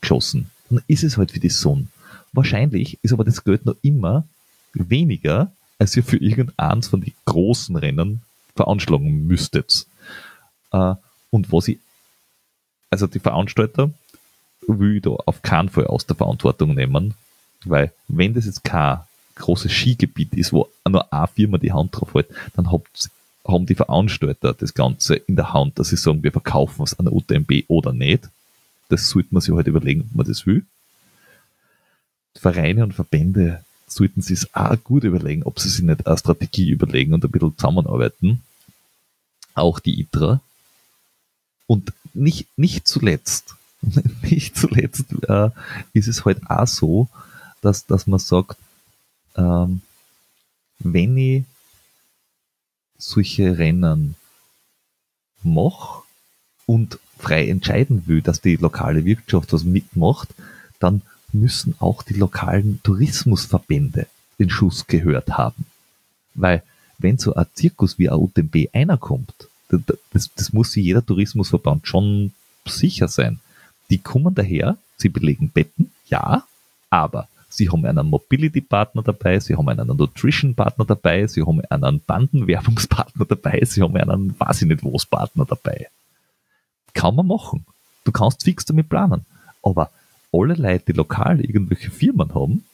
S1: geschossen. Dann ist es halt für die Sonne. Wahrscheinlich ist aber das Geld noch immer weniger, als ihr für irgendeins von den großen Rennen veranschlagen müsstet. Äh, und was ich, also die Veranstalter will ich da auf keinen Fall aus der Verantwortung nehmen, weil wenn das jetzt kein großes Skigebiet ist, wo nur eine Firma die Hand drauf hält, dann habt, haben die Veranstalter das Ganze in der Hand, dass sie sagen, wir verkaufen es an der UTMB oder nicht. Das sollte man sich halt überlegen, ob man das will. Vereine und Verbände sollten sie es auch gut überlegen, ob sie sich nicht eine Strategie überlegen und ein bisschen zusammenarbeiten. Auch die ITRA. Und nicht, nicht zuletzt, nicht zuletzt äh, ist es halt auch so, dass, dass man sagt, ähm, wenn ich solche Rennen mache und frei entscheiden will, dass die lokale Wirtschaft was mitmacht, dann müssen auch die lokalen Tourismusverbände den Schuss gehört haben. Weil wenn so ein Zirkus wie ein UTMB einer kommt, das, das muss sich jeder Tourismusverband schon sicher sein. Die kommen daher, sie belegen Betten, ja, aber sie haben einen Mobility-Partner dabei, sie haben einen Nutrition-Partner dabei, sie haben einen Bandenwerbungspartner dabei, sie haben einen weiß ich nicht was Partner dabei. Kann man machen. Du kannst fix damit planen. Aber alle Leute, die lokal irgendwelche Firmen haben,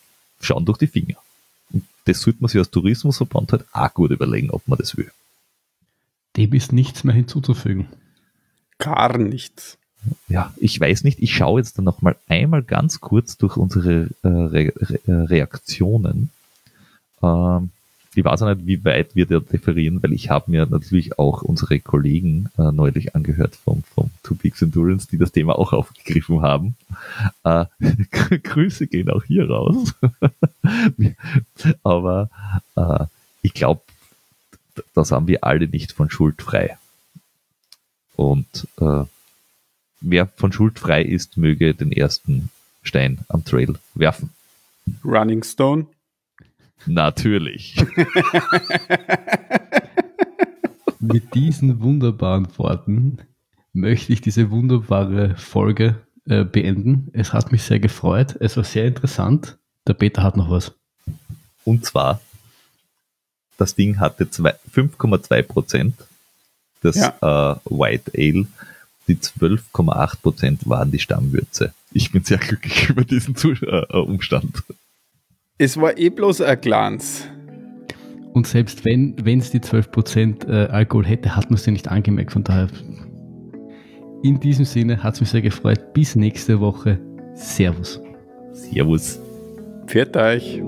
S1: schauen durch die Finger. das sollte man sich als Tourismusverband halt auch gut überlegen, ob man das will.
S2: Dem ist nichts mehr hinzuzufügen.
S3: Gar nichts.
S1: Ja, ich weiß nicht, ich schaue jetzt dann noch mal einmal ganz kurz durch unsere äh, Re Re Reaktionen. Ähm, ich weiß auch nicht, wie weit wir da differieren, weil ich habe mir natürlich auch unsere Kollegen äh, neulich angehört vom, vom Two Peaks Endurance, die das Thema auch aufgegriffen haben. Äh, Grüße gehen auch hier raus. Aber äh, ich glaube, das haben wir alle nicht von Schuld frei. Und äh, wer von Schuld frei ist, möge den ersten Stein am Trail werfen.
S3: Running Stone.
S1: Natürlich.
S2: Mit diesen wunderbaren Worten möchte ich diese wunderbare Folge äh, beenden. Es hat mich sehr gefreut. Es war sehr interessant. Der Peter hat noch was.
S1: Und zwar, das Ding hatte zwei- 5,2 Prozent, das
S3: Ja.
S1: äh, White Ale. Die 12,8 Prozent waren die Stammwürze. Ich bin sehr glücklich über diesen Zus äh, Umstand.
S3: Es war eh bloß ein Glanz.
S2: Und selbst wenn es die 12% äh, Alkohol hätte, hat man es ja nicht angemerkt. Von daher, in diesem Sinne hat es mich sehr gefreut. Bis nächste Woche. Servus.
S1: Servus.
S3: Pfiat euch.